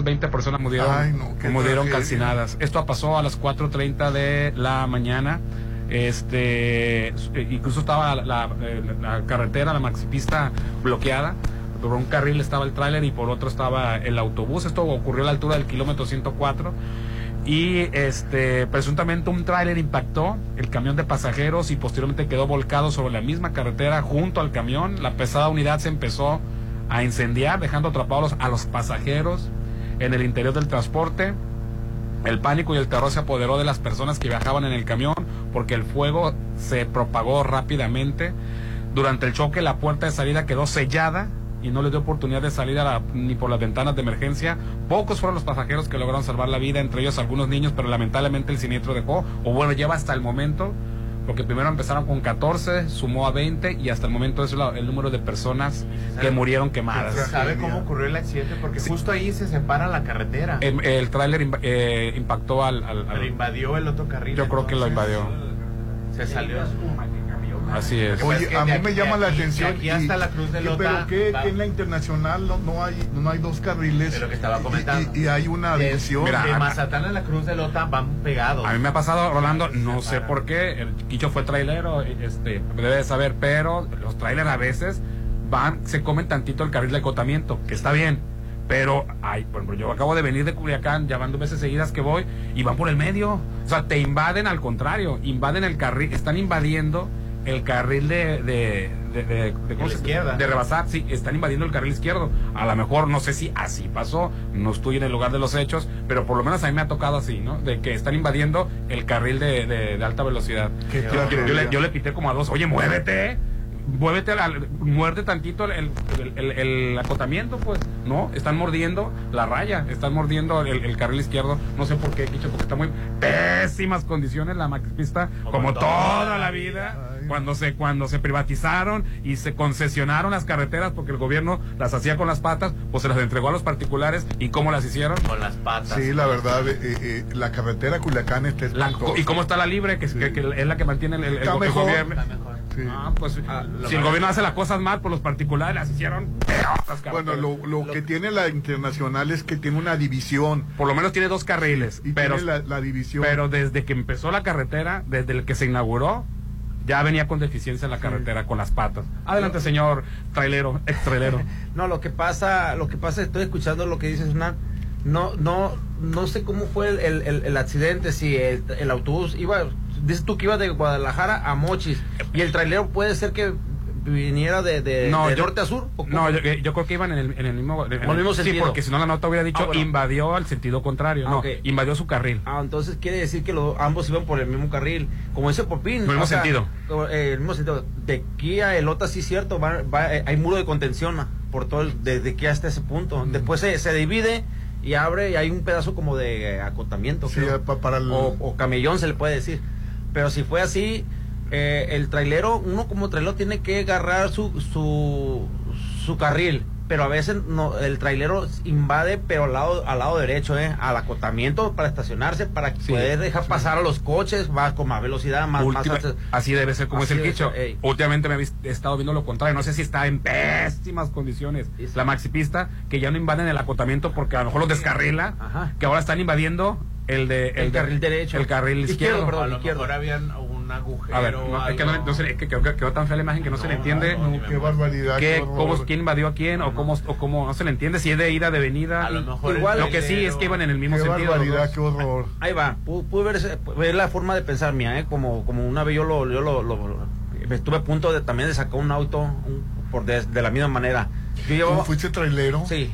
20 personas murieron, murieron calcinadas. Esto pasó a las 4.30 de la mañana. Este, incluso estaba la, carretera, la maxipista bloqueada. Por un carril estaba el tráiler y por otro estaba el autobús. Esto ocurrió a la altura del kilómetro 104. Y este, presuntamente un tráiler impactó el camión de pasajeros y posteriormente quedó volcado sobre la misma carretera junto al camión. La pesada unidad se empezó a incendiar, dejando atrapados a los pasajeros en el interior del transporte. El pánico y el terror se apoderó de las personas que viajaban en el camión porque el fuego se propagó rápidamente. Durante el choque la puerta de salida quedó sellada y no le dio oportunidad de salir ni por las ventanas de emergencia. Pocos fueron los pasajeros que lograron salvar la vida, entre ellos algunos niños, pero lamentablemente el siniestro dejó, o bueno, lleva hasta el momento porque primero empezaron con 14, sumó a 20 y hasta el momento es el número de personas que murieron quemadas. ¿Sabe cómo ocurrió el accidente? Porque justo ahí se separa la carretera. Em, el, tráiler eh, impactó al, al, invadió el otro carril. Yo creo que lo invadió. Se salió. Así es. Oye, a mí me llama la atención. Aquí hasta la Cruz de Lota. Pero que, en la internacional no, hay no hay dos carriles. lo que estaba comentando. Y, hay una división. Mira, de Mazatán a la Cruz de Lota van pegados. A mí me ha pasado, Rolando, no sé por qué. El Quicho fue trailero, este, debe saber, pero los trailers a veces van, se comen tantito el carril de acotamiento, que está bien. Pero, ay, por ejemplo, yo acabo de venir de Culiacán, ya van dos veces seguidas que voy, y van por el medio. O sea, te invaden al contrario, invaden el carril, están invadiendo el carril de, de, de, de, izquierda. de rebasar, sí, están invadiendo el carril izquierdo. A lo mejor no sé si así pasó, no estoy en el lugar de los hechos, pero por lo menos a mí me ha tocado así, ¿no? De que están invadiendo el carril de, de, alta velocidad. Yo, yo, le, yo le pité como a dos, oye, muévete muévete, muerde tantito el, el, acotamiento, pues. No, están mordiendo la raya, están mordiendo el, carril izquierdo. No sé por qué, Kicho, porque está muy pésimas condiciones la pista, como, toda la vida. Cuando se, cuando se privatizaron y se concesionaron las carreteras porque el gobierno las hacía con las patas, pues se las entregó a los particulares. ¿Y cómo las hicieron? Con las patas. Sí, la verdad, eh, eh, la carretera Culiacán está ¿Y cómo está la libre, que, es la que mantiene el, el, gobierno? Ah, pues ah, si el gobierno hace las cosas mal, pues los particulares las hicieron Bueno, lo, que tiene la internacional es que tiene una división. Por lo menos tiene dos carriles. Y pero, tiene la, división. Pero desde que empezó la carretera, desde el que se inauguró, ya venía con deficiencia en la carretera, con las patas. Adelante, señor trailero, ex trailero. no, lo que pasa, lo que pasa, estoy escuchando lo que dices, no, no, no sé cómo fue el, el, accidente, si el, el, autobús iba dices tú que iba de Guadalajara a Mochis. ¿Y el trailero puede ser que viniera de, de, norte a sur? no, yo, creo que iban en el, en el mismo, mismo sentido. Sí, porque si no la nota hubiera dicho ah, invadió al sentido contrario. no, invadió su carril. Ah, entonces quiere decir que ambos iban por el mismo carril. Como dice Popín. el mismo sentido. Eh, el mismo sentido. De aquí a Elota, sí, cierto, va, eh, hay muro de contención por todo desde aquí hasta ese punto. Después se, se divide y abre y hay un pedazo como de acotamiento. Sí, para el... o camellón se le puede decir. Pero si fue así, eh, el trailero, uno como trailero tiene que agarrar su, su, su carril pero a veces no, el trailero invade, pero al lado, al lado derecho, ¿eh? al acotamiento para estacionarse, para poder dejar pasar a los coches, va con más velocidad, más, Así debe ser, como es el dicho. Últimamente me he estado viendo lo contrario, no sé si está en pésimas condiciones la maxipista, que ya no invaden el acotamiento porque a lo mejor los descarrila, que ahora están invadiendo el de el, carril derecho el carril izquierdo, perdón, a lo izquierdo. mejor habían agujero a ver no, es que no, no es que quedó, quedó, tan fea la imagen que no, se le entiende. qué barbaridad qué, cómo, quién invadió a quién o cómo o cómo no se le entiende si es de ida de venida a lo mejor igual lo que sí es que iban en el mismo qué sentido barbaridad qué horror. ahí va. Pude ver, ver, la forma de pensar mía eh como como una vez yo lo yo lo, lo, estuve a punto de también de sacar un auto un, por de, de, la misma manera. Yo llevaba, fuiste trailero sí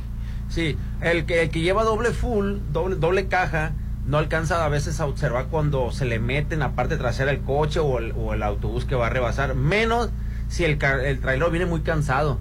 sí. El que el que lleva doble full doble doble caja no alcanza a veces a observar cuando se le mete en la parte trasera el coche o el, autobús que va a rebasar, menos si el, el trailer viene muy cansado.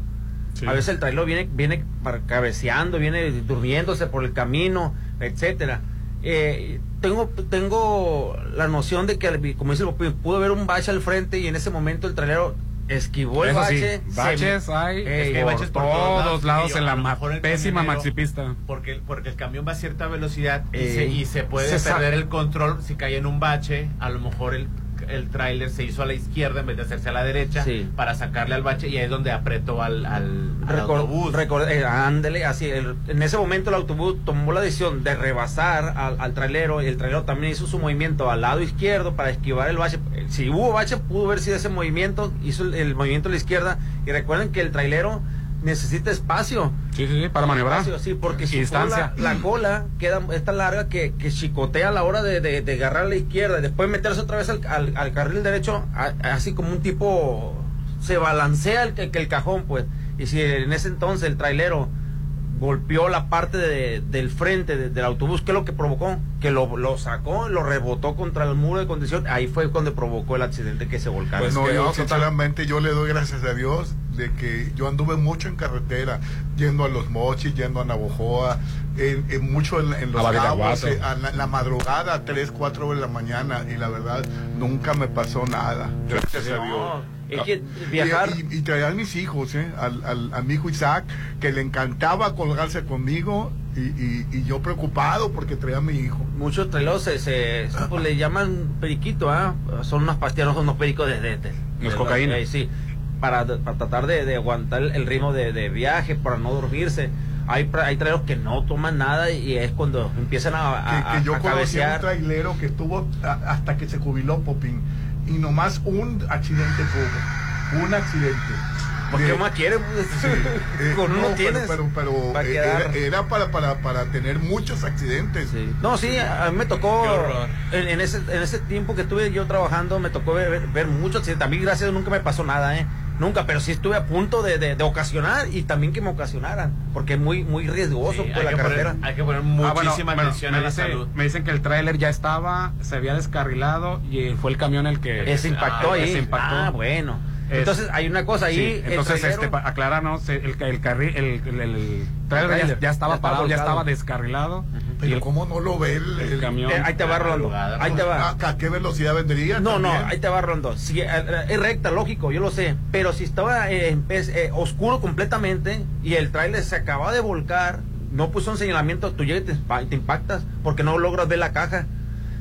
A veces el trailer viene, viene cabeceando, viene durmiéndose por el camino, etcétera. Eh, tengo, tengo la noción de que, como dice el pudo haber un bache al frente y en ese momento el trailero esquivó el bache. Baches hay, baches por todos, lados en la pésima maxipista. Porque, porque el camión va a cierta velocidad y, se, puede perder el control si cae en un bache. A lo mejor el, el tráiler se hizo a la izquierda en vez de hacerse a la derecha Sí. para sacarle al bache y ahí es donde apretó al, al, autobús. eh, ándele, así. el- en ese momento el autobús tomó la decisión de rebasar al, al trailero y el trailero también hizo su movimiento al lado izquierdo para esquivar el bache. Si hubo bache, pudo haber sido ese movimiento, hizo el, el movimiento a la izquierda. Y recuerden que el trailero necesita espacio. Sí, sí, sí, para maniobrar. Espacio, sí, porque distancia. cola- la cola queda es tan larga que, que chicotea a la hora de, de- de agarrar a la izquierda y después meterse otra vez al, al- al carril derecho, a- así como un tipo se balancea el, el, el cajón, pues. Y si en ese entonces el trailero golpeó la parte de- del frente de- del autobús, ¿qué es lo que provocó? Que lo, lo sacó, lo rebotó contra el muro de contención, ahí fue cuando provocó el accidente que se volcara. Pues no, que yo sinceramente yo le doy gracias a Dios de que yo anduve mucho en carretera, yendo a Los Mochis, yendo a Navojoa, en, en mucho en, en Los A Cabos, Badiraguato. eh, a la, la madrugada, a 3, 4 de la mañana, y la verdad, nunca me pasó nada, gracias a Dios. Es que viajar... Y, y, traía a mis hijos, ¿eh? al, al- a mi hijo Isaac, que le encantaba colgarse conmigo, y, y- y yo preocupado porque traía a mi hijo. muchos traileros se, se- pues, le llaman periquito, ¿ah? Son unas pastillas, no son unos pericos de... de, de- Los de- cocaína. eh, sí, para, para tratar de, aguantar el ritmo de, de viaje, para no dormirse. Hay, hay traileros que no toman nada y es cuando empiezan a, que, a, que yo a conocí a un trailero que estuvo a- hasta que se jubiló Popín y nomás un accidente tuvo un accidente ¿Por qué más sí, eh, Con uno no, pero- tienes. pero, pero, para eh, quedar. era, era para, para, para tener muchos accidentes Sí. No, sí, a mí me tocó en, en ese en ese tiempo que estuve yo trabajando me tocó ver, ver muchos accidentes. A mí gracias nunca me pasó nada, ¿eh? Nunca, pero sí estuve a punto de, de- de ocasionar y también que me ocasionaran, porque es muy muy riesgoso Sí, por la carretera. poner, hay que poner Ah, bueno, muchísima atención me, a la dice- salud. me dicen que el tráiler ya estaba, se había descarrilado y fue el camión el que impactó Ah, ahí. ese impactó. Ah, bueno. Es- Entonces hay una cosa ahí. Sí, entonces, trailero- este, acláranos, el, el, carril, el, el, el trailer ya, tráiler. ya estaba Ya parado, ya estaba descarrilado. Pero el, cómo no lo ve el, el el- camión. Eh, ahí te va, La Rolando. Ahí te va. ¿A, a qué velocidad vendría No, no, ahí te va Rolando. Sí, eh, eh, es recta, lógico, yo lo sé. Pero si estaba eh, en pez- eh, oscuro completamente y el tráiler se acaba de volcar, no puso un señalamiento, tú llegas y te, impa- te impactas porque no logras ver la caja.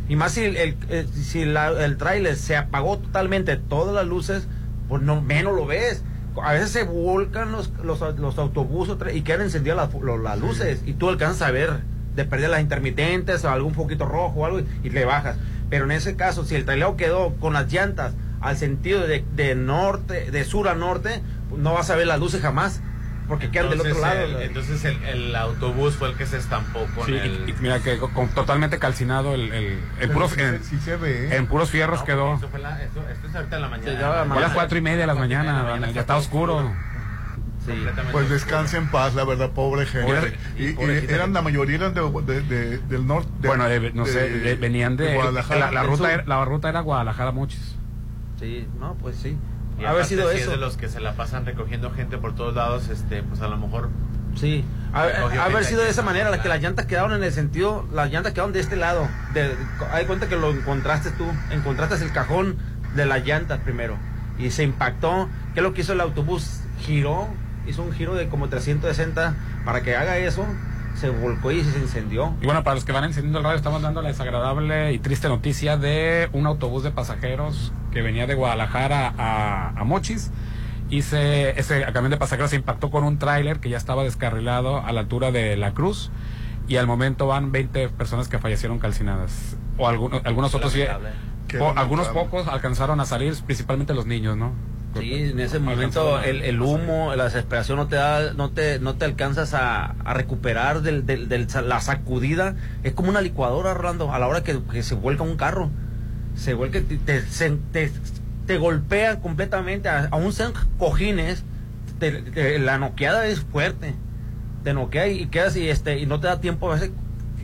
Y más si el, el- si la- el tráiler se apagó totalmente, todas las luces, pues no menos lo ves. A veces se volcan los, los, los autobuses y quedan encendidas las luces y tú alcanzas a ver de perder las intermitentes o algún poquito rojo o algo y, y le bajas. Pero en ese caso, si el trailero quedó con las llantas al sentido de, de norte, de sur a norte, pues no vas a ver las luces jamás porque quedan del otro lado. el- entonces el, el autobús fue el que se estampó con Sí, el... y mira que con, totalmente calcinado el, el, puros, sí, en, se- sí se ve en puros fierros No, quedó. Eso fue la, eso, esto es ahorita en la mañana. Sí, ya va Fue a las cuatro y media de la mañana, ya está oscuro. Sí. Pues descanse en paz, la verdad, pobre gente. Pobre- y, y pobrecita eran gente. la mayoría eran de, de- de- del norte. de- bueno, de- no sé, de- venían de, Guadalajara. la, la ruta sur. era, la ruta era Guadalajara Mochis. Sí, no, pues sí. Y haber sido si es eso. de los que se la pasan recogiendo gente por todos lados, este, pues a lo mejor Sí, haber sido de esa manera, la que las llantas quedaron en el sentido, las llantas quedaron de este lado. De, hay cuenta que lo encontraste tú, encontraste el cajón de las llantas primero y se impactó. ¿Qué es lo que hizo el autobús? Giró, hizo un giro de como 360 para que haga eso, se volcó y se incendió. Y bueno, para los que van encendiendo el radio, estamos dando la desagradable y triste noticia de un autobús de pasajeros que venía de Guadalajara a, a Mochis. Y se, ese camión de pasajeros se impactó con un tráiler que ya estaba descarrilado a la altura de la cruz. Y al momento van 20 personas que fallecieron calcinadas. O algunos, algunos otros algunos pocos alcanzaron a salir, principalmente los niños, ¿no? Sí, en ese momento a- el, el humo, la desesperación no te da, no te, no te alcanzas a, a recuperar del, del, la sacudida. Es como una licuadora, Rolando, a la hora que, que se vuelca un carro. Se vuelca, te, te, se- te, te golpea completamente, a- aún sean cojines, la noqueada es fuerte. Te noquea y quedas y, este, y no te da tiempo. A veces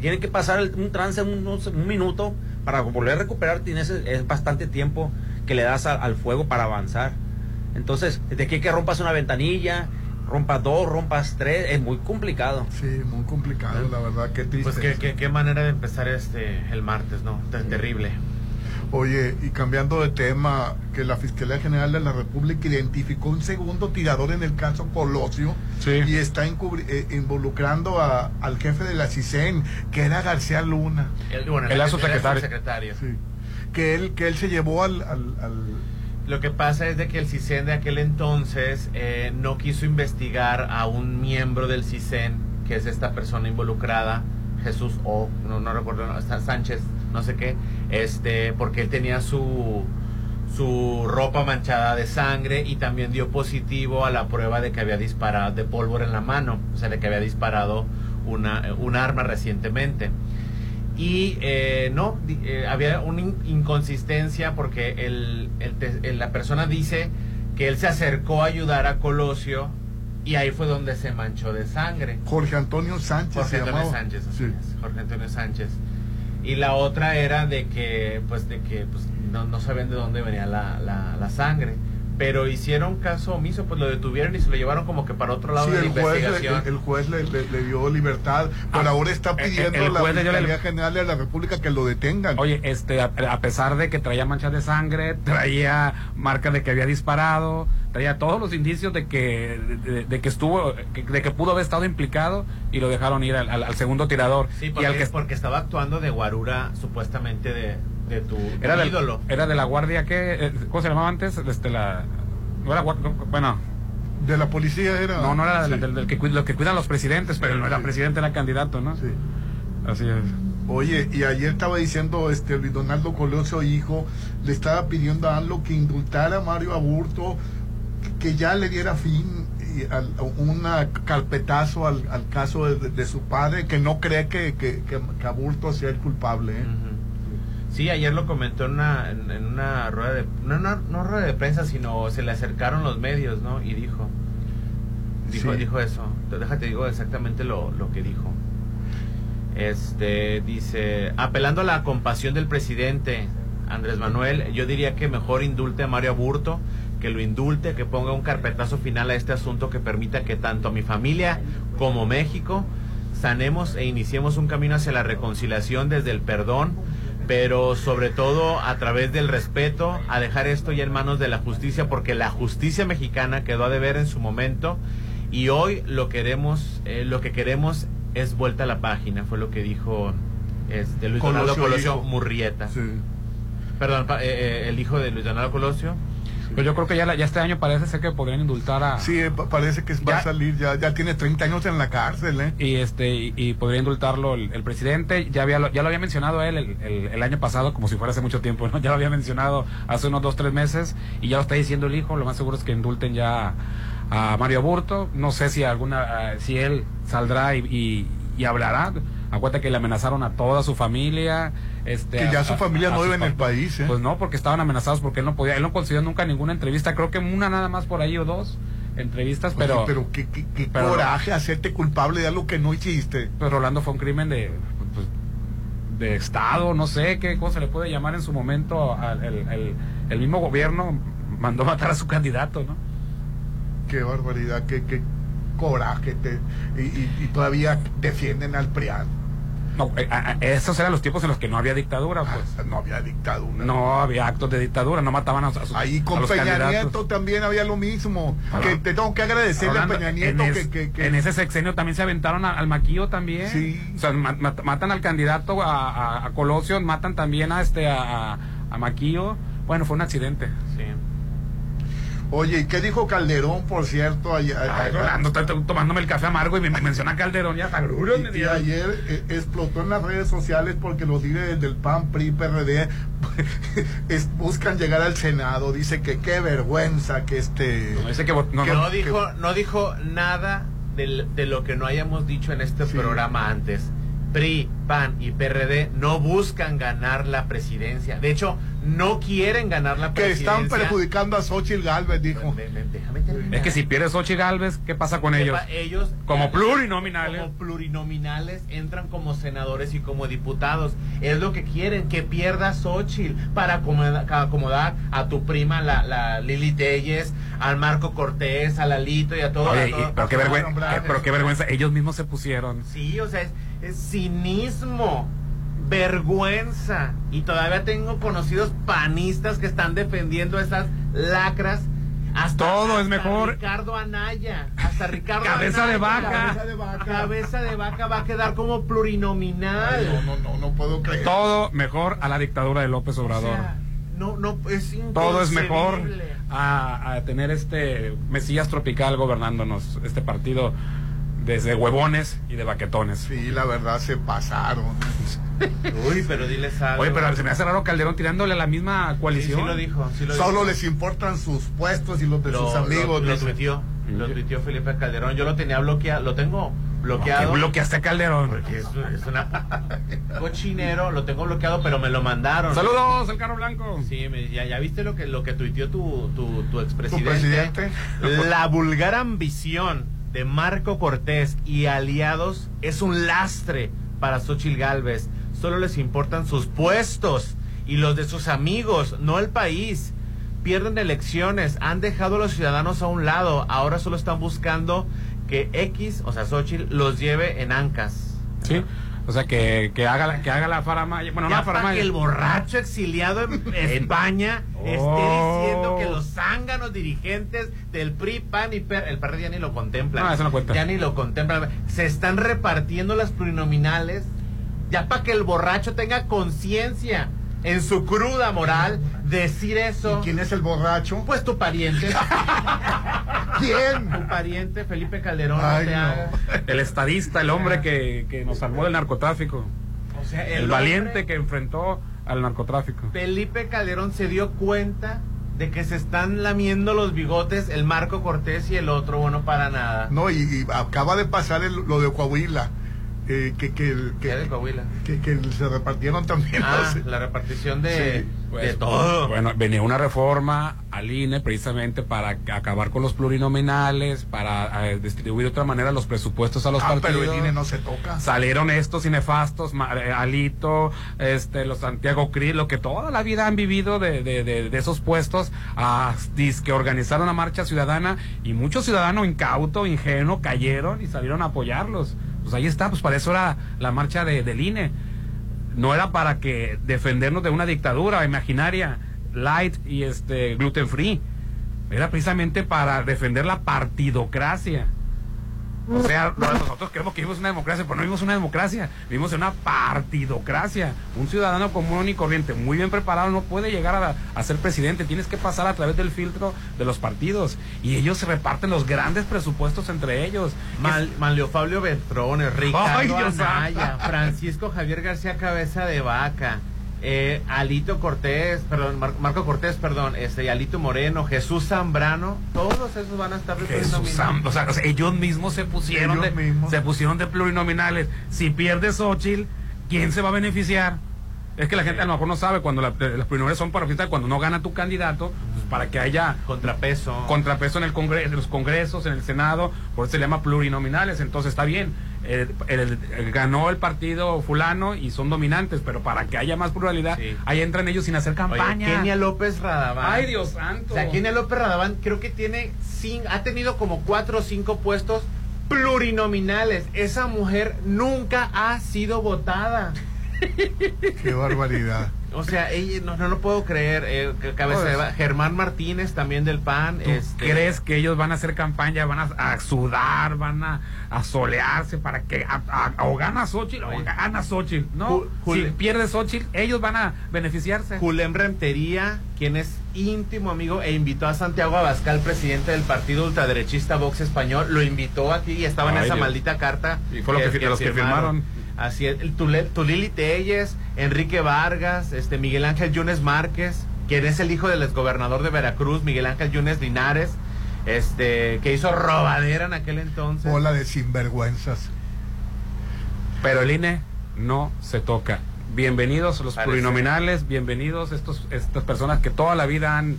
tiene que pasar el- un trance, un minuto, para volver a en ese- es bastante tiempo que le das al- al fuego para avanzar. Entonces, de aquí que rompas una ventanilla, rompas dos, rompas tres, es muy complicado. Sí, muy complicado, la verdad, qué triste. pues qué, qué, qué manera de empezar este el martes, ¿no? Tan terrible. Oye, y cambiando de tema, que la Fiscalía General de la República identificó un segundo tirador en el caso Colosio Sí. y está eh, involucrando a- al jefe de la CISEN, que era García Luna. El, bueno, era su era secretario. secretario. Sí. que él, que él se llevó al, al, Lo que pasa es de que el CISEN de aquel entonces eh, no quiso investigar a un miembro del CISEN, que es esta persona involucrada, Jesús O, no, recuerdo, Sánchez, no sé qué, este, porque él tenía su su ropa manchada de sangre y también dio positivo a la prueba de que había disparado de pólvora en la mano, o sea, de que había disparado una, un arma recientemente. Y eh, no, eh, había una inconsistencia porque el, el, la persona dice que él se acercó a ayudar a Colosio y ahí fue donde se manchó de sangre. Jorge Antonio Sánchez. Jorge Antonio Sánchez, Jorge Antonio Sánchez. Y la otra era de que, pues, de que pues, no, no sabían de dónde venía la, la, la sangre pero hicieron caso omiso, pues lo detuvieron y se lo llevaron como que para otro lado de la investigación. el, juez le, dio libertad, pero ah, ahora está eh, pidiendo a la Fiscalía General de la República que lo detengan. Oye, este, a, pesar de que traía manchas de sangre, traía marca de que había disparado, traía todos los indicios de que, de, que estuvo, de que pudo haber estado implicado y lo dejaron ir al, segundo tirador. Sí, porque, y al que, porque estaba actuando de guarura supuestamente de, de tu, era ídolo. Era de la guardia que, eh, ¿cómo se llamaba antes? Este, la, no era bueno. De la policía era. No, no era del, que, los que cuidan los presidentes, pero no era presidente, era candidato, ¿no? Sí. Así es. Oye, y ayer estaba diciendo este Luis Donaldo Colosio, hijo, le estaba pidiendo a ANLO que indultara a Mario Aburto, que ya le diera fin a un carpetazo al, caso de, su padre, que no cree que, que, que Aburto sea el culpable. ¿eh? Sí, ayer lo comentó en una, en, una rueda de... No, no, no, rueda de prensa, sino se le acercaron los medios, ¿no? Y dijo... Dijo, dijo eso. Déjate digo exactamente lo, lo que dijo. Este, dice... Apelando a la compasión del presidente Andrés Manuel, yo diría que mejor indulte a Mario Aburto, que lo indulte, que ponga un carpetazo final a este asunto que permita que tanto mi familia como México sanemos e iniciemos un camino hacia la reconciliación desde el perdón pero sobre todo a través del respeto, a dejar esto ya en manos de la justicia, porque la justicia mexicana quedó a deber en su momento y hoy lo queremos, eh, lo que queremos es vuelta a la página, fue lo que dijo este, Luis Donaldo Colosio Murrieta. Perdón, eh, eh, el hijo de Luis Donaldo Colosio. Pero yo creo que ya, ya este año parece ser que podrían indultar a... Sí, parece que va a salir, ya, ya tiene 30 años en la cárcel, ¿eh? Y, este, y, podría indultarlo el, presidente, ya, había, ya lo había mencionado él el, el, año pasado, como si fuera hace mucho tiempo, ¿no? Ya lo había mencionado hace unos dos, tres meses, y ya lo está diciendo el hijo, lo más seguro es que indulten ya a Mario Burto, no sé si alguna, si él saldrá y, y hablará, acuérdate que le amenazaron a toda su familia, este, que ya su familia no vive en el país. ¿eh? Pues no, porque estaban amenazados porque él no podía, él no consiguió nunca ninguna entrevista, creo que una nada más por ahí o dos entrevistas, pues pero... pero qué, coraje hacerte culpable de algo que no hiciste. Pues Rolando fue un crimen de... Pues, de Estado, no sé qué cosa le puede llamar en su momento. el, mismo gobierno mandó matar a su candidato, ¿no? Qué barbaridad, qué, qué coraje. Te, y, todavía defienden al PRIAN. No, eh, esos eran los tiempos en los que no había dictadura, pues. Ah, no había dictadura. No había actos de dictadura, no mataban a, sus Ahí con Peña Nieto también había lo mismo. que te tengo que agradecerle a Peña Nieto que, En ese sexenio también se aventaron al maquillo también. Sí. O sea, matan al candidato a, a, Colosio, matan también a este a, a Maquillo. Bueno, fue un accidente. Sí. Oye, ¿y qué dijo Calderón, por cierto? Ayer, tomándome el café amargo y me menciona Calderón ya está y, y ayer eh, explotó en las redes sociales porque los líderes del PAN, PRI, PRD buscan llegar al Senado. Dice que qué vergüenza que este... No, dice que, no, dijo, no dijo nada de, lo que no hayamos dicho en este programa antes. PRI, PAN y PRD no buscan ganar la presidencia. De hecho, no quieren ganar la presidencia. Que están perjudicando a Xochitl Galvez, dijo. Es que si pierdes Xochitl Galvez, ¿qué pasa con ellos? Ellos como plurinominales. Como plurinominales entran como senadores y como diputados. Es lo que quieren, que pierda Xochitl para acomodar, a tu prima, la, la Lili Telles, al Marco Cortés, a Lalito y a todo. pero, qué vergüenza, pero qué vergüenza, ellos mismos se pusieron. Sí, o sea, es cinismo vergüenza. Y todavía tengo conocidos panistas que están defendiendo esas lacras. todo es mejor. Ricardo Anaya, hasta Ricardo cabeza de vaca. Cabeza de vaca. Cabeza de vaca va a quedar como plurinominal. no, no, no, no puedo creer. Todo mejor a la dictadura de López Obrador. no, no, es Todo es mejor a, a tener este Mesías tropical gobernándonos, este partido desde huevones y de baquetones. Sí, la verdad se pasaron. Uy, pero diles algo. Oye, pero se me hace raro Calderón tirándole a la misma coalición. Sí, sí lo dijo. Sí lo Solo dijo. les importan sus puestos y los de sus amigos. Lo, lo tuiteó, lo tuiteó Felipe Calderón. Yo lo tenía bloqueado, lo tengo bloqueado. ¿Qué bloqueaste a Calderón? Porque es, es una cochinero, lo tengo bloqueado, pero me lo mandaron. Saludos, el carro blanco. Sí, me- ya, ya viste lo que lo que tuiteó tu, tu, tu ¿Tu expresidente. presidente? La vulgar ambición de Marco Cortés y aliados es un lastre para Xochitl Gálvez. Solo les importan sus puestos y los de sus amigos, no el país. Pierden elecciones, han dejado a los ciudadanos a un lado, ahora solo están buscando que X, o sea, Xochitl, los lleve en ancas. Sí. O sea, que, que haga, la- que haga la faramaya. Bueno, no la faramaya. que el borracho exiliado en España esté Oh. diciendo que los zánganos dirigentes del PRI, PAN y PER, el PER ya ni lo contemplan. No, eso no cuenta. Ya ni lo contemplan. Se están repartiendo las plurinominales ya para que el borracho tenga conciencia en su cruda moral decir eso. ¿Y quién es el borracho? Pues tu pariente. ¿Quién? tu pariente Felipe Calderón. no. El estadista, el hombre que, que nos salvó del narcotráfico. O sea, El, valiente que enfrentó al narcotráfico. Felipe Calderón se dio cuenta de que se están lamiendo los bigotes el Marco Cortés y el otro, bueno, para nada. No, y, y acaba de pasar el- lo de Coahuila. Eh, que, que, el- ¿Qué de que, Coahuila? que, que se repartieron también. Ah, los- la repartición de, Sí, Pues, de todo. Bueno, venía una reforma al INE precisamente para acabar con los plurinominales, para eh, distribuir de otra manera los presupuestos a los ah, partidos. pero el INE no se toca. Salieron estos y nefastos, Ma- eh, Alito, este, los Santiago Cris, lo que toda la vida han vivido de, de, de- de esos puestos, a, que organizaron una marcha ciudadana y muchos ciudadanos incautos, ingenuos, cayeron y salieron a apoyarlos. Pues ahí está, pues para eso era la marcha de, del INE. No era para que defendernos de una dictadura imaginaria, light y este gluten free. Era precisamente para defender la partidocracia. O sea, nosotros creemos que vivimos una democracia, pero no vivimos una democracia, vivimos en una partidocracia. Un ciudadano común y corriente, muy bien preparado, no puede llegar a, a ser presidente, tienes que pasar a través del filtro de los partidos. Y ellos se reparten los grandes presupuestos entre ellos. Mal, Manlio Fabio Beltrones, Ricardo Anaya. Francisco Javier García Cabeza de Vaca, eh, Alito Cortés, perdón, Mar- Marco Cortés, perdón, este, Alito Moreno, Jesús Zambrano, todos esos van a estar Jesús plurinominales. santo, o sea, ellos mismos se pusieron Ellos de, mismos. se pusieron de plurinominales. Si pierde Xochitl, ¿quién se va a beneficiar? Es que la gente a lo mejor no sabe cuando la- eh, las plurinominales son para fiesta, cuando no gana tu candidato, pues para que haya Contrapeso. contrapeso en el congreso, en los congresos, en el Senado, por eso se le llama plurinominales, entonces está bien. El- el- el- ganó el partido fulano y son dominantes, pero para que haya más pluralidad, Sí. ahí entran ellos sin hacer Oye, campaña. Kenia López Radaván. Ay, Dios santo. O sea, Kenia López Radaván creo que tiene cin- ha tenido como cuatro o cinco puestos plurinominales. Esa mujer nunca ha sido votada. Qué barbaridad. O sea, ella, no, no lo puedo creer. eh, que cabeza de va- Germán Martínez también del PAN. ¿Tú este, crees que ellos van a hacer campaña, van a, a sudar, van a, a solearse para que a- a- o gana Xochitl o gana Xochitl? No, Jul- si pierde Xochitl, ellos van a beneficiarse. Julem Rentería, quien es íntimo amigo e invitó a Santiago Abascal, presidente del partido ultraderechista Vox Español, lo invitó aquí y estaba en esa Dios. maldita carta. Y fue lo que- los que firmaron. Así es, Tulili Telles, Enrique Vargas, este Miguel Ángel Yunes Márquez, quien es el hijo del exgobernador de Veracruz, Miguel Ángel Yunes Linares, este, que hizo robadera en aquel entonces. Bola de sinvergüenzas. Pero el INE no se toca. Bienvenidos los Parece. plurinominales, bienvenidos estos, estas personas que toda la vida han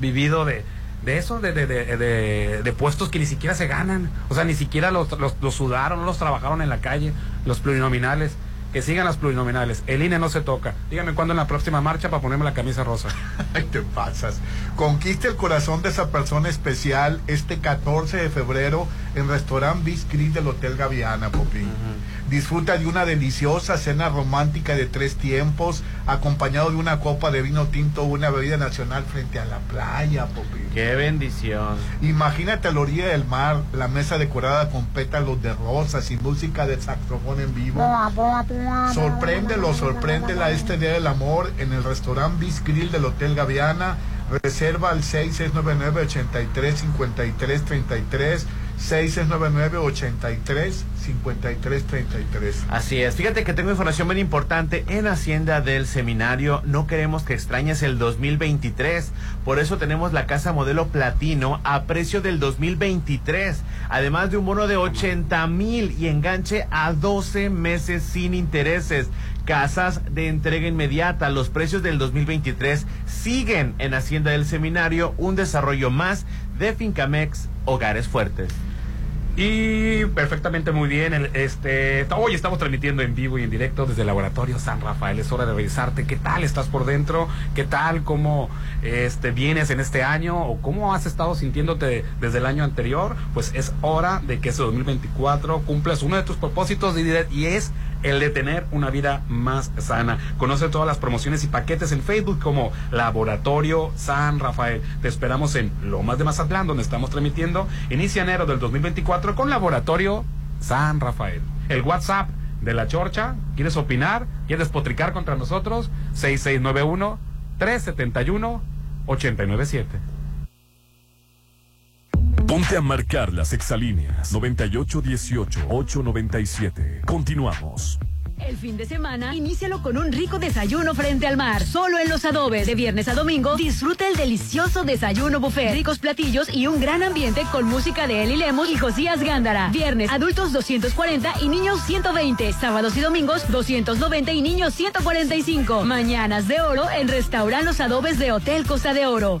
vivido de, de eso, de, de, de, de- de puestos que ni siquiera se ganan. O sea, ni siquiera los, los, los sudaron, los trabajaron en la calle, los plurinominales. Que sigan las plurinominales. El INE no se toca. Dígame cuándo en la próxima marcha para ponerme la camisa rosa. Ay, te pasas. Conquiste el corazón de esa persona especial este 14 de febrero en Restaurant Biscuit del Hotel Gaviana, Popín. Disfruta de una deliciosa cena romántica de tres tiempos, acompañado de una copa de vino tinto o una bebida nacional frente a la playa, Popín. Qué bendición. Imagínate a la orilla del mar, la mesa decorada con pétalos de rosas y música de saxofón en vivo. Sorpréndelo, sorpréndela este día del amor en el restaurante Bis Grill del Hotel Gaviana. Reserva al 6699 83 53 33 6699-83-5333. Así es. Fíjate que tengo información bien importante en Hacienda del Seminario. No queremos que extrañes el 2023. Por eso tenemos la casa modelo platino a precio del 2023. Además de un bono de 80 mil y enganche a 12 meses sin intereses. Casas de entrega inmediata. Los precios del 2023 siguen en Hacienda del Seminario. Un desarrollo más de Fincamex Hogares Fuertes. Y perfectamente muy bien. Este, hoy estamos transmitiendo en vivo y en directo desde el Laboratorio San Rafael. Es hora de revisarte qué tal estás por dentro, qué tal, cómo este, vienes en este año o cómo has estado sintiéndote desde el año anterior. Pues es hora de que ese 2024 cumplas uno de tus propósitos y es el de tener una vida más sana. Conoce todas las promociones y paquetes en Facebook como Laboratorio San Rafael. Te esperamos en Lomas de Mazatlán, donde estamos transmitiendo. Inicia enero del 2024 con Laboratorio San Rafael. El WhatsApp de la Chorcha, ¿quieres opinar? ¿Quieres potricar contra nosotros? 6691 371 897. Ponte a marcar las exalíneas 9818-897. Continuamos. El fin de semana, inícialo con un rico desayuno frente al mar. Solo en los adobes. De viernes a domingo, disfruta el delicioso desayuno buffet. Ricos platillos y un gran ambiente con música de Eli Lemos y Josías Gándara. Viernes, adultos 240 y niños 120. Sábados y domingos, 290 y niños 145. Mañanas de oro en Restaurant Los Adobes de Hotel Costa de Oro.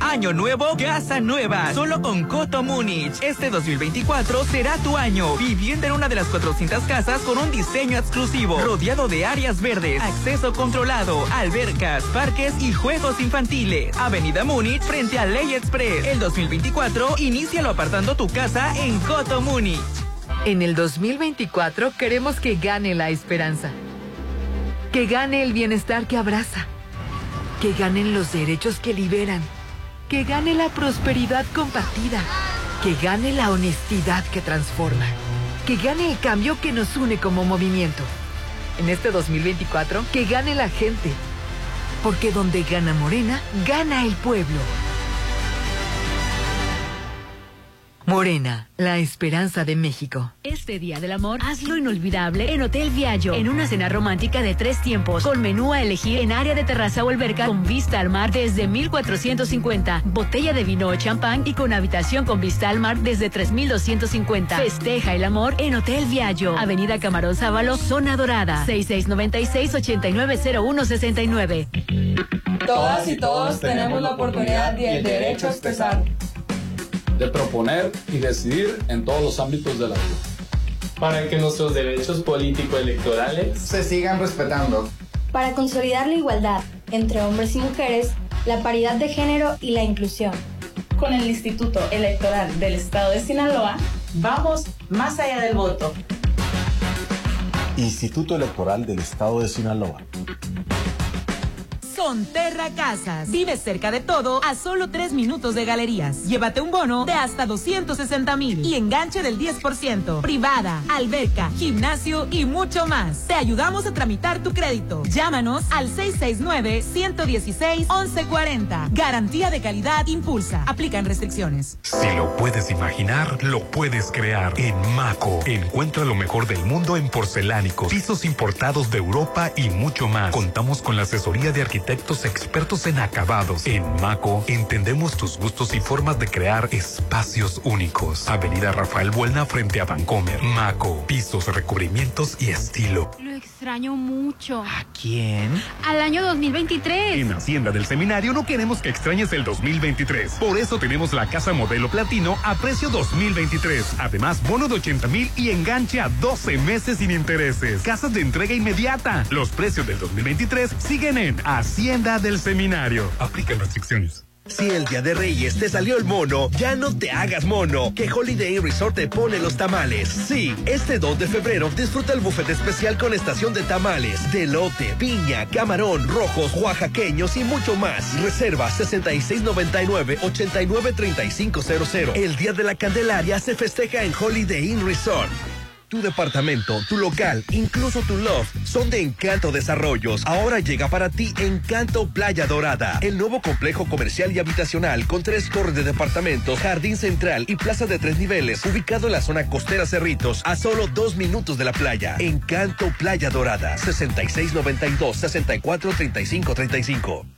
Año nuevo, casa nueva. Solo con Coto Múnich. Este 2024 será tu año. Viviendo en una de las 400 casas con un diseño exclusivo. Rodeado de áreas verdes, acceso controlado, albercas, parques y juegos infantiles. Avenida Múnich frente a Ley Express. El 2024, inícialo apartando tu casa en Coto Múnich. En el 2024 queremos que gane la esperanza. Que gane el bienestar que abraza. Que ganen los derechos que liberan que gane la prosperidad compartida, que gane la honestidad que transforma, que gane el cambio que nos une como movimiento. En este 2024, que gane la gente, porque donde gana Morena, gana el pueblo. Morena, la esperanza de México. Este Día del Amor, hazlo inolvidable en Hotel Viallo, en una cena romántica de tres tiempos, con menú a elegir en área de terraza o alberca con vista al mar desde 1450, botella de vino o champán y con habitación con vista al mar desde 3250. Festeja el amor en Hotel Viallo, Avenida Camarón Sábalo, Zona Dorada, 6696-890169. Todas y todos tenemos la oportunidad y el derecho a expresar de proponer y decidir en todos los ámbitos de la vida. Para que nuestros derechos político-electorales se sigan respetando. Para consolidar la igualdad entre hombres y mujeres, la paridad de género y la inclusión. Con el Instituto Electoral del Estado de Sinaloa, vamos más allá del voto. Instituto Electoral del Estado de Sinaloa. Sonterra Casas. Vive cerca de todo a solo tres minutos de galerías. Llévate un bono de hasta 260 mil y enganche del 10%. Privada, alberca, gimnasio y mucho más. Te ayudamos a tramitar tu crédito. Llámanos al 669-116-1140. Garantía de calidad impulsa. Aplican restricciones. Si lo puedes imaginar, lo puedes crear. En Maco, encuentra lo mejor del mundo en porcelánicos, pisos importados de Europa y mucho más. Contamos con la asesoría de arquitectos arquitectos expertos en acabados. En Maco entendemos tus gustos y formas de crear espacios únicos. Avenida Rafael Buelna frente a Vancomer. Maco, pisos, recubrimientos y estilo. Lo extraño mucho. ¿A quién? Al año 2023. En Hacienda del Seminario no queremos que extrañes el 2023. Por eso tenemos la casa modelo platino a precio 2023. Además, bono de 80 mil y enganche a 12 meses sin intereses. Casas de entrega inmediata. Los precios del 2023 siguen en Hacienda del Seminario. Aplican restricciones. Si el día de Reyes te salió el mono, ya no te hagas mono, que Holiday Inn Resort te pone los tamales. Sí, este 2 de febrero disfruta el buffet especial con estación de tamales, de lote, piña, camarón, rojos, oaxaqueños y mucho más. Reserva 6699-893500. El día de la Candelaria se festeja en Holiday Inn Resort. Tu departamento, tu local, incluso tu loft son de Encanto Desarrollos. Ahora llega para ti Encanto Playa Dorada, el nuevo complejo comercial y habitacional con tres torres de departamentos, jardín central y plaza de tres niveles, ubicado en la zona costera Cerritos, a solo dos minutos de la playa. Encanto Playa Dorada, 6692-643535.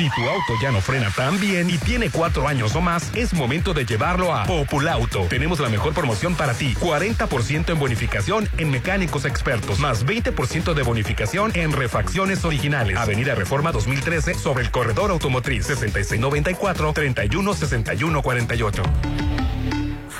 Si tu auto ya no frena tan bien y tiene cuatro años o más, es momento de llevarlo a Populauto. Tenemos la mejor promoción para ti. 40% en bonificación en mecánicos expertos, más 20% de bonificación en refacciones originales. Avenida Reforma 2013 sobre el corredor automotriz 6694-316148.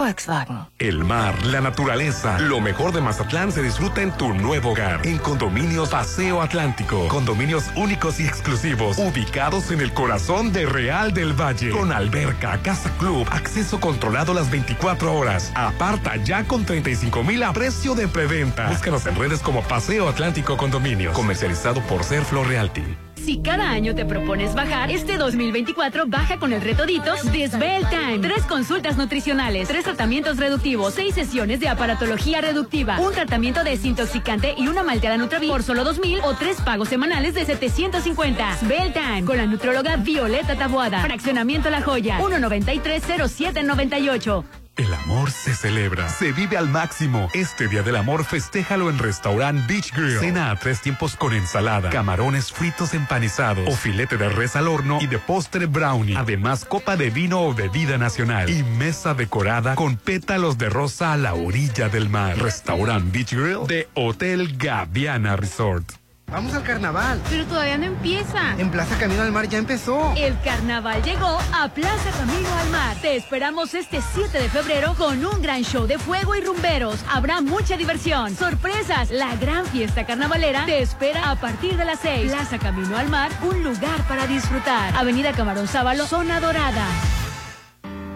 Volkswagen. El mar, la naturaleza, lo mejor de Mazatlán se disfruta en tu nuevo hogar. En Condominios Paseo Atlántico. Condominios únicos y exclusivos, ubicados en el corazón de Real del Valle. Con alberca, casa club, acceso controlado las 24 horas. Aparta ya con 35 mil a precio de preventa. Búscanos en redes como Paseo Atlántico Condominios. Comercializado por Serflo Realty. Si cada año te propones bajar, este 2024 baja con el reto Ditos de Svel Time. Tres consultas nutricionales, tres tratamientos reductivos, seis sesiones de aparatología reductiva, un tratamiento desintoxicante y una malteada Nutravit por solo 2000 o tres pagos semanales de 750. Svel Time con la nutróloga Violeta Tabuada. Fraccionamiento La Joya 1930798. El amor se celebra, se vive al máximo. Este Día del Amor festéjalo en Restaurant Beach Grill. Cena a tres tiempos con ensalada, camarones fritos empanizados o filete de res al horno y de postre brownie. Además, copa de vino o bebida nacional y mesa decorada con pétalos de rosa a la orilla del mar. Restaurant Beach Grill de Hotel Gaviana Resort. Vamos al carnaval. Pero todavía no empieza. En Plaza Camino al Mar ya empezó. El carnaval llegó a Plaza Camino al Mar. Te esperamos este 7 de febrero con un gran show de fuego y rumberos. Habrá mucha diversión, sorpresas. La gran fiesta carnavalera te espera a partir de las 6. Plaza Camino al Mar, un lugar para disfrutar. Avenida Camarón Sábalo, zona dorada.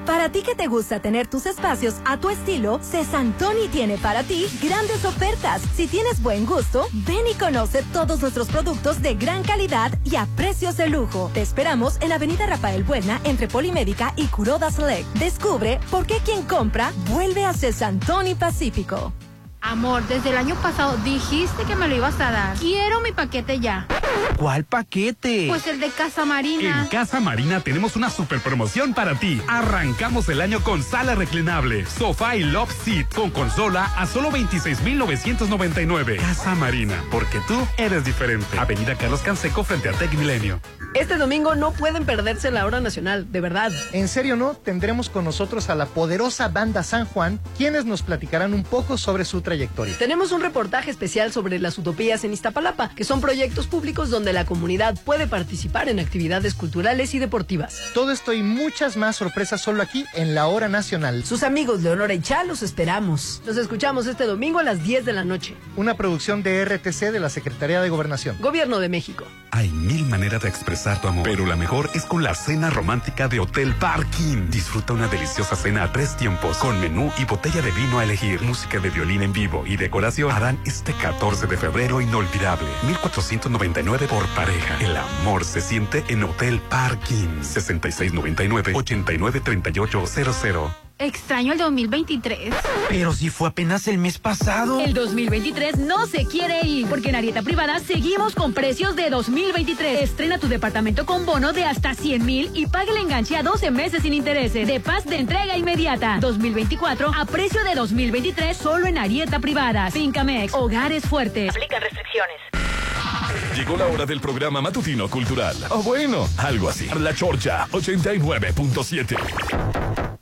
Para ti que te gusta tener tus espacios a tu estilo, Cesantoni tiene para ti grandes ofertas. Si tienes buen gusto, ven y conoce todos nuestros productos de gran calidad y a precios de lujo. Te esperamos en Avenida Rafael Buena entre Polimédica y Curoda Select. Descubre por qué quien compra vuelve a Cesantoni Pacífico. Amor, desde el año pasado dijiste que me lo ibas a dar. Quiero mi paquete ya. ¿Cuál paquete? Pues el de Casa Marina. En Casa Marina tenemos una super promoción para ti. Arrancamos el año con sala reclinable, sofá y love seat con consola a solo 26,999. Casa Marina, porque tú eres diferente. Avenida Carlos Canseco frente a Tech Milenio. Este domingo no pueden perderse la hora nacional, de verdad. En serio, ¿no? Tendremos con nosotros a la poderosa banda San Juan, quienes nos platicarán un poco sobre su trayectoria. Tenemos un reportaje especial sobre las utopías en Iztapalapa, que son proyectos públicos donde la comunidad puede participar en actividades culturales y deportivas. Todo esto y muchas más sorpresas solo aquí en la hora nacional. Sus amigos Leonora y Chá los esperamos. Los escuchamos este domingo a las 10 de la noche. Una producción de RTC de la Secretaría de Gobernación. Gobierno de México. Hay mil maneras de expresar tu amor, pero la mejor es con la cena romántica de Hotel Parking. Disfruta una deliciosa cena a tres tiempos, con menú y botella de vino a elegir, música de violín en vivo y decoración. Harán este 14 de febrero inolvidable. 1499 por pareja. El amor se siente en Hotel Parking. 6699 893800. Extraño el 2023. Pero si fue apenas el mes pasado. El 2023 no se quiere ir, porque en Arieta Privada seguimos con precios de 2023. Estrena tu departamento con bono de hasta 100 mil y pague el enganche a 12 meses sin intereses. De paz de entrega inmediata. 2024 a precio de 2023 solo en Arieta Privada. Fincamex, hogares fuertes. Aplican restricciones. Llegó la hora del programa matutino cultural. O bueno, algo así. La Chorcha 89.7.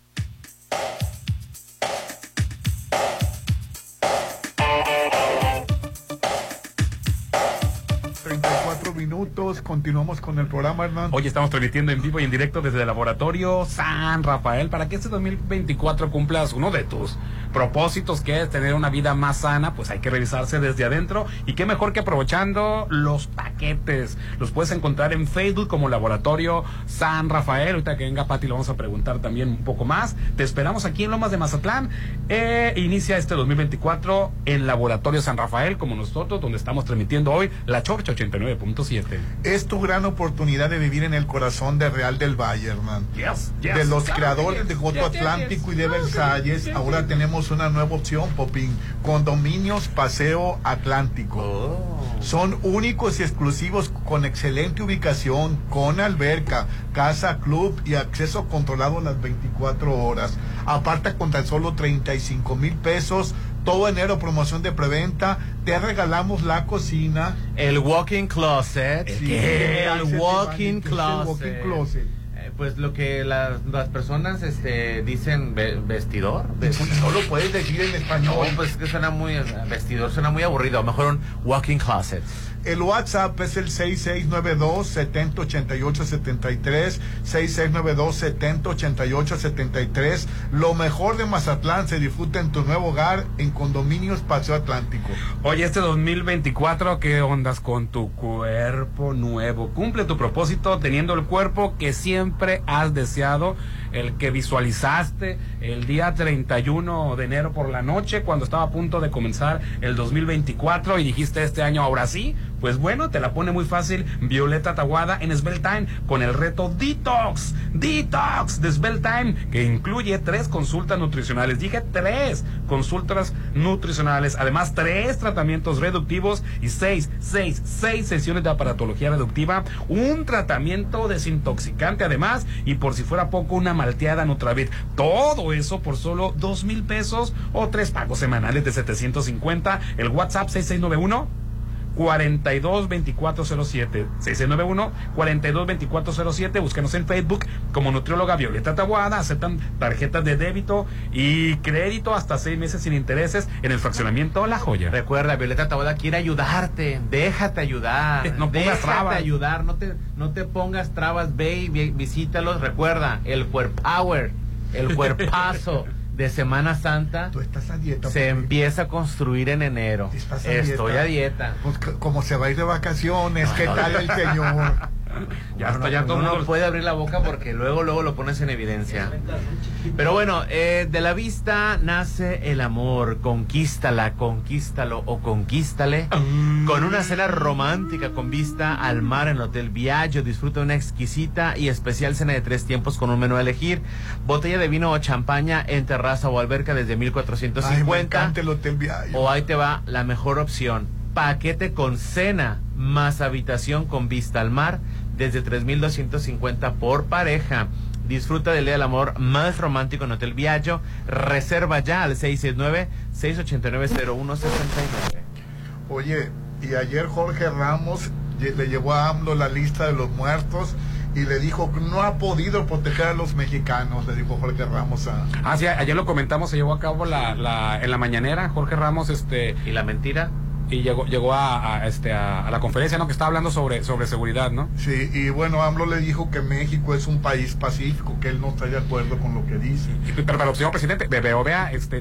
continuamos con el programa, Hernán. Hoy estamos transmitiendo en vivo y en directo desde el laboratorio San Rafael para que este 2024 cumplas uno de tus propósitos que es tener una vida más sana, pues hay que revisarse desde adentro y qué mejor que aprovechando los paquetes. Los puedes encontrar en Facebook como Laboratorio San Rafael. Ahorita que venga Pati lo vamos a preguntar también un poco más. Te esperamos aquí en Lomas de Mazatlán. Eh, inicia este 2024 en Laboratorio San Rafael como nosotros, donde estamos transmitiendo hoy la Chorcha 89.7. Es tu gran oportunidad de vivir en el corazón de Real del Valle, Hernán. Yes, yes. de los creadores de Goto Atlántico y de Versalles, ahora tenemos una nueva opción, Popín. Condominios Paseo Atlántico. Son únicos y exclusivos con excelente ubicación, con alberca, casa, club y acceso controlado las 24 horas. Aparta con tan solo 35 mil pesos. Todo enero promoción de preventa. Te regalamos la cocina. El walk-in closet. ¿El Sí, qué? El Ese walk-in es el walk-in closet. Eh, Pues lo que las, las personas este, dicen ve- vestidor. No lo puedes decir en español. No, pues que suena muy vestidor, suena muy aburrido. Mejor un walk-in closet. El WhatsApp es el 6692-708873, 6692-708873. Lo mejor de Mazatlán se disfruta en tu nuevo hogar en Condominios Paseo Atlántico. Oye, este 2024, ¿qué ondas con tu cuerpo nuevo? Cumple tu propósito teniendo el cuerpo que siempre has deseado, el que visualizaste el día 31 de enero por la noche cuando estaba a punto de comenzar el 2024 y dijiste este año ahora sí. Pues bueno, te la pone muy fácil Violeta Taguada en Time con el reto Detox. Detox de Time que incluye tres consultas nutricionales. Dije tres consultas nutricionales. Además, tres tratamientos reductivos y seis, seis, seis sesiones de aparatología reductiva. Un tratamiento desintoxicante además. Y por si fuera poco, una malteada Nutravit. Todo eso por solo dos mil pesos o tres pagos semanales de 750. El WhatsApp 6691. 422407 6691 422407 búscanos en Facebook como nutrióloga Violeta Tabuada aceptan tarjetas de débito y crédito hasta seis meses sin intereses en el fraccionamiento La Joya Recuerda, Violeta Taboada quiere ayudarte. Déjate ayudar. No pongas Déjate trabas. ayudar. No te, no te pongas trabas. Ve y vi- visítalos. Recuerda, el Power, el cuerpazo de Semana Santa Tú estás a dieta. se empieza a construir en enero. Estás a Estoy dieta. a dieta. Pues, como se va a ir de vacaciones, ¿qué tal el señor? ya ya no, todo el no mundo puede abrir la boca porque luego luego lo pones en evidencia. Pero bueno, eh, de la vista nace el amor. Conquístala, conquístalo o conquístale. Con una cena romántica con vista al mar en el Hotel Viaggio. Disfruta una exquisita y especial cena de tres tiempos con un menú a elegir. Botella de vino o champaña en terraza o alberca desde Ay, me 1450. encanta el Hotel Viaggio. O ahí te va la mejor opción. Paquete con cena más habitación con vista al mar desde 3.250 por pareja. Disfruta del Día del Amor más romántico en Hotel Viaggio. Reserva ya al 669-689-0169. Oye, y ayer Jorge Ramos le llevó a AMLO la lista de los muertos y le dijo que no ha podido proteger a los mexicanos, le dijo Jorge Ramos a... Ah, sí, ayer lo comentamos, se llevó a cabo la, la, en la mañanera, Jorge Ramos, este... ¿Y la mentira? Y llegó, llegó a, a, este, a, a la conferencia, ¿no? Que estaba hablando sobre, sobre seguridad, ¿no? Sí, y bueno, AMLO le dijo que México es un país pacífico, que él no está de acuerdo con lo que dice. Y- Pero, pero señor presidente, ve- veo, vea, este,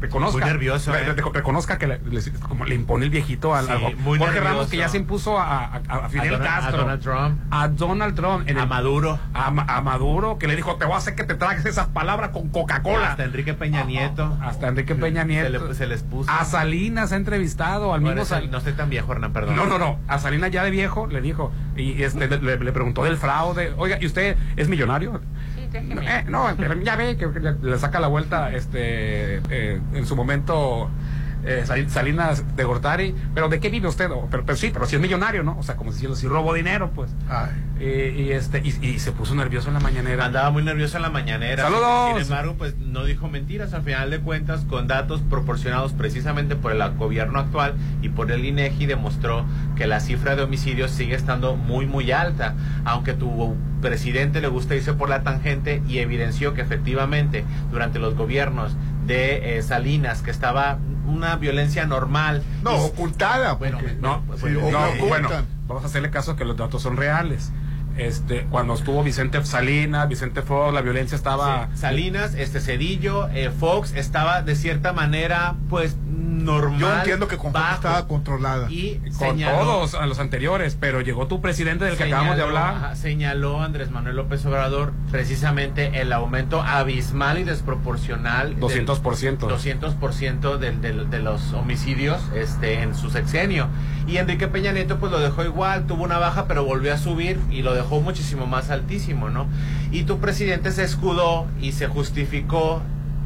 reconozca. Muy nervioso, re- ¿eh? re- reconozca que le, le- como le impone el viejito al, Sí, al- Jorge nervioso. Ramos, que ya se impuso a, a- a Fidel Donald- a Castro. Donald Trump. A Donald Trump. en A el- Maduro. A, Ma- a Maduro, que le dijo, te voy a hacer que te tragues esas palabras con Coca-Cola. Hasta Enrique Peña Nieto. Hasta Enrique Peña Se, Nieto. le- se les puso. A Salinas ha entrevistado al Bueno, mismo no estoy tan viejo, Hernán, perdón. No, no, no. A Salinas ya de viejo le dijo, y este, le, le preguntó del fraude. Oiga, ¿y usted es millonario? Eh, no, pero ya ve que le, le saca la vuelta este eh, en su momento eh, Sal- Salinas de Gortari, pero ¿de qué vive usted? O, pero, pero sí, pero si es millonario, ¿no? O sea, como diciendo, si robo dinero, pues. Eh, y este y, y se puso nervioso en la mañanera. Andaba muy nervioso en la mañanera. ¡Saludos! Sin embargo, pues no dijo mentiras. Al final de cuentas, con datos proporcionados precisamente por el gobierno actual y por el INEGI, demostró que la cifra de homicidios sigue estando muy, muy alta. Aunque tu presidente le gusta irse por la tangente y evidenció que efectivamente durante los gobiernos de eh, Salinas, que estaba una violencia normal. No, ocultada. Bueno, porque- No, pues, Sí, no, bueno, vamos a hacerle caso que los datos son reales. Este, cuando estuvo Vicente Salinas, Vicente Fox, la violencia estaba Sí, Salinas, este Cedillo, eh, Fox estaba de cierta manera, pues normal. Yo entiendo que con bajo, estaba controlada. y con señaló- todos a los anteriores, pero llegó tu presidente del que acabamos de hablar. ajá, señaló Andrés Manuel López Obrador precisamente el aumento abismal y desproporcional. del- 200%. 200% del, del- de los homicidios este, en su sexenio. Y Enrique Peña Nieto pues lo dejó igual, tuvo una baja pero volvió a subir y lo dejó muchísimo más altísimo, ¿no? Y tu presidente se escudó y se justificó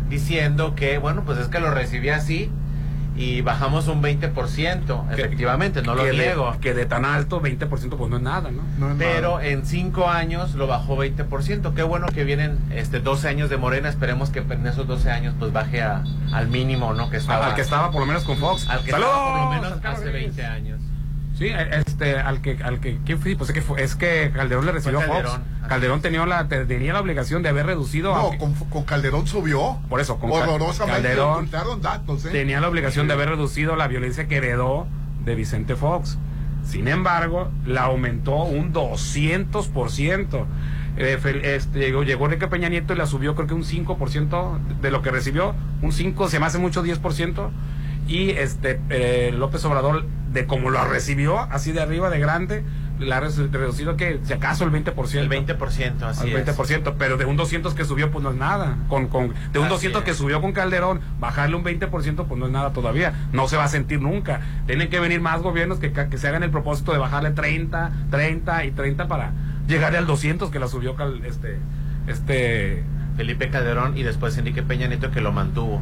diciendo que, bueno, pues es que lo recibí así y bajamos un 20%, efectivamente, no lo que de- niego. que de tan alto, 20% pues no es nada, ¿no? Pero en cinco años lo bajó 20%. Qué bueno que vienen este 12 años de Morena. Esperemos que en esos 12 años pues baje a- al mínimo, ¿no? Que estaba. al que estaba por lo menos con Fox. Al que ¡Saludos! estaba por lo menos hace Rodríguez. 20 años. Sí, este, al que, al que, ¿quién fue? Pues es que, fue- es que Calderón le recibió a Fox. Calderón, tenía la, te- tenía la obligación de haber reducido No, a, con, con Calderón subió. por eso, con Horrorosamente Calderón datos, ¿eh? tenía la obligación de haber reducido la violencia que heredó de Vicente Fox. Sin embargo, la aumentó un 200%. Eh, fel- este, llegó, llegó Enrique Peña Nieto y la subió creo que un 5% de lo que recibió, un 5, se me hace mucho 10%. Y este eh, López Obrador, de como lo recibió, así de arriba, de grande, la ha reducido que si acaso el 20%. El 20%, así Al 20%, pero de un 200 que subió, pues no es nada. Con, con, de un Así 200 que es. subió con Calderón, bajarle un 20%, pues no es nada todavía. No se va a sentir nunca. Tienen que venir más gobiernos que, que se hagan el propósito de bajarle 30, 30 y 30 para llegarle al 200 que la subió Cal- este, este. Felipe Calderón y después Enrique Peña Nieto que lo mantuvo.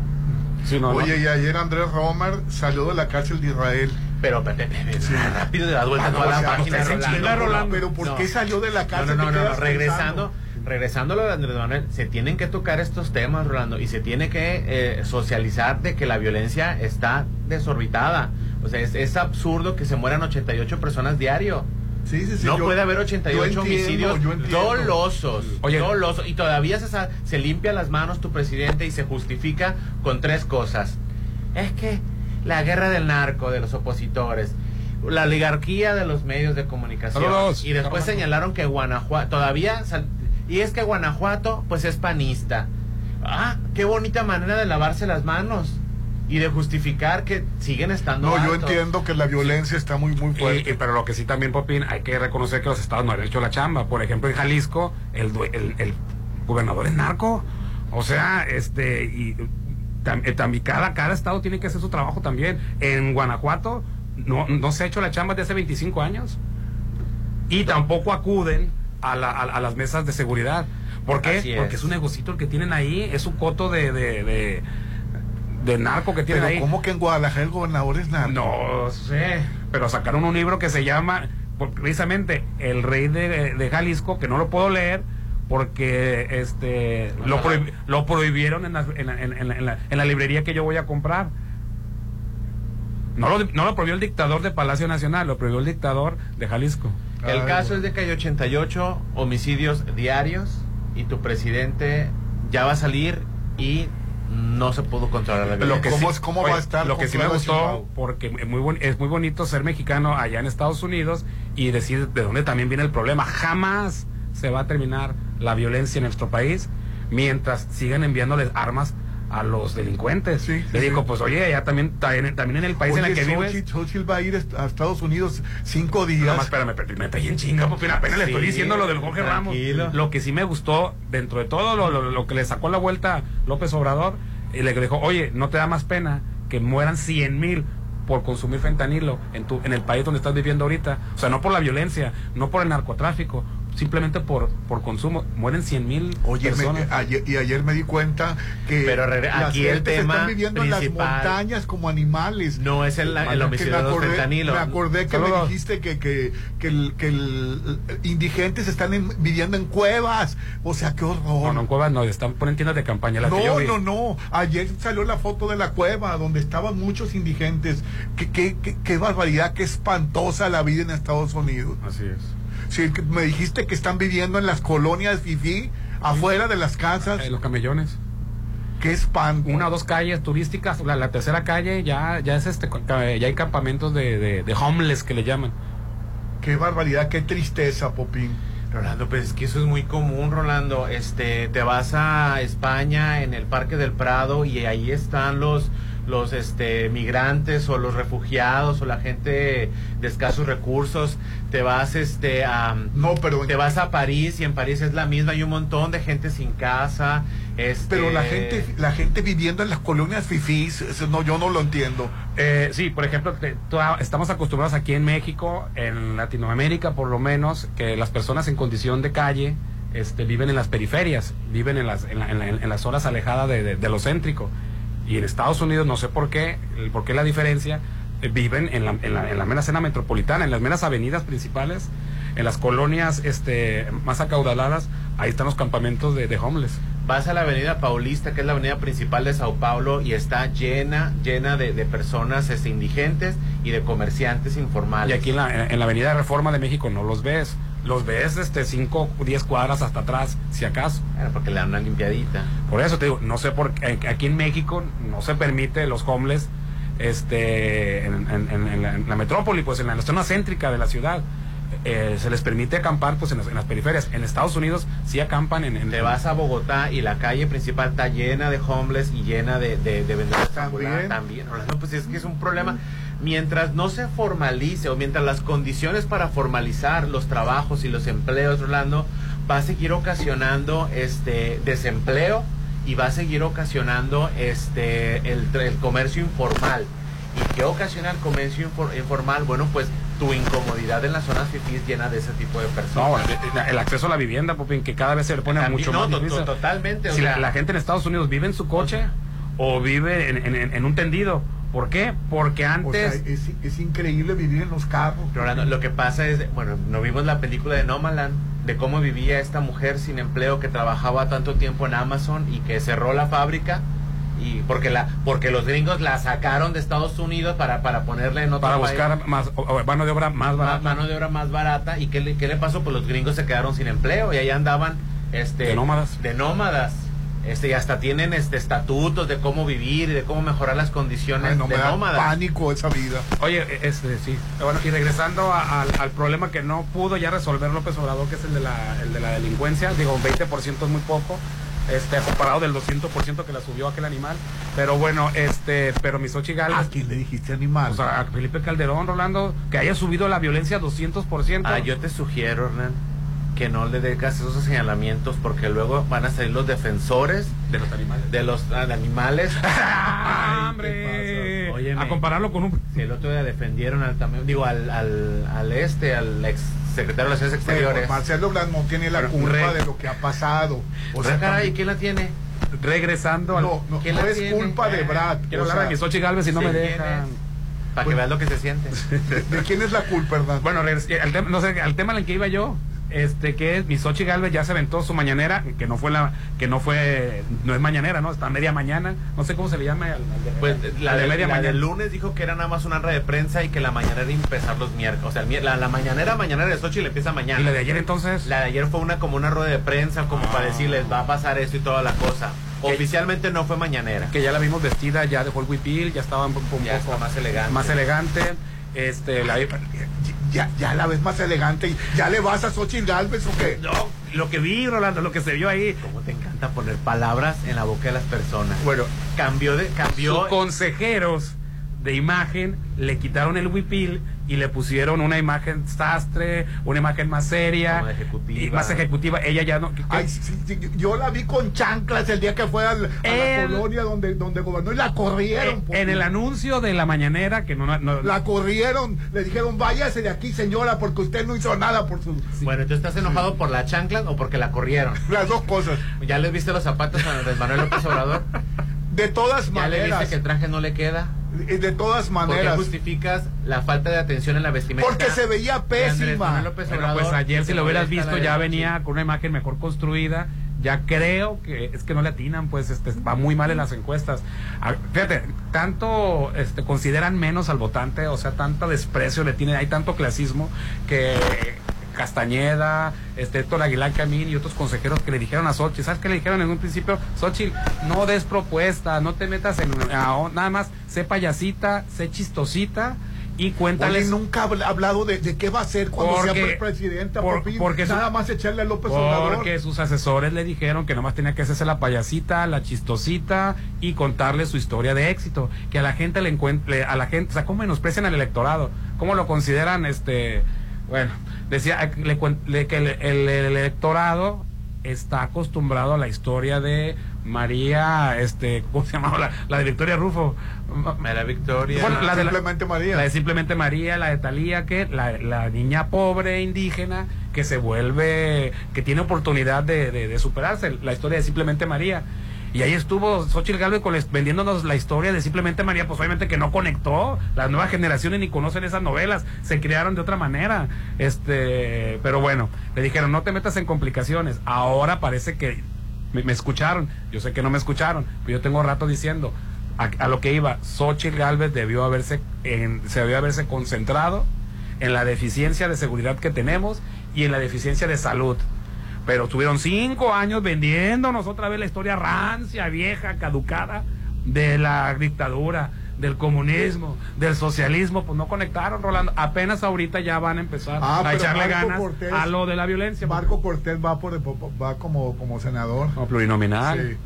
Sí, no, Oye, no. y ayer Andrés Romar salió de la cárcel de Israel. Pero Pepe, Pepe, rápido de la vuelta Ah, toda no, la página, Rolando. enchila, Rolando, pero ¿por No. qué salió de la No, cárcel? no, no, ¿Te no, regresando, regresando a lo de Andrés Manuel, se tienen que tocar estos temas, Rolando, y se tiene que eh, socializar de que la violencia está desorbitada. O sea, es, es absurdo que se mueran 88 personas diario. Sí, sí, sí, no yo- puede haber yo 88 entiendo, homicidios dolosos. Oye. dolosos. Y todavía se, sa- se limpia las manos tu presidente y se justifica con tres cosas. Es que la guerra del narco, de los opositores, la oligarquía de los medios de comunicación. Saludos. Y después señalaron que Guanajuato, todavía, sal- y es que Guanajuato, pues es panista. Ah, qué bonita manera de lavarse las manos y de justificar que siguen estando No, yo entiendo que la violencia está muy, muy fuerte. y- pero lo que sí también, Popín, hay que reconocer que los estados no han hecho la chamba. Por ejemplo, en Jalisco, el, el, el gobernador es narco. O sea, este, y tam- eh, también cada, cada estado tiene que hacer su trabajo también. En Guanajuato no, no se ha hecho la chamba de hace 25 años. Y tampoco acuden a, la- a- a las mesas de seguridad. ¿Por qué? Es. Porque es un negocito el que tienen ahí, es un coto de, de, de, de narco que tienen Pero ahí. ¿cómo que en Guadalajara el gobernador es narco? No sé, pero sacaron un libro que se llama precisamente El Rey de, de Jalisco, que no lo puedo leer porque este lo, lo prohibieron en la, en, la- en la- en la- en la librería que yo voy a comprar. No lo, no lo prohibió el dictador de Palacio Nacional, lo prohibió el dictador de Jalisco. El Ay, caso bueno. es de que hay 88 homicidios diarios y tu presidente ya va a salir y no se pudo controlar la violencia. ¿Cómo sí- cómo va a estar Lo que sí me gustó, porque es muy, bon- es muy bonito ser mexicano allá en Estados Unidos y decir de dónde también viene el problema. Jamás se va a terminar la violencia en nuestro país mientras sigan enviándoles armas a los delincuentes. Sí, sí, Le digo, sí. pues oye, ya también, también, también en el país en el que vives. Xochitl, Xochitl va a ir a Estados Unidos cinco días. Nada más, espérame, me ahí en chinga, porque apenas le estoy diciendo lo del Jorge Ramos. Lo que sí me gustó, dentro de todo lo, lo- lo que le sacó la vuelta López Obrador, y le dijo, oye, ¿no te da más pena que mueran 100 mil por consumir fentanilo en, tu, en el país donde estás viviendo ahorita? O sea, no por la violencia, no por el narcotráfico, simplemente por, por consumo. Mueren 100 mil me- personas. ayer- y ayer me di cuenta que Pero re- las aquí el gentes tema están viviendo en las montañas como animales. No es el, el homicidio me de los acordé, fentanilos. me acordé que me dijiste que, que, que, el- que el- indigentes están en- viviendo en cuevas. O sea, qué horror. No, no, en cuevas no, están ponen tiendas de campaña. Las que yo No, vi. no, no. Ayer salió la foto de la cueva donde estaban muchos indigentes. Qué, qué, qué, qué barbaridad, qué espantosa la vida en Estados Unidos. Así es. Sí, me dijiste que están viviendo en las colonias fifí, afuera de las casas. En los camellones. Qué espanto. Una o dos calles turísticas. La, la tercera calle ya, ya es este, ya hay campamentos de, de, de homeless que le llaman. Qué barbaridad, qué tristeza, Popín. Rolando, pues es que eso es muy común, Rolando. Este, te vas a España en el Parque del Prado y ahí están los los este migrantes o los refugiados o la gente de escasos recursos te vas este a no pero te vas a París y en París es la misma hay un montón de gente sin casa este Pero la gente, la gente viviendo en las colonias fifís, eso no, yo no lo entiendo. Eh, sí, por ejemplo, te- tú- estamos acostumbrados aquí en México, en Latinoamérica por lo menos, que las personas en condición de calle este, viven en las periferias, viven en las, en la- en la- en las zonas alejadas de, de- de lo céntrico. Y en Estados Unidos, no sé por qué, el- por qué la diferencia, eh, viven en la, en, la, en la mera escena metropolitana, en las meras avenidas principales, en las colonias este, más acaudaladas, ahí están los campamentos de, de homeless. Vas a la avenida Paulista, que es la avenida principal de Sao Paulo, y está llena, llena de, de personas este, indigentes y de comerciantes Y informales. aquí en la, en la Avenida Reforma de México no los ves. Los ves este 5 o 10 cuadras hasta atrás, si acaso. Bueno, porque le dan una limpiadita. Por eso te digo, no sé por qué. Aquí en México no se permite los homeless este, en, en- la, en la metrópoli, pues en la, zona céntrica de la ciudad. Eh, se les permite acampar pues en las, en las periferias. En Estados Unidos sí acampan en... en Te vas a Bogotá y la calle principal está llena de homeless y llena de, de, de vendedores. También, pues es que es un problema. Mientras no se formalice o mientras las condiciones para formalizar los trabajos y los empleos, Rolando, va a seguir ocasionando este desempleo y va a seguir ocasionando este el, el comercio informal. ¿Y qué ocasiona el comercio infor- informal? Bueno, pues tu incomodidad en las zonas fifís llena de ese tipo de personas. No, el, acceso a la vivienda, Popín, que cada vez se le pone También, mucho no, más difícil. to- totalmente, o Si la, sea- la gente en Estados Unidos vive en su coche o vive en, en- en- en un tendido. ¿Por qué? Porque O sea, antes... es, es increíble vivir en los carros. Rolando, lo que pasa es, bueno, no vimos la película de Nomaland, de cómo vivía esta mujer sin empleo que trabajaba tanto tiempo en Amazon y que cerró la fábrica y porque la porque los gringos la sacaron de Estados Unidos para, para ponerla en otro para país. buscar más o- o mano de obra más Ma- barata. mano de obra más barata y qué le, qué le pasó pues los gringos se quedaron sin empleo y ahí andaban este De nómadas. de nómadas este y hasta tienen este estatutos de cómo vivir y de cómo mejorar las condiciones Ay, no de me da nómadas pánico esa vida. Oye, este sí. Bueno, y regresando a- al, al problema que no pudo ya resolver López Obrador, que es el de la, el de la delincuencia, digo, 20% es muy poco, este, comparado del 200% que la subió aquel animal. Pero bueno, este, pero Misochi Gálvez. ¿A quién le dijiste animal? O sea, a Felipe Calderón, Rolando, que haya subido la violencia 200%. Ah, yo te sugiero, Hernán, que no le dejas esos señalamientos porque luego van a salir los defensores de los animales. De los ah, de animales. ¡Ah, hombre! Óyeme, a compararlo con un... si el otro día defendieron al también, digo, al, al, al este, al ex secretario de Relaciones Exteriores. Pero Marcelo no tiene la Pero, culpa re- de lo que ha pasado. O sea, caray, también- ¿quién la tiene? Regresando al... no, no, ¿quién no la es tiene? culpa de Brad. Quiero o hablar de sea, Misochi Gálvez y no me ¿quién dejan. Para que veas lo que se siente. ¿De, de quién es la culpa, Hernán? Bueno, regres- al tema, no sé, al tema en el que iba yo, este que es Misochi Galvez ya se aventó su mañanera, que no fue la, que no fue, no es mañanera, ¿no? Está a media mañana, no sé cómo se le llama. Pues la, de, media la mañana. del lunes dijo que era nada más una red de prensa y que la mañanera era empezar los miércoles. O sea, el la, la mañanera, mañanera de Sochi le empieza mañana. ¿Y la de ayer entonces? La de ayer fue una como una rueda de prensa, como para decirles va a pasar esto y toda la cosa. Oficialmente no fue mañanera. que ya la vimos vestida, ya dejó el huipil, ya estaba un, poco más elegante. más elegante. Este, la, ya, ya la ves más elegante. y ¿Ya le vas a Xochitl Galvez o qué? no, lo que vi, Rolando, lo que se vio ahí. Cómo te encanta poner palabras en la boca de las personas. Bueno, Cambió de cambió sus consejeros de imagen le quitaron el huipil y le pusieron una imagen sastre, una imagen más seria, ejecutiva. y más ejecutiva. Ella ya no. que- Ay, sí, sí, yo la vi con chanclas el día que fue al- a, la colonia donde, donde gobernó y la corrieron. en, en el anuncio de la mañanera, que no. no- La corrieron, le dijeron, váyase de aquí, señora, porque usted no hizo nada por su... Bueno, ¿tú estás enojado por la chancla o porque la corrieron? Las dos cosas. ¿Ya les viste los zapatos a Andrés Manuel López Obrador? De todas ¿Ya le maneras. viste que el traje no le queda? De de todas ¿Por qué maneras. justificas la falta de atención en la vestimenta? Porque se veía pésima. López Bueno, pues ayer si lo hubieras visto ya venía con una imagen mejor construida. Ya creo que es que no le atinan, pues este, va muy mal en las encuestas. Fíjate, tanto este, consideran menos al votante, o sea, tanto desprecio le tienen, hay tanto clasismo que Castañeda, este Héctor Aguilar Camín y otros consejeros que le dijeron a Xochitl, ¿sabes qué le dijeron en un principio? Xochitl, no des propuesta, no te metas en nada más, sé payasita, sé chistosita y cuéntales Oye, nunca ha habl- hablado de, de qué va a hacer cuando Porque- sea pre- presidenta. por- por fin. porque su- Nada más echarle a López Obrador. Porque sus asesores le dijeron que nomás tenía que hacerse la payasita, la chistosita y contarle su historia de éxito. Que a la gente le encuentre, a la gente, o sea, cómo menosprecian al electorado, cómo lo consideran, este, bueno, decía le que el, el- el electorado está acostumbrado a la historia de María, este, ¿cómo se llamaba? La, la de Victoria Rufo. María Victoria. Bueno, la de la- Simplemente María. la de Simplemente María, la de Talía, que la, la niña pobre indígena que se vuelve, que tiene oportunidad de, de- de superarse, la historia de Simplemente María. Y ahí estuvo Xochitl Galvez vendiéndonos la historia de Simplemente María, pues obviamente que no conectó. Las nuevas generaciones ni conocen esas novelas, se crearon de otra manera. Este, pero bueno, le dijeron, no te metas en complicaciones. Ahora parece que me, me escucharon. Yo sé que no me escucharon, pero yo tengo rato diciendo a, a lo que iba. Xochitl Galvez debió haberse, en, se debió haberse concentrado en la deficiencia de seguridad que tenemos y en la deficiencia de salud. Pero tuvieron cinco años vendiéndonos otra vez la historia rancia, vieja, caducada de la dictadura, del comunismo, del socialismo. Pues no conectaron, Rolando. Apenas ahorita ya van a empezar Ah, a echarle Marco ganas Cortés- a lo de la violencia. Marco Cortés va por va como, como senador. Como plurinominal. Sí.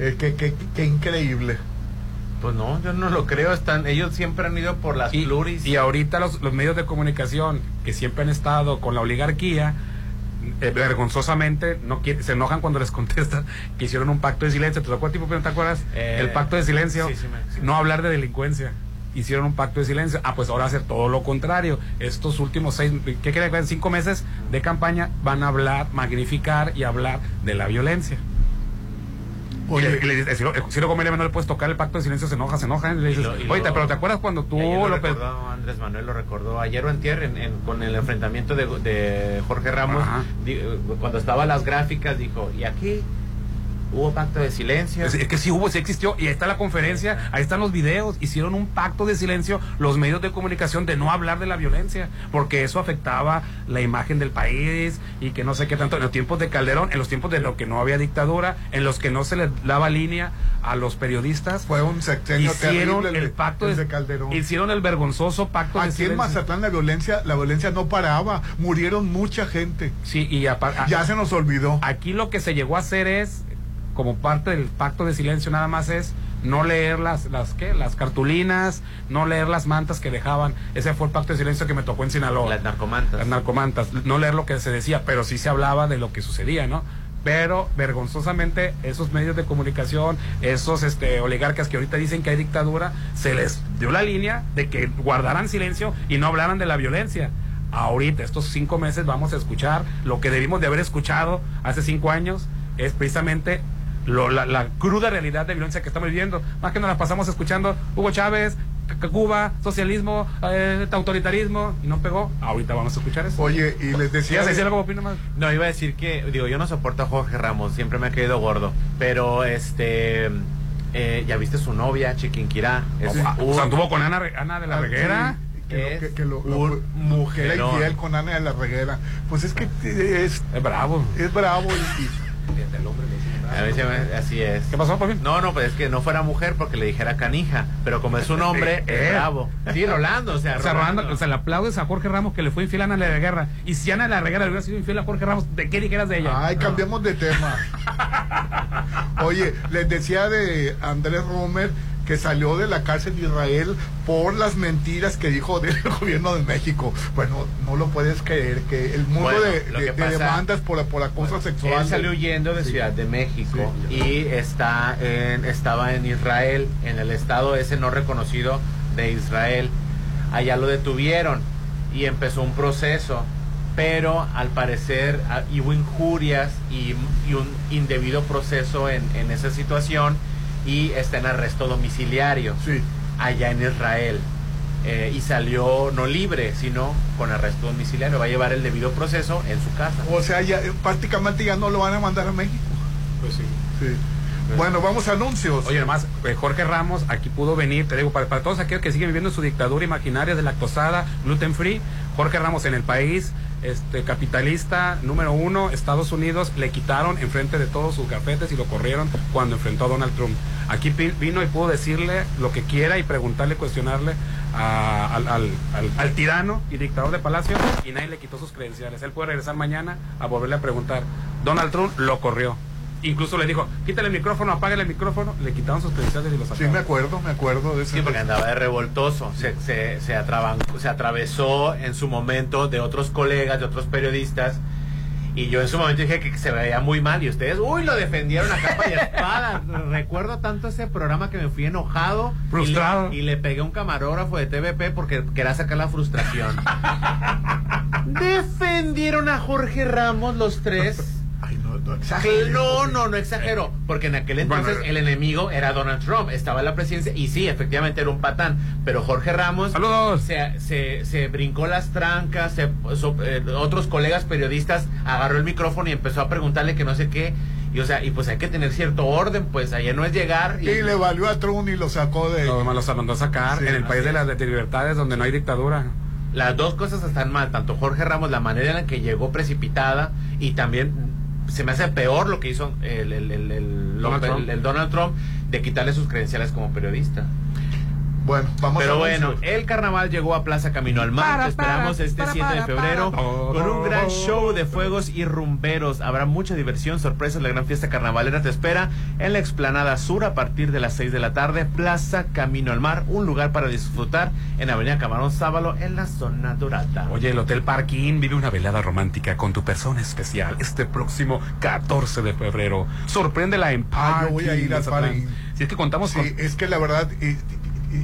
Eh, qué, qué- qué increíble. Pues no, yo no lo creo. Están, ellos siempre han ido por las Y, pluris. y ahorita los, los medios de comunicación que siempre han estado con la oligarquía, eh, vergonzosamente no quiere- se enojan cuando les contestan que hicieron un pacto de silencio. ¿Te no te acuerdas? Eh, El pacto de silencio, sí, sí me- sí. no hablar de delincuencia. Hicieron un pacto de silencio. Ah, pues ahora hacer todo lo contrario. Estos últimos seis, ¿qué decir? Cinco meses de campaña van a hablar, magnificar y hablar de la violencia. Oye. Le- y le dice, si, si Comedia no le puedes tocar el pacto de silencio, se enoja, se enoja. Le dices, lo- oye, lo- pero ¿te acuerdas cuando tú, lo López? recordó, Andrés Manuel lo recordó ayer o antier en, en- con el enfrentamiento de, de Jorge Ramos di- cuando estaban las gráficas dijo y aquí hubo pacto de silencio Es, es que sí hubo, sí existió, y ahí está la conferencia, ahí están los videos, hicieron un pacto de silencio los medios de comunicación de no hablar de la violencia, porque eso afectaba la imagen del país y que no sé qué tanto, en los tiempos de Calderón, en los tiempos de lo que no había dictadura, en los que no se les daba línea a los periodistas, Fue un sexenio hicieron terrible el de- pacto el de, de Calderón. hicieron el vergonzoso pacto de Aquí en silencio. Mazatlán la violencia, la violencia no paraba, murieron mucha gente. Sí, y apar- Ya se nos olvidó. Aquí lo que se llegó a hacer es, como parte del pacto de silencio nada más es no leer las, las, ¿qué? las cartulinas, no leer las mantas que dejaban. Ese fue el pacto de silencio que me tocó en Sinaloa. las narcomantas Las narcomantas. No leer lo que se decía, pero sí se hablaba de lo que sucedía, ¿no? Pero vergonzosamente esos medios de comunicación, esos este, oligarcas que ahorita dicen que hay dictadura, se les dio la línea de que guardaran silencio y no hablaran de la violencia. Ahorita, estos cinco meses, vamos a escuchar lo que debimos de haber escuchado hace cinco años, es precisamente lo- la, la cruda realidad de violencia que estamos viviendo. Más que nos la pasamos escuchando Hugo Chávez, Cuba, socialismo, eh, autoritarismo, y no pegó. Ahorita vamos a escuchar eso. Oye, y les decía. ¿Quieres de- decir algo, opino más? no iba a decir que digo yo no soporto a Jorge Ramos siempre me ha caído gordo pero este eh, ya viste su novia Chiquinquirá es un- o sea, anduvo con Ana, Ana de la Ah, Reguera. sí, que lo- que- que lo- infiel con Ana de la Reguera. Pues es que es, Es bravo. es bravo y, y- El hombre le dice bravo. A me- así es. ¿Qué pasó, por fin? No, no, pues es que no fuera mujer porque le dijera canija, pero como es un hombre, Eh. es bravo. Sí, Rolando, o sea, O sea, Rolando. Rolando, o sea, le aplaudes a Jorge Ramos que le fue infiel a Ana de la Guerra. Y si Ana de la Reguera le hubiera sido infiel a Jorge Ramos, ¿de qué dijeras de ella? Ay, cambiemos de tema. Oye, les decía de Andrés Romer que salió de la cárcel de Israel por las mentiras que dijo del gobierno de México. Bueno, no lo puedes creer, que el mundo Bueno, de, demandas por, la- por acoso sexual. Él salió huyendo de Sí. Ciudad de México Sí. y está en, estaba en Israel, en el estado ese no reconocido de Israel. Allá lo detuvieron y empezó un proceso, pero al parecer ah, hubo injurias y, y un indebido proceso en, en esa situación y está en arresto domiciliario allá en Israel. Eh, y salió no libre, sino con arresto domiciliario. Va a llevar el debido proceso en su casa. O sea, ya, eh, prácticamente ya no lo van a mandar a México. Pues sí. Sí. Bueno, vamos a anuncios. Oye, además, eh, Jorge Ramos aquí pudo venir, te digo, para, para todos aquellos que siguen viviendo su dictadura imaginaria de lactosada, gluten free, Jorge Ramos en el país, este capitalista número uno, Estados Unidos, le quitaron enfrente de todos sus gafetes y lo corrieron cuando enfrentó a Donald Trump. Aquí vino y pudo decirle lo que quiera y preguntarle, cuestionarle al- al tirano y dictador de Palacio y nadie le quitó sus credenciales. Él puede regresar mañana a volverle a preguntar. Donald Trump lo corrió. Incluso le dijo, quítale el micrófono, apágale el micrófono, le quitaron sus credenciales y los Sí, sacaron. me acuerdo, me acuerdo de ese. Sí, porque andaba de revoltoso. Se, se, se, atraban- se atravesó en su momento de otros colegas, de otros periodistas. Y yo en su momento dije que se veía muy mal. Y ustedes, uy, lo defendieron a capa y espada. Recuerdo tanto ese programa que me fui enojado. y le- Frustrado. Y le, pegué a un camarógrafo de TVP porque quería sacar la frustración. Defendieron a Jorge Ramos los tres. No, no exageres, No, no, no exagero. Porque en aquel entonces Bueno, el enemigo era Donald Trump. Estaba en la presidencia y sí, efectivamente era un patán. Pero Jorge Ramos Saludos. Se, se, se brincó las trancas. se- so- eh, otros colegas periodistas agarró el micrófono y empezó a preguntarle que no sé qué. Y o sea, y pues hay que tener cierto orden. Pues allá no es llegar. Y le valió a Trump y lo sacó de. Lo los mandó a sacar Sí, en el país de las de libertades donde no hay dictadura. Las dos cosas están mal, tanto Jorge Ramos, la manera en la que llegó precipitada y también se me hace peor lo que hizo el, el- el- el- Donald Trump. Donald Trump de quitarle sus credenciales como periodista. Bueno, vamos Pero a bueno, el carnaval llegó a Plaza Camino al Mar. Para, Te esperamos para, este para, 7 de febrero para. con un gran show de fuegos y rumberos. Habrá mucha diversión, sorpresas. La gran fiesta carnavalera te espera en la explanada sur a partir de las 6 de la tarde. Plaza Camino al Mar, un lugar para disfrutar en Avenida Camarón Sábalo en la zona dorada. Oye, el Hotel Parking vive una velada romántica con tu persona especial este próximo 14 de febrero. Sorpréndela en Ah, Parking. yo voy a ir. Parking. Si es que contamos Sí, con... es que la verdad, eh,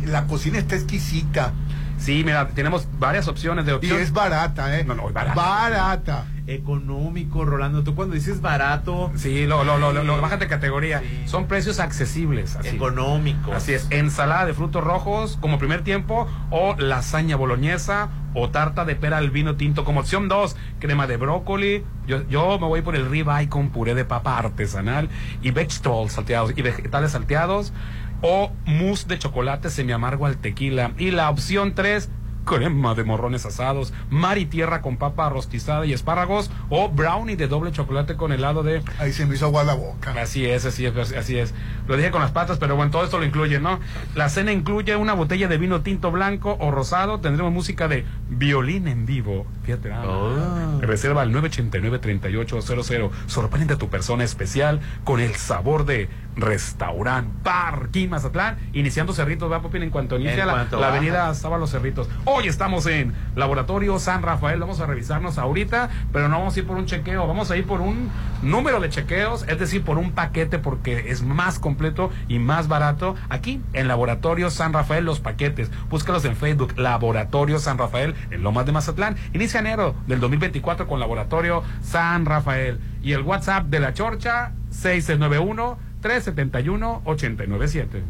la cocina está exquisita Sí, mira, tenemos varias opciones de y opción. es barata, ¿eh? No, no, es barata. Barata. Económico, Rolando. Tú cuando dices barato, Sí, lo, lo, lo, lo, lo- bájate categoría. Son precios accesibles. Así. económico. Así es, ensalada de frutos rojos como primer tiempo o lasaña boloñesa o tarta de pera al vino tinto como opción 2, crema de brócoli. Yo, yo me voy por el ribeye con puré de papa artesanal y vegetables salteados y vegetales salteados o mousse de chocolate semi amargo al tequila. Y la opción 3, crema de morrones asados, mar y tierra con papa rostizada y espárragos o brownie de doble chocolate con helado de Ahí se me hizo agua la boca. Así es, así es, así es. Lo dije con las patas, pero bueno, todo esto lo incluye, ¿no? La cena incluye una botella de vino tinto blanco o rosado. Tendremos música de violín en vivo. Fíjate. Oh. Reserva al 989-3800. Sorprende a tu persona especial con el sabor de restaurant Bar King Mazatlán. Iniciando Cerritos, va, Popín, en cuanto inicia En la, cuanto la avenida Sábalo Cerritos. Hoy estamos en Laboratorio San Rafael. Vamos a revisarnos ahorita, pero no vamos a ir por un chequeo, vamos a ir por un número de chequeos, es decir, por un paquete porque es más completo y más barato. Aquí en Laboratorio San Rafael, los paquetes. Búscalos en Facebook, Laboratorio San Rafael, en Lomas de Mazatlán. Inicia enero del 2024 con Laboratorio San Rafael. Y el WhatsApp de la Chorcha, 691 371 897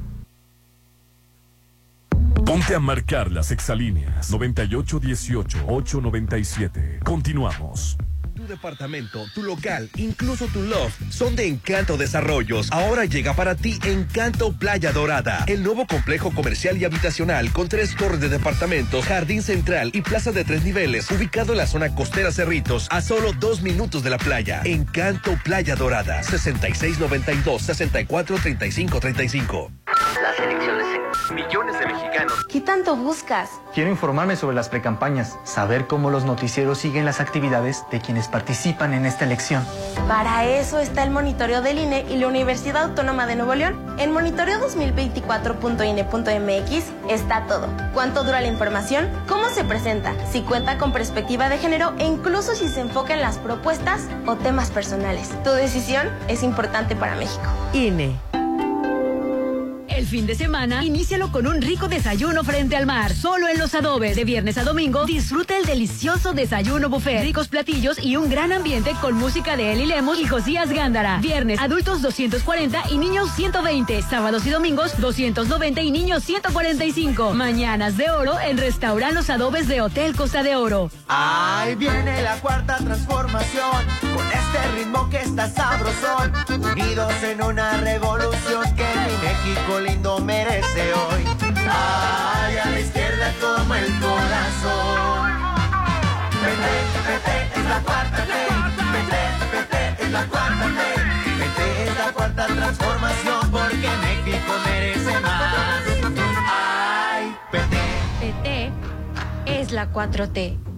Ponte a marcar las exalíneas 9818-897. Continuamos. Departamento, tu local, incluso tu loft son de Encanto Desarrollos. Ahora llega para ti Encanto Playa Dorada, el nuevo complejo comercial y habitacional con tres torres de departamentos, jardín central y plaza de tres niveles, ubicado en la zona costera Cerritos, a solo dos minutos de la playa. Encanto Playa Dorada, 6692-643535. Las elecciones los millones de mexicanos. ¿Qué tanto buscas? Quiero informarme sobre las precampañas, saber cómo los noticieros siguen las actividades de quienes participan en esta elección. Para eso está el monitoreo del INE y la Universidad Autónoma de Nuevo León. En monitoreo2024.ine.mx está todo. ¿Cuánto dura la información? ¿Cómo se presenta? Si cuenta con perspectiva de género e incluso si se enfoca en las propuestas o temas personales. Tu decisión es importante para México. INE. El fin de semana, inícialo con un rico desayuno frente al mar. Solo en los adobes. De viernes a domingo, disfruta el delicioso desayuno buffet. Ricos platillos y un gran ambiente con música de Eli Lemos y Josías Gándara. Viernes, adultos 240 y niños 120. Sábados y domingos, 290 y niños 145. Mañanas de oro en Restaurant Los Adobes de Hotel Costa de Oro. Ahí viene la cuarta transformación, con este ritmo que está sabrosón, unidos en una revolución que mi México lindo merece hoy. Ay, a la izquierda como el corazón. Vete, vete, es la cuarta T. Vete, vete, es la cuarta T. Vete, es la cuarta transformación porque México merece más. Ay, vete. PT es la 4T.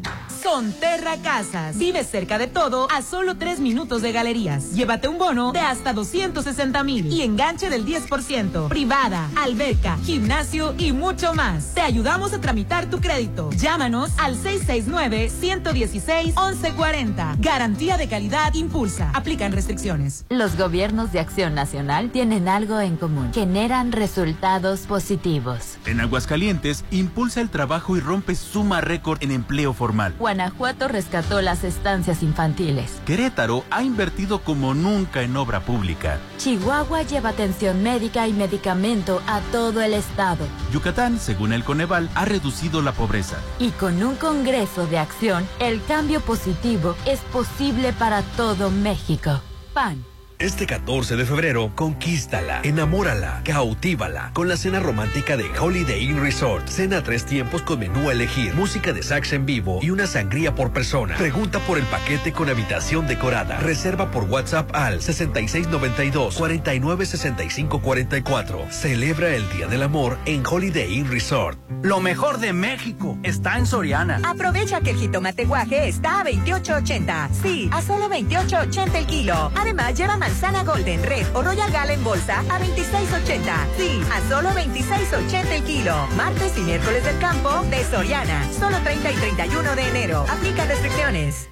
Sonterra Casas. Vive cerca de todo a solo tres minutos de galerías. Llévate un bono de hasta 260 mil y enganche del 10%. Privada, alberca, gimnasio y mucho más. Te ayudamos a tramitar tu crédito. Llámanos al 669-116-1140. Garantía de calidad impulsa. Aplican restricciones. Los gobiernos de Acción Nacional tienen algo en común. Generan resultados positivos. En Aguascalientes, impulsa el trabajo y rompe suma récord en empleo formal. Guanajuato rescató las estancias infantiles. Querétaro ha invertido como nunca en obra pública. Chihuahua lleva atención médica y medicamento a todo el estado. Yucatán, según el Coneval, ha reducido la pobreza. Y con un Congreso de Acción, el cambio positivo es posible para todo México. PAN. Este 14 de febrero, conquístala, enamórala, cautívala con la cena romántica de Holiday Inn Resort. Cena a tres tiempos con menú a elegir, música de sax en vivo y una sangría por persona. Pregunta por el paquete con habitación decorada. Reserva por WhatsApp al 6692-496544. Celebra el Día del Amor en Holiday Inn Resort. Lo mejor de México está en Soriana. Aprovecha que el jitomate guaje está a 28.80. Sí, a solo 28.80 el kilo. Además, lleva manzana Golden Red o Royal Gala en bolsa a 26.80. Sí, a solo 26.80 el kilo. Martes y miércoles del campo de Soriana. Solo 30 y 31 de enero. Aplica restricciones.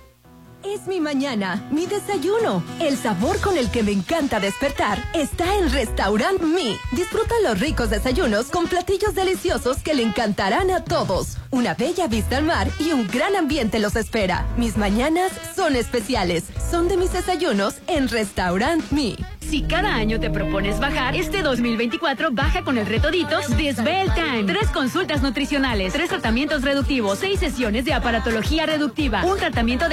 Es mi mañana, mi desayuno. El sabor con el que me encanta despertar está en Restaurant Mi. Disfruta los ricos desayunos con platillos deliciosos que le encantarán a todos. Una bella vista al mar y un gran ambiente los espera. Mis mañanas son especiales. Son de mis desayunos en Restaurant Mi. Si cada año te propones bajar, este 2024 baja con el reto Ditos de Time. Tres consultas nutricionales, tres tratamientos reductivos, seis sesiones de aparatología reductiva, un tratamiento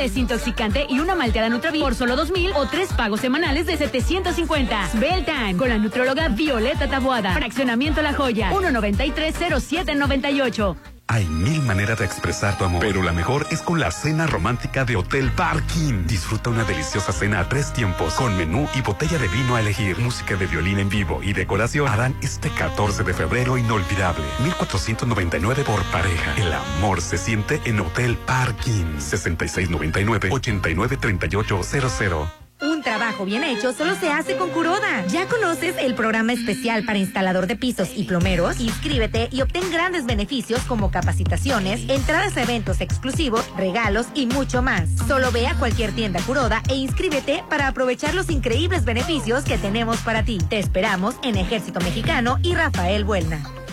y una malteada Nutravi por solo 2,000 o tres pagos semanales de 750. Svelte Time con la nutróloga Violeta Taboada. Fraccionamiento La Joya, 1930798. Hay mil maneras de expresar tu amor, pero la mejor es con la cena romántica de Hotel Parking. Disfruta una deliciosa cena a tres tiempos, con menú y botella de vino a elegir, música de violín en vivo y decoración. Harán este 14 de febrero inolvidable. 1499 por pareja. El amor se siente en Hotel Parking. 6699-893800. Un trabajo bien hecho solo se hace con Curoda. ¿Ya conoces el programa especial para instalador de pisos y plomeros? Inscríbete y obtén grandes beneficios como capacitaciones, entradas a eventos exclusivos, regalos y mucho más. Solo ve a cualquier tienda Curoda e inscríbete para aprovechar los increíbles beneficios que tenemos para ti. Te esperamos en Ejército Mexicano y Rafael Buelna.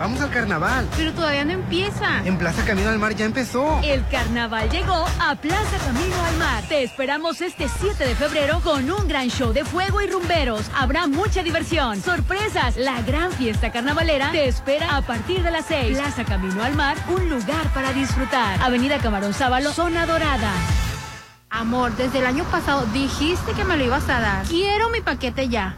Vamos al carnaval. Pero todavía no empieza. En Plaza Camino al Mar ya empezó. El carnaval llegó a Plaza Camino al Mar. Te esperamos este 7 de febrero con un gran show de fuego y rumberos. Habrá mucha diversión, sorpresas. La gran fiesta carnavalera te espera a partir de las 6. Plaza Camino al Mar, un lugar para disfrutar. Avenida Camarón Sábalo, zona dorada. Amor, desde el año pasado dijiste que me lo ibas a dar. Quiero mi paquete ya.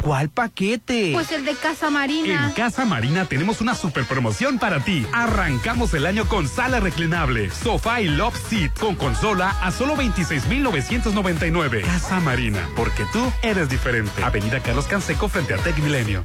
¿Cuál paquete? Pues el de Casa Marina. En Casa Marina tenemos una super promoción para ti. Arrancamos el año con sala reclinable, sofá y love seat con consola a solo 26,999. Casa Marina, porque tú eres diferente. Avenida Carlos Canseco frente a Tec Milenio.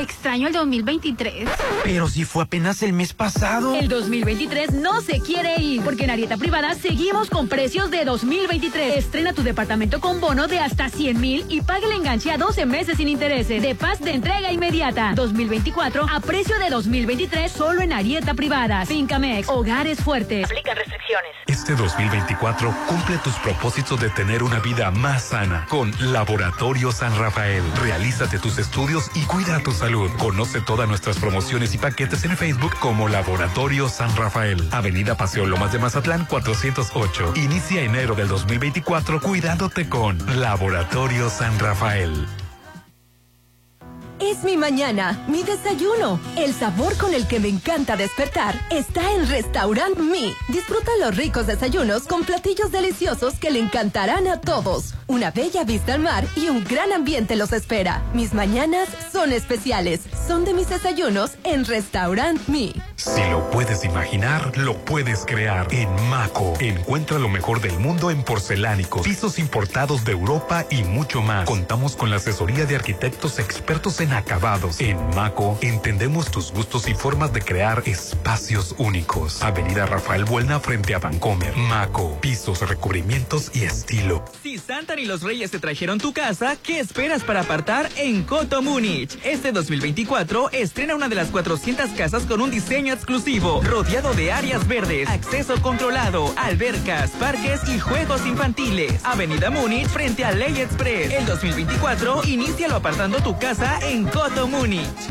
Extraño el 2023. Pero si fue apenas el mes pasado. El 2023 no se quiere ir, porque en Arieta Privada seguimos con precios de 2023. Estrena tu departamento con bono de hasta 100 mil y pague el enganche a 12 meses sin intereses. De paz de entrega inmediata. 2024 a precio de 2023 solo en Arieta Privada. Fincamex, hogares fuertes. Aplica restricciones. Este 2024 cumple tus propósitos de tener una vida más sana con Laboratorio San Rafael. Realízate tus estudios y cuida tu salud. Conoce todas nuestras promociones y paquetes en Facebook como Laboratorio San Rafael. Avenida Paseo Lomas de Mazatlán 408. Inicia enero del 2024 cuidándote con Laboratorio San Rafael. Es mi mañana, mi desayuno. El sabor con el que me encanta despertar está en Restaurant Mi. Disfruta los ricos desayunos con platillos deliciosos que le encantarán a todos. Una bella vista al mar y un gran ambiente los espera. Mis mañanas son especiales. Son de mis desayunos en Restaurant Mi. Si lo puedes imaginar, lo puedes crear. En Maco, encuentra lo mejor del mundo en porcelánicos, pisos importados de Europa y mucho más. Contamos con la asesoría de arquitectos expertos en acabados. En Maco, entendemos tus gustos y formas de crear espacios únicos. Avenida Rafael Buelna frente a Vancomer. Maco, pisos, recubrimientos y estilo. Si Santa y los Reyes te trajeron tu casa, ¿qué esperas para apartar en Coto Múnich? Este 2024 estrena una de las 400 casas con un diseño exclusivo, rodeado de áreas verdes, acceso controlado, albercas, parques y juegos infantiles. Avenida Múnich frente a Ley Express. El 2024, inícialo apartando tu casa en Coto Múnich.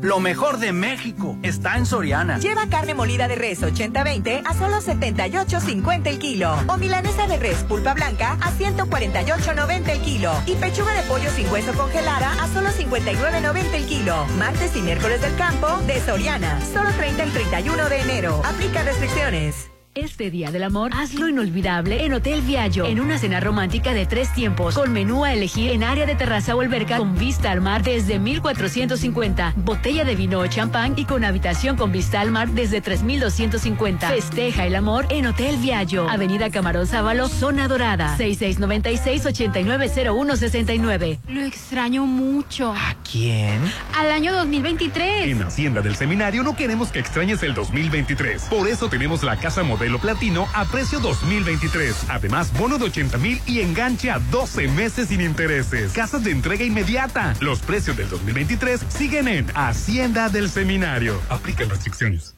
Lo mejor de México está en Soriana. Lleva carne molida de res 80-20 a solo 78.50 el kilo. O milanesa de res pulpa blanca a 148.90 el kilo. Y pechuga de pollo sin hueso congelada a solo 59.90 el kilo. Martes y miércoles del campo de Soriana. Solo 30 y 31 de enero. Aplica restricciones. Este Día del Amor, hazlo inolvidable en Hotel Viallo, en una cena romántica de tres tiempos, con menú a elegir en área de terraza o alberca con vista al mar desde 1450, botella de vino o champán y con habitación con vista al mar desde 3250. Festeja el amor en Hotel Viallo, Avenida Camarón Sábalo, Zona Dorada, 6696-890169. Lo extraño mucho. ¿A quién? Al año 2023. En Hacienda del Seminario no queremos que extrañes el 2023. Por eso tenemos la casa modelo platino a precio 2023. Además, bono de 80 mil y enganche a 12 meses sin intereses. Casas de entrega inmediata. Los precios del 2023 siguen en Hacienda del Seminario. Aplican restricciones.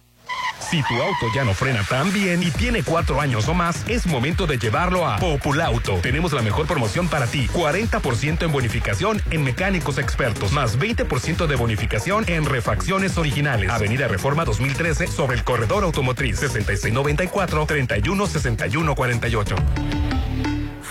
Si tu auto ya no frena tan bien y tiene cuatro años o más, es momento de llevarlo a Populauto. Tenemos la mejor promoción para ti. 40% en bonificación en mecánicos expertos, más 20% de bonificación en refacciones originales. Avenida Reforma 2013 sobre el corredor automotriz 6694-316148.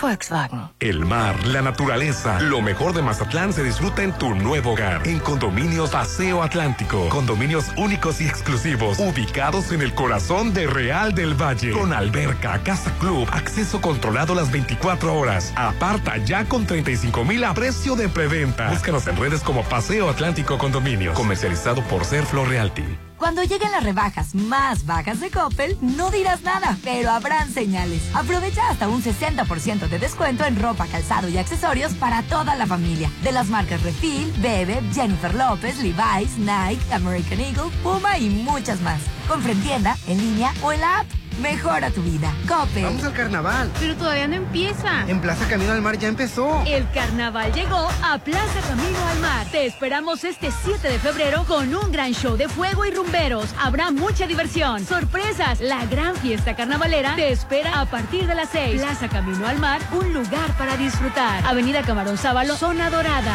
Volkswagen. El mar, la naturaleza, lo mejor de Mazatlán se disfruta en tu nuevo hogar. En Condominios Paseo Atlántico. Condominios únicos y exclusivos, ubicados en el corazón de Real del Valle. Con alberca, casa club, acceso controlado las 24 horas. Aparta ya con 35 mil a precio de preventa. Búscanos en redes como Paseo Atlántico Condominios. Comercializado por Serflo Realty. Cuando lleguen las rebajas más bajas de Coppel, no dirás nada, pero habrán señales. Aprovecha hasta un 60% de descuento en ropa, calzado y accesorios para toda la familia. De las marcas Refil, Bebe, Jennifer López, Levi's, Nike, American Eagle, Puma y muchas más. Compra en tienda, en línea o en la app. Mejora tu vida. Coppel. Vamos al carnaval. Pero todavía no empieza. En Plaza Camino al Mar ya empezó. El carnaval llegó a Plaza Camino al Mar. Te esperamos este 7 de febrero con un gran show de fuego y rumberos. Habrá mucha diversión, sorpresas. La gran fiesta carnavalera te espera a partir de las 6. Plaza Camino al Mar, un lugar para disfrutar. Avenida Camarón Sábalo, Zona Dorada.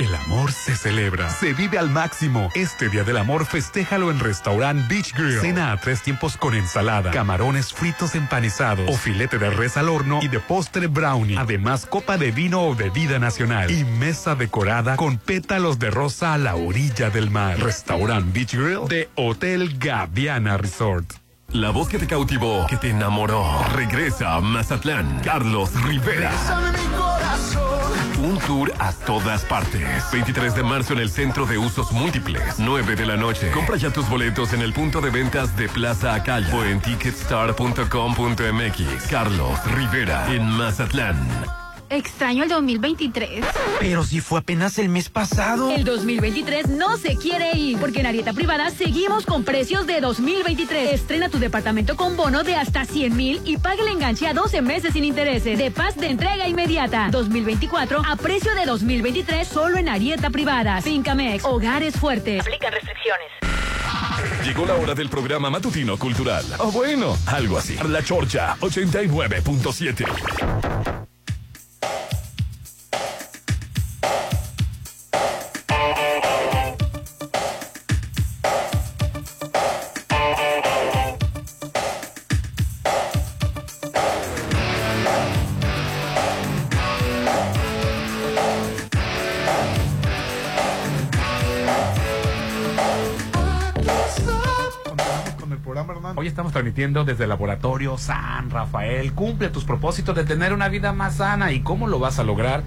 El amor se celebra, se vive al máximo. Este Día del Amor festéjalo en Restaurant Beach Grill. Cena a tres tiempos con ensalada, camarones fritos empanizados o filete de res al horno y de postre brownie. Además, copa de vino o bebida nacional y mesa decorada con pétalos de rosa a la orilla del mar. Restaurant Beach Grill de Hotel Gaviana Resort. La voz que te cautivó, que te enamoró. Regresa a Mazatlán. Carlos Rivera. Un tour a todas partes. 23 de marzo en el Centro de Usos Múltiples. 9 de la noche. Compra ya tus boletos en el punto de ventas de Plaza Acaya o en ticketstar.com.mx. Carlos Rivera en Mazatlán. Extraño el 2023. Pero si fue apenas el mes pasado. El 2023 no se quiere ir, porque en Arieta Privada seguimos con precios de 2023. Estrena tu departamento con bono de hasta 100 mil y pague el enganche a 12 meses sin intereses. De paz de entrega inmediata. 2024 a precio de 2023 solo en Arieta Privada. Fincamex, hogares fuertes. Aplican restricciones. Llegó la hora del programa matutino cultural. O bueno, algo así. La Chorcha 89.7. Thank you. Programa. Hoy estamos transmitiendo desde el Laboratorio San Rafael. Cumple tus propósitos de tener una vida más sana. ¿Y cómo lo vas a lograr?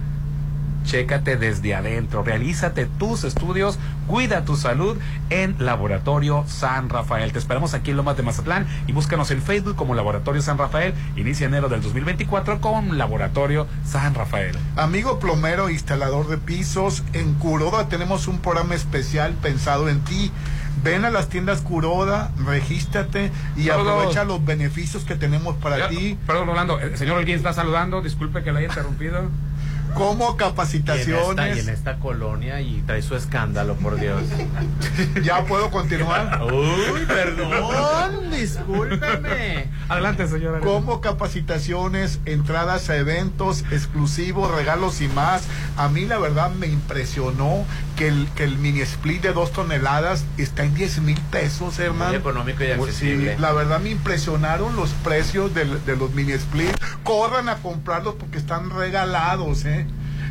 Chécate desde adentro, realízate tus estudios, cuida tu salud en Laboratorio San Rafael. Te esperamos aquí en Lomas de Mazatlán y búscanos en Facebook como Laboratorio San Rafael. Inicia enero del 2024 con Laboratorio San Rafael. Amigo plomero, instalador de pisos, en Curoda tenemos un programa especial pensado en ti. Ven a las tiendas Curoda, regístrate y Saludos. aprovecha los beneficios que tenemos para ti. Perdón, Rolando, el señor Holguín está saludando. Disculpe que le haya interrumpido. Como Y en, esta, y capacitaciones. en esta colonia y trae su escándalo, por Dios. ya puedo continuar. Uy, perdón, discúlpeme. Adelante, señora. Como capacitaciones, entradas a eventos exclusivos, regalos y más. A mí la verdad me impresionó que el, que el mini split de dos toneladas está en 10 mil pesos, hermano. Muy económico y Pues accesible. sí, la verdad me impresionaron los precios del- de, los mini split. Corran a comprarlos porque están regalados, ¿eh?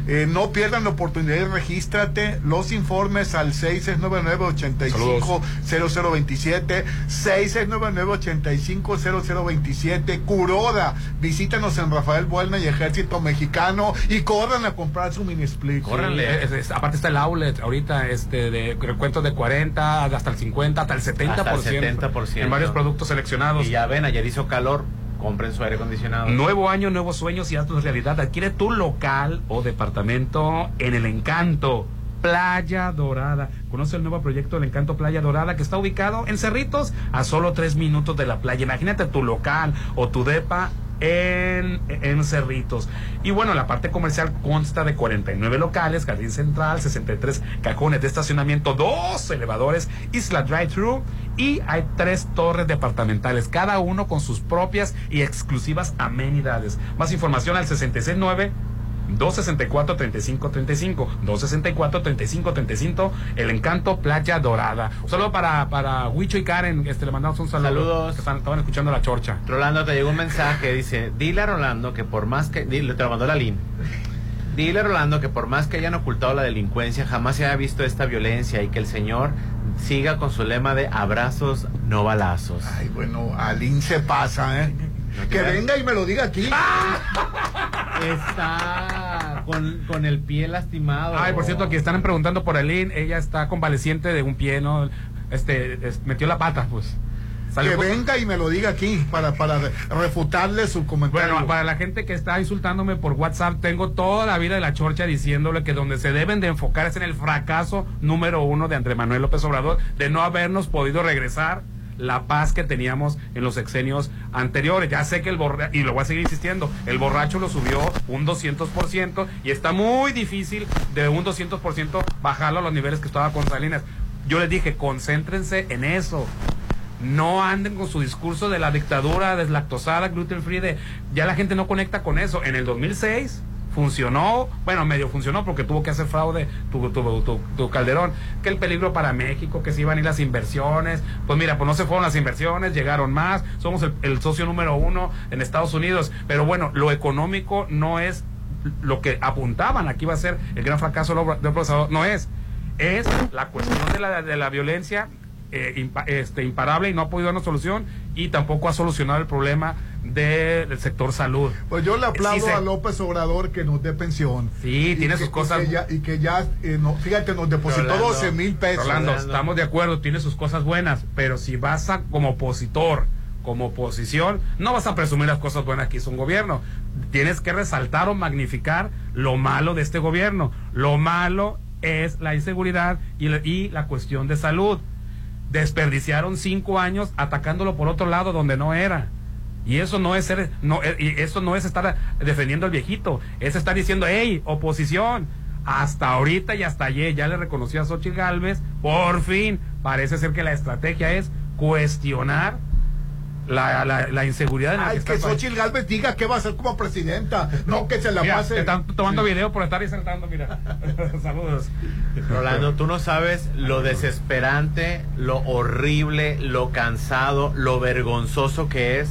Eh, no pierdan la oportunidad y regístrate. Los informes al 6699-850027, 6699-850027, Curoda. Visítanos en Rafael Buelna y Ejército Mexicano y corran a comprar su mini split. Córranle. Es- es- aparte está el outlet ahorita este de recuentos de 40 hasta el 50 hasta el 70%, Hasta el 70%. en varios productos seleccionados. Y ya ven, ayer hizo calor, compren su aire acondicionado. Nuevo año, nuevos sueños y datos de realidad. Adquiere tu local o departamento en el Encanto. Playa Dorada. Conoce el nuevo proyecto del Encanto Playa Dorada que está ubicado en Cerritos a solo tres minutos de la playa. Imagínate tu local o tu depa en, en Cerritos. Y bueno, la parte comercial consta de 49 locales, jardín central, 63 cajones de estacionamiento, dos elevadores, isla drive-thru y hay tres torres departamentales, cada uno con sus propias y exclusivas amenidades. Más información al 669 264-3535, 264-3535, El Encanto Playa Dorada. Solo para, para Huicho y Karen, este, le mandamos un saludo. Saludos. Que están- estaban escuchando la chorcha. Rolando, te llegó un mensaje, dice, dile a Rolando que por más que... Dile, te lo mandó la LIN. Dile a Rolando que por más que hayan ocultado la delincuencia, jamás se haya visto esta violencia y que el Señor siga con su lema de abrazos, no balazos. Ay, bueno, Alín se pasa, ¿eh? Que venga y me lo diga aquí. Está con, con el pie lastimado. Ay, por cierto, aquí están preguntando por Aline, ella está convaleciente de un pie, ¿no? Este, es- metió la pata, pues. Que venga y me lo diga aquí para, para re- refutarle su comentario. Bueno, para la gente que está insultándome por WhatsApp, tengo toda la vida de la chorcha diciéndole que donde se deben de enfocar es en el fracaso número uno de Andrés Manuel López Obrador, de no habernos podido regresar la paz que teníamos en los sexenios anteriores. Ya sé que el borracho, y lo voy a seguir insistiendo, el borracho lo subió un 200% y está muy difícil de un 200% bajarlo a los niveles que estaba con Salinas. Yo les dije, concéntrense en eso. No anden con su discurso de la dictadura deslactosada, gluten free, de ya la gente no conecta con eso. En el 2006 funcionó, bueno, medio funcionó porque tuvo que hacer fraude tu, tu, tu, tu, Calderón, que el peligro para México, que se iban a ir las inversiones, pues mira, pues no se fueron las inversiones, llegaron más, somos el, el socio número uno en Estados Unidos, pero bueno, lo económico no es lo que apuntaban, aquí va a ser el gran fracaso del procesador, no es, es la cuestión de la, de la violencia eh, impa, este, imparable y no ha podido dar una solución y tampoco ha solucionado el problema de, del sector salud. Pues yo le aplaudo sí, se... a López Obrador que nos dé pensión. Sí, tiene que, sus cosas. Y que ya, y que ya eh, no, fíjate, nos depositó Rolando, 12 mil pesos. Rolando, estamos de acuerdo, tiene sus cosas buenas, pero si vas a, como opositor, como oposición, no vas a presumir las cosas buenas que hizo un gobierno. Tienes que resaltar o magnificar lo malo de este gobierno. Lo malo es la inseguridad y la, y la cuestión de salud desperdiciaron cinco años atacándolo por otro lado donde no era. Y eso no es ser, no, y eso no es estar defendiendo al viejito, es estar diciendo, hey, oposición, hasta ahorita y hasta ayer ya le reconoció a Xochitl Galvez, por fin, parece ser que la estrategia es cuestionar la, la, la, inseguridad en la Ay, que, que Xochitl Galvez diga que va a ser como presidenta, no que se la mira, pase. Te están tomando video por estar insertando, mira. Saludos. Rolando, tú no sabes lo desesperante, lo horrible, lo cansado, lo vergonzoso que es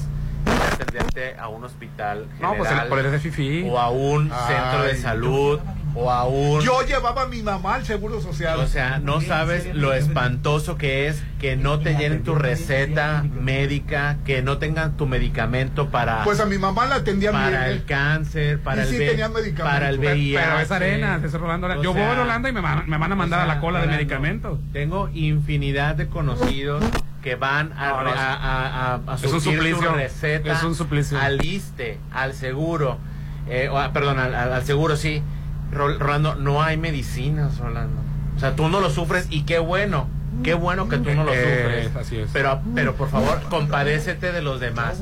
atenderte a un hospital general, no, pues el, por el FIFI. o a un Ay, centro de salud o a un... Yo llevaba a mi mamá al Seguro Social. O sea, no sabes lo espantoso que es que no te llenen tu receta médica, que no tengan tu medicamento para... Pues a mi mamá la atendían Para bien, el cáncer, para, sí el, tenía medicamentos. para el VIH. Pero es arena, es Rolando. O Yo sea, voy a Holanda y me van, me van a mandar o sea, a la cola de medicamentos. Tengo infinidad de conocidos que van a, No, no, a, a, a, a es un surtir suplicio. su receta Es un suplicio. al ISTE, al seguro, eh, o perdón, al seguro sí. Ro- Rolando, no hay medicinas, Rolando. O sea, tú no lo sufres y qué bueno, qué bueno que tú no lo Eh, sufres. así es. Pero, pero por favor, compadécete de los demás.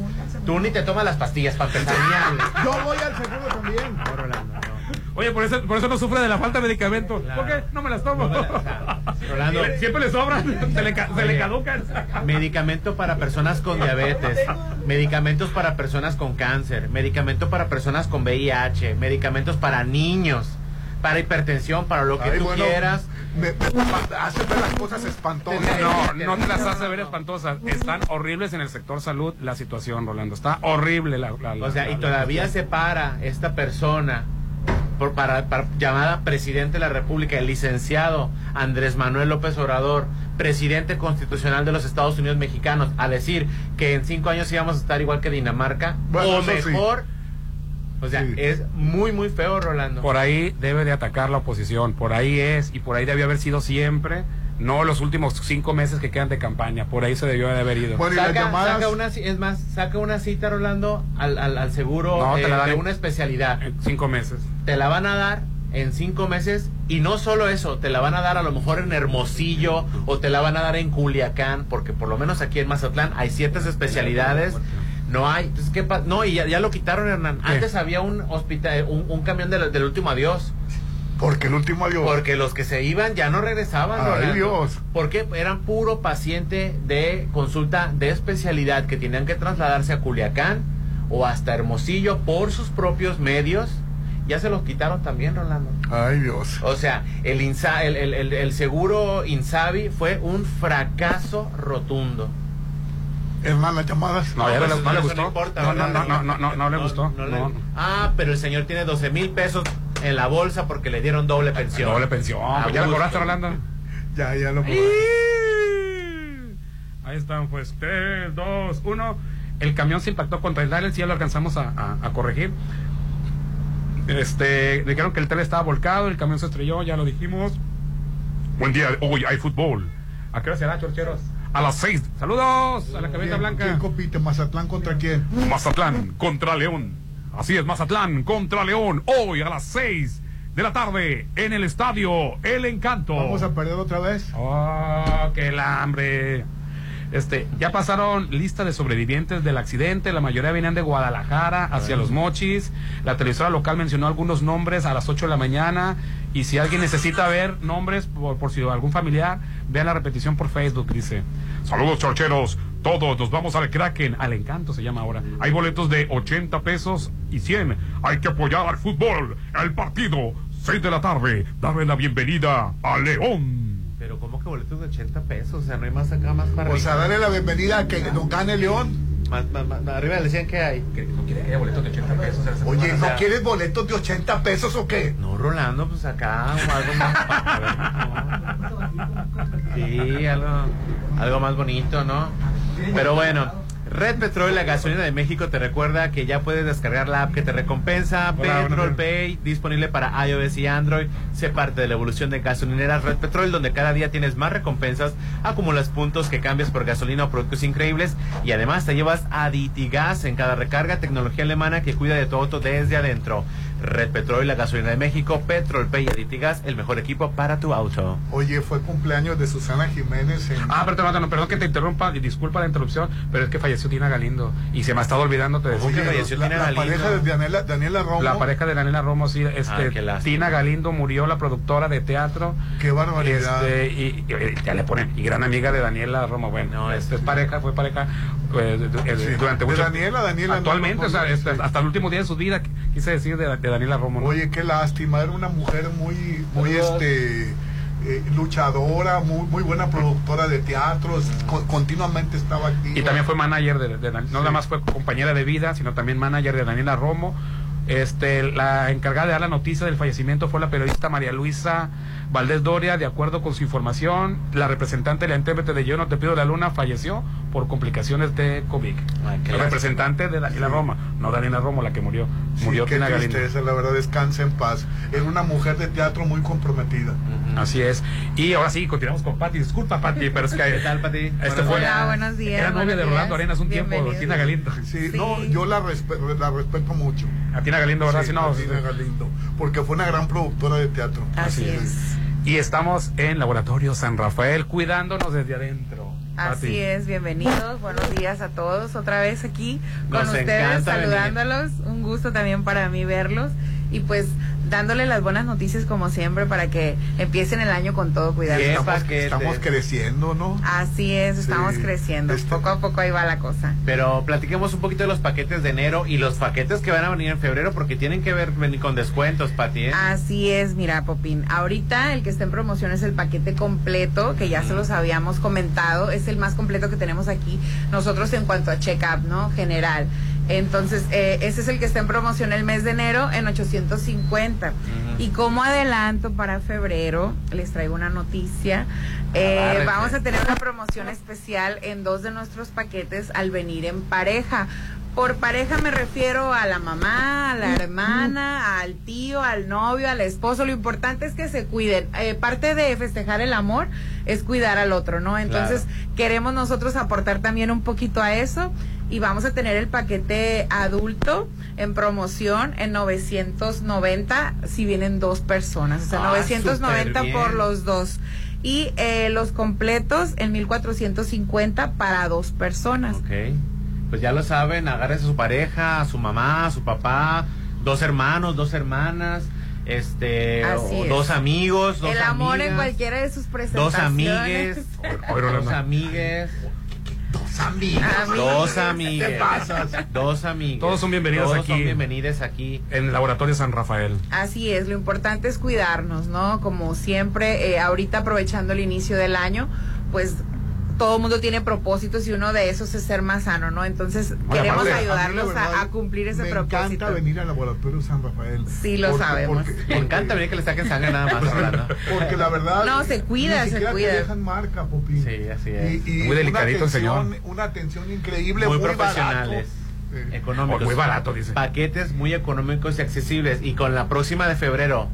Tú ni te tomas las pastillas para empezar. Yo voy al seguro también. No, Rolando, no. Oye, por eso, por eso no sufre de la falta de medicamentos. Claro. ¿Por qué? No me las tomo. No me las- o sea, Rolando. Siempre, siempre le sobran, se le, ca- se le caducan. Medicamento para personas con diabetes, medicamentos para personas con cáncer, medicamento para personas con VIH, medicamentos para niños, para hipertensión, para lo que Ay, tú bueno, quieras. Me, me hace ver las cosas espantosas. No, no te las hace ver espantosas. Están horribles en el sector salud la situación, Rolando. Está horrible la, la- la- O sea, y todavía la- se para esta persona por, para, para- llamada presidente de la República, el licenciado Andrés Manuel López Obrador, presidente constitucional de los Estados Unidos mexicanos, a decir que en cinco años íbamos a estar igual que Dinamarca, Bueno, o sí. O sea, Sí. es muy, muy feo, Rolando. Por ahí debe de atacar la oposición. Por ahí es, y por ahí debió haber sido siempre. No los últimos cinco meses que quedan de campaña. Por ahí se debió de haber ido. Bueno, y las Saca, llamadas. saca una, es más, saca una cita, Rolando, al, al, al seguro No, eh, de una especialidad. En cinco meses. te la van a dar en cinco meses y no solo eso, te la van a dar a lo mejor en Hermosillo o te la van a dar en Culiacán, porque por lo menos aquí en Mazatlán hay ciertas especialidades. No hay, entonces, ¿qué pa- No, y ya, ya lo quitaron, Hernán. ¿Qué? Antes había un hospital, un, un camión del, del último adiós. Porque el último adiós. Porque los que se iban ya no regresaban. Ay. Dios. Porque eran puro paciente de consulta de especialidad que tenían que trasladarse a Culiacán o hasta Hermosillo por sus propios medios. Ya se los quitaron también, Rolando. Ay, Dios. O sea, el, Insa- el, el- el- el seguro Insabi fue un fracaso rotundo. Hernán, las llamadas. No, ya pues no, le- no gustó. importa, No, no, ¿verdad? no, no, no, no le gustó. no le- No. Ah, pero el señor tiene 12 mil pesos en la bolsa porque le dieron doble pensión. Doble pensión. Pues ya lo gusto. cobraste, Rolando. Ya, ya lo Ahí están, pues. 3, 2, 1. El camión se impactó contra el Dalles, ya lo alcanzamos a, a- a corregir. Este, dijeron que el tele estaba volcado, el camión se estrelló, ya lo dijimos. Buen día, hoy hay fútbol. ¿A qué hora será, chorcheros? A las 6. Saludos a la cabeza ¿Quién, blanca. ¿Quién compite? ¿Mazatlán contra quién? Mazatlán contra León. Así es, Mazatlán contra León. Hoy a las 6 de la tarde en el estadio El Encanto. ¿Vamos a perder otra vez? Oh, el hambre. Este, ya pasaron lista de sobrevivientes del accidente, la mayoría venían de Guadalajara hacia Los Mochis. La televisora local mencionó algunos nombres a las 8 de la mañana y si alguien necesita ver nombres por, por si algún familiar, vean la repetición por Facebook, dice. Saludos, chorcheros. Todos nos vamos al Kraken, al encanto se llama ahora. Hay boletos de 80 pesos y 100. Hay que apoyar al fútbol, el partido. 6 de la tarde, darle la bienvenida a León. Pero ¿cómo que boletos de 80 pesos? O sea, no hay más acá, más para O sea, darle la bienvenida a que nos gane León. Más, más, más, arriba le decían que hay. Que no quiere que haya boletos de 80 pesos. Oye, ¿no quieres boletos de 80 pesos o qué? No, Rolando, pues acá o algo más. Sí, algo, algo más bonito, ¿no? Pero bueno. Red Petrol, la gasolina de México, te recuerda que ya puedes descargar la app que te recompensa, Hola, Petrol Pay, disponible para iOS y Android. Sé parte de la evolución de gasolineras Red Petrol, donde cada día tienes más recompensas, acumulas puntos que cambias por gasolina o productos increíbles y además te llevas Aditigas en cada recarga, tecnología alemana que cuida de tu auto desde adentro. Red Petrol, la gasolina de México, Petrol Pay y Aditigas, el mejor equipo para tu auto. Oye, fue cumpleaños de Susana Jiménez en... Ah, pero perdón, perdón que te interrumpa y disculpa la interrupción, pero es que falleció Tina Galindo y se me ha estado olvidando te decía. Oye, la, la pareja de Daniela, Daniela Romo. La pareja de Daniela Romo, sí, Ah, este. Tina Galindo murió, la productora de teatro. Qué barbaridad. Este, y, y- ya le ponen, y gran amiga de Daniela Romo, bueno, este es pareja, fue pareja eh, de- de- Sí, durante de mucho- Daniela, Daniela, Actualmente, no, o sea, no, este, hasta el último día de su vida, quise decir de, de Daniela Romo. ¿no? Oye, qué lástima, era una mujer muy, muy este eh, luchadora, muy, muy buena productora de teatros, co- continuamente estaba aquí. Y también fue manager de, de no nada más fue compañera de vida, sino también manager de Daniela Romo. Este, la encargada de dar la noticia del fallecimiento fue la periodista María Luisa Valdés Doria, de acuerdo con su información, la representante de la intérprete de Yo no te pido la luna falleció por complicaciones de COVID. la representante de Daniela Romo, no Daniela Romo la que murió, Sí, murió qué Tina Galindo. tristeza, la verdad, descansa en paz. Era una mujer de teatro muy comprometida. Así es. Y ahora sí, continuamos con Pati. Disculpa, Pati, pero es que. ¿Qué tal, Pati? Este fue, Hola, buenos días, Era novia de Rolando. Arenas un tiempo. Tina Galindo. Sí, no, yo la, respe- la respeto mucho. A Tina Galindo, ¿verdad? Sí, Sí, no, a Tina sí. Galindo, porque fue una gran productora de teatro. Así es. Y estamos en Laboratorio San Rafael, cuidándonos desde adentro. Así Pati. es, bienvenidos, buenos días a todos, otra vez aquí con Nos ustedes, venir. saludándolos, un gusto también para mí verlos y pues dándole las buenas noticias como siempre para que empiecen el año con todo cuidado. Qué Estamos, paquete. estamos creciendo, ¿no? Así es, estamos Sí, creciendo, este- poco a poco ahí va la cosa. Pero platiquemos un poquito de los paquetes de enero y los paquetes que van a venir en febrero porque tienen que ver venir con descuentos, Pati. ¿eh? Así es, mira, Popín. Ahorita el que está en promoción es el paquete completo, que ya se los habíamos comentado. Es el más completo que tenemos aquí nosotros en cuanto a check-up, ¿no? General. Entonces, eh, ese es el que está en promoción el mes de enero en 850. Y como adelanto para febrero, les traigo una noticia. Eh, Agárrense. vamos a tener una promoción especial en dos de nuestros paquetes al venir en pareja. Por pareja me refiero a la mamá, a la hermana, al tío, al novio, al esposo. Lo importante es que se cuiden. Eh, parte de festejar el amor es cuidar al otro, ¿no? Entonces queremos nosotros aportar también un poquito a eso y vamos a tener el paquete adulto en promoción en 990 si vienen dos personas. O sea, Ah, 990 súper por los dos. Y eh, los completos en 1450 para dos personas. Ok. Pues ya lo saben, agárrense a su pareja, a su mamá, a su papá, dos hermanos, dos hermanas, este, Así o es. dos amigos, dos El amor en cualquiera de sus dos presentaciones. amigues, dos amigues, Dos amigos. dos amigues, ¿Qué pasas? dos amigos. Todos son bienvenidos Todos aquí. son bienvenidos aquí. En Laboratorio San Rafael. Así es, lo importante es cuidarnos, ¿no? Como siempre, eh, ahorita aprovechando el inicio del año, pues todo el mundo tiene propósitos y uno de esos es ser más sano, ¿no? Entonces Oye, queremos a ayudarlos verdad, a, cumplir ese me propósito. encanta venir al laboratorio San Rafael. Sí, lo sabemos. Me encanta venir que le saquen sangre nada más hablando. Porque la verdad. No, se cuida, ni se cuida. Te dejan marca, Popín. Sí, así es. Y, y Muy delicadito el una atención, señor. Una atención increíble, muy, muy, profesionales. barato. Económicos. Muy barato, dice. Paquetes muy económicos y accesibles. Y con la próxima de febrero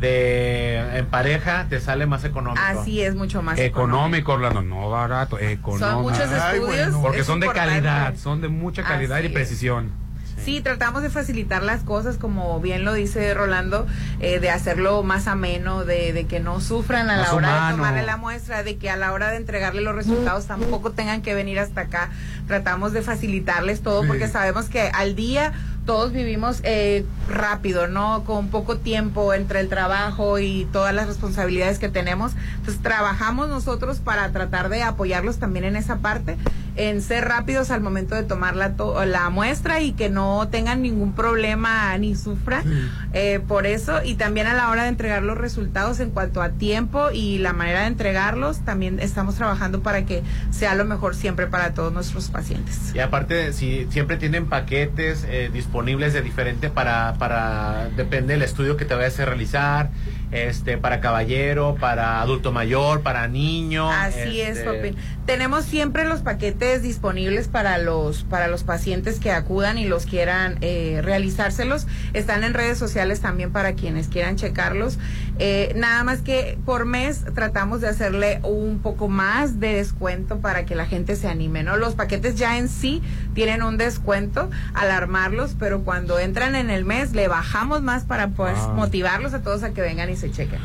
de en pareja te sale más económico. Así es, mucho más Económico, Orlando, no barato, económico. Son muchos Ay, estudios. bueno. Porque es son de calidad, son de mucha calidad Así y es. precisión. Sí, Sí, tratamos de facilitar las cosas, como bien lo dice Rolando, eh, de hacerlo más ameno, de, de que no sufran a Más la hora de tomarle la muestra, de que a la hora de entregarle los resultados tampoco tengan que venir hasta acá. Tratamos de facilitarles todo Sí. porque sabemos que al día todos vivimos eh, rápido, ¿no? Con poco tiempo entre el trabajo y todas las responsabilidades que tenemos. Entonces trabajamos nosotros para tratar de apoyarlos también en esa parte, en ser rápidos al momento de tomar la, to- la muestra y que no tengan ningún problema ni sufran eh, por eso. Y también a la hora de entregar los resultados en cuanto a tiempo y la manera de entregarlos, también estamos trabajando para que sea lo mejor siempre para todos nuestros pacientes. Y aparte, si siempre tienen paquetes eh, disponibles de diferente para, para, depende del estudio que te vayas a realizar, este, para caballero, para adulto mayor, para niño. Así es, este, Popín. Tenemos siempre los paquetes disponibles para los para los pacientes que acudan y los quieran eh, realizárselos. Están en redes sociales también para quienes quieran checarlos. Eh, nada más que por mes tratamos de hacerle un poco más de descuento para que la gente se anime, ¿no? Los paquetes ya en sí tienen un descuento al armarlos, pero cuando entran en el mes le bajamos más para pues, Ah. motivarlos a todos a que vengan y se chequen.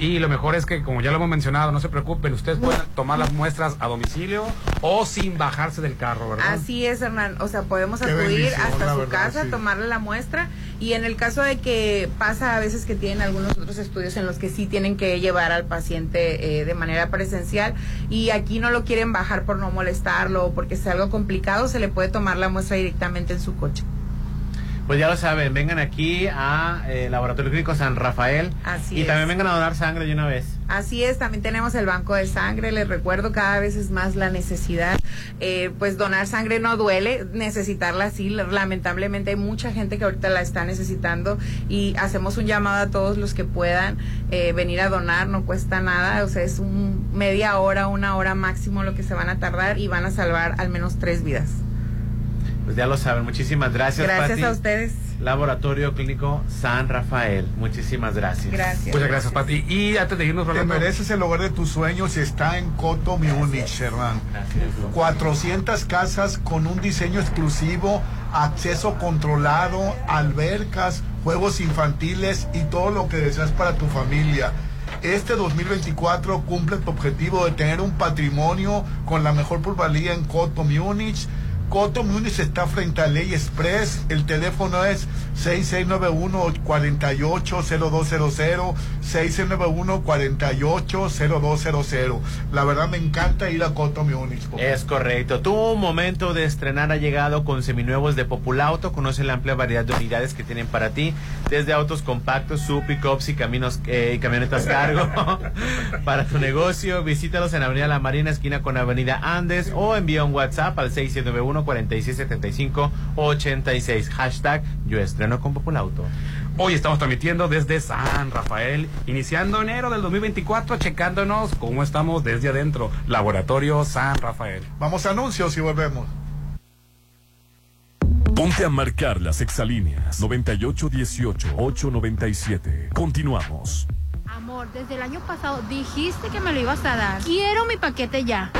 Y lo mejor es que, como ya lo hemos mencionado, no se preocupen, ustedes pueden tomar las muestras a domicilio o sin bajarse del carro, ¿verdad? Así es, Hernán. O sea, podemos Qué acudir hasta su verdad, casa, sí. tomarle la muestra. Y en el caso de que pasa a veces que tienen algunos otros estudios en los que sí tienen que llevar al paciente eh, de manera presencial y aquí no lo quieren bajar por no molestarlo o porque es algo complicado, se le puede tomar la muestra directamente en su coche. Pues ya lo saben, vengan aquí a eh, Laboratorio Clínico San Rafael. Así y es. también vengan a donar sangre de una vez. Así es, también tenemos el banco de sangre, les recuerdo, cada vez es más la necesidad. Eh, pues donar sangre no duele, necesitarla sí, lamentablemente hay mucha gente que ahorita la está necesitando y hacemos un llamado a todos los que puedan eh, venir a donar, no cuesta nada, o sea, es un media hora, una hora máximo lo que se van a tardar y van a salvar al menos tres vidas. Pues ya lo saben, muchísimas gracias. Gracias Pati. a ustedes. Laboratorio Clínico San Rafael, muchísimas gracias. Gracias. Muchas gracias, Pati. Y antes de irnos, Te Rolando. mereces el hogar de tus sueños y está en Coto Múnich, Hernán. 400 casas con un diseño exclusivo, acceso controlado, albercas, juegos infantiles y todo lo que deseas para tu familia. Este 2024 cumple tu objetivo de tener un patrimonio con la mejor plusvalía en Coto Múnich. Coto Múnich está frente a Ley Express. El teléfono es 6691-480200, 6691-480200. La verdad me encanta ir a Coto Múnich. Es correcto. Tu momento de estrenar ha llegado con seminuevos de Populauto. Conoce la amplia variedad de unidades que tienen para ti, desde autos compactos, sub, pickups y caminos eh, y camionetas cargo para tu negocio. Visítalos en Avenida La Marina, esquina con Avenida Andes, o envía un WhatsApp al 691 4675 86 Hashtag Yo estreno con Populauto. Hoy estamos transmitiendo desde San Rafael, iniciando enero del 2024, checándonos cómo estamos desde adentro. Laboratorio San Rafael. Vamos a anuncios y volvemos. Ponte a marcar las exalíneas 9818-897. Continuamos. Amor, desde el año pasado dijiste que me lo ibas a dar. Quiero mi paquete ya.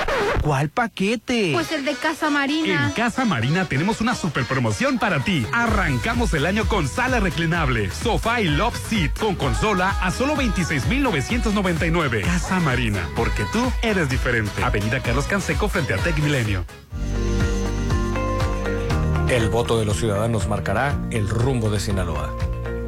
¿Cuál paquete? Pues el de Casa Marina. En Casa Marina tenemos una super promoción para ti. Arrancamos el año con sala reclinable, sofá y love seat con consola a solo 26,999. Casa Marina, porque tú eres diferente. Avenida Carlos Canseco frente a Tech Milenio. El voto de los ciudadanos marcará el rumbo de Sinaloa.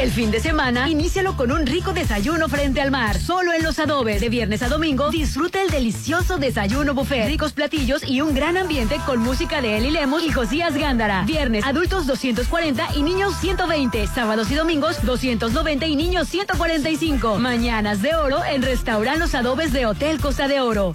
El fin de semana, inícialo con un rico desayuno frente al mar. Solo en Los Adobes. De viernes a domingo, disfruta el delicioso desayuno buffet. Ricos platillos y un gran ambiente con música de Eli Lemos y Josías Gándara. Viernes, adultos 240 y niños 120. Sábados y domingos, 290 y niños 145. Mañanas de oro en Restaurant Los Adobes de Hotel Costa de Oro.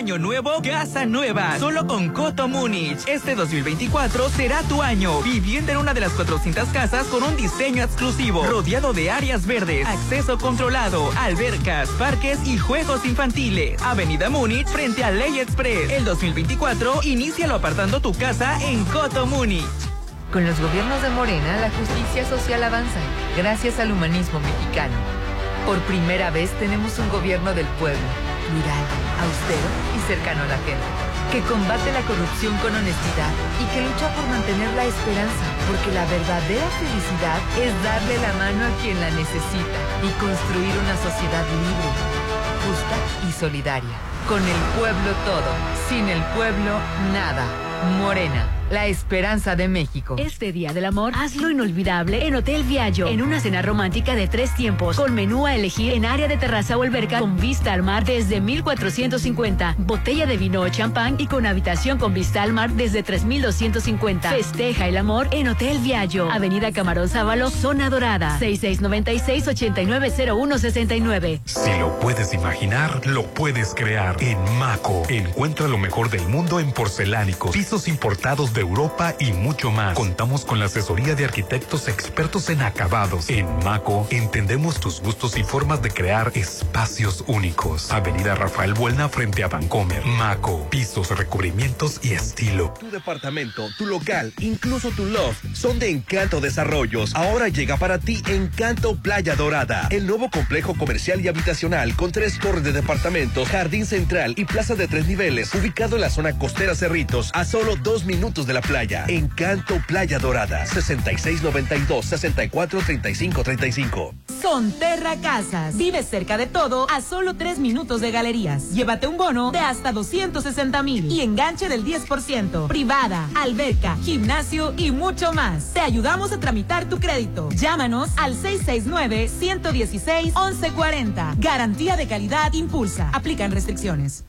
Año nuevo, casa nueva. Solo con Coto Múnich. Este 2024 será tu año. Viviendo en una de las 400 casas con un diseño exclusivo. Rodeado de áreas verdes, acceso controlado, albercas, parques y juegos infantiles. Avenida Múnich frente a Ley Express. El 2024, inícialo apartando tu casa en Coto Múnich. Con los gobiernos de Morena, la justicia social avanza, gracias al humanismo mexicano. Por primera vez tenemos un gobierno del pueblo, plural, austero y cercano a la gente, que combate la corrupción con honestidad y que lucha por mantener la esperanza, porque la verdadera felicidad es darle la mano a quien la necesita y construir una sociedad libre, justa y solidaria. Con el pueblo todo, sin el pueblo nada. Morena, la esperanza de México. Este Día del Amor, hazlo inolvidable en Hotel Viaggio, en una cena romántica de tres tiempos, con menú a elegir en área de terraza o alberca con vista al mar desde 1450, botella de vino o champán y con habitación con vista al mar desde 3250. Festeja el amor en Hotel Viaggio, Avenida Camarón Sábalo, Zona Dorada, 6696-890169. Si lo puedes imaginar, lo puedes crear. En Maco, encuentra lo mejor del mundo en porcelánicos, pisos importados de Europa y mucho más. Contamos con la asesoría de arquitectos expertos en acabados. En Maco, entendemos tus gustos y formas de crear espacios únicos. Avenida Rafael Buelna frente a Vancomer. Maco, pisos, recubrimientos y estilo. Tu departamento, tu local, incluso tu loft son de Encanto Desarrollos. Ahora llega para ti Encanto Playa Dorada, el nuevo complejo comercial y habitacional con tres torres de departamentos, jardín central y plaza de tres niveles, ubicado en la zona costera Cerritos, a solo dos minutos de la playa. Encanto Playa Dorada, 6692 643535. Sonterra Casas. Vive cerca de todo a solo tres minutos de galerías. Llévate un bono de hasta 260 mil y enganche del 10%. Privada, alberca, gimnasio y mucho más. Te ayudamos a tramitar tu crédito. Llámanos al 669-116-1140. Garantía de calidad impulsa. Aplican restricciones.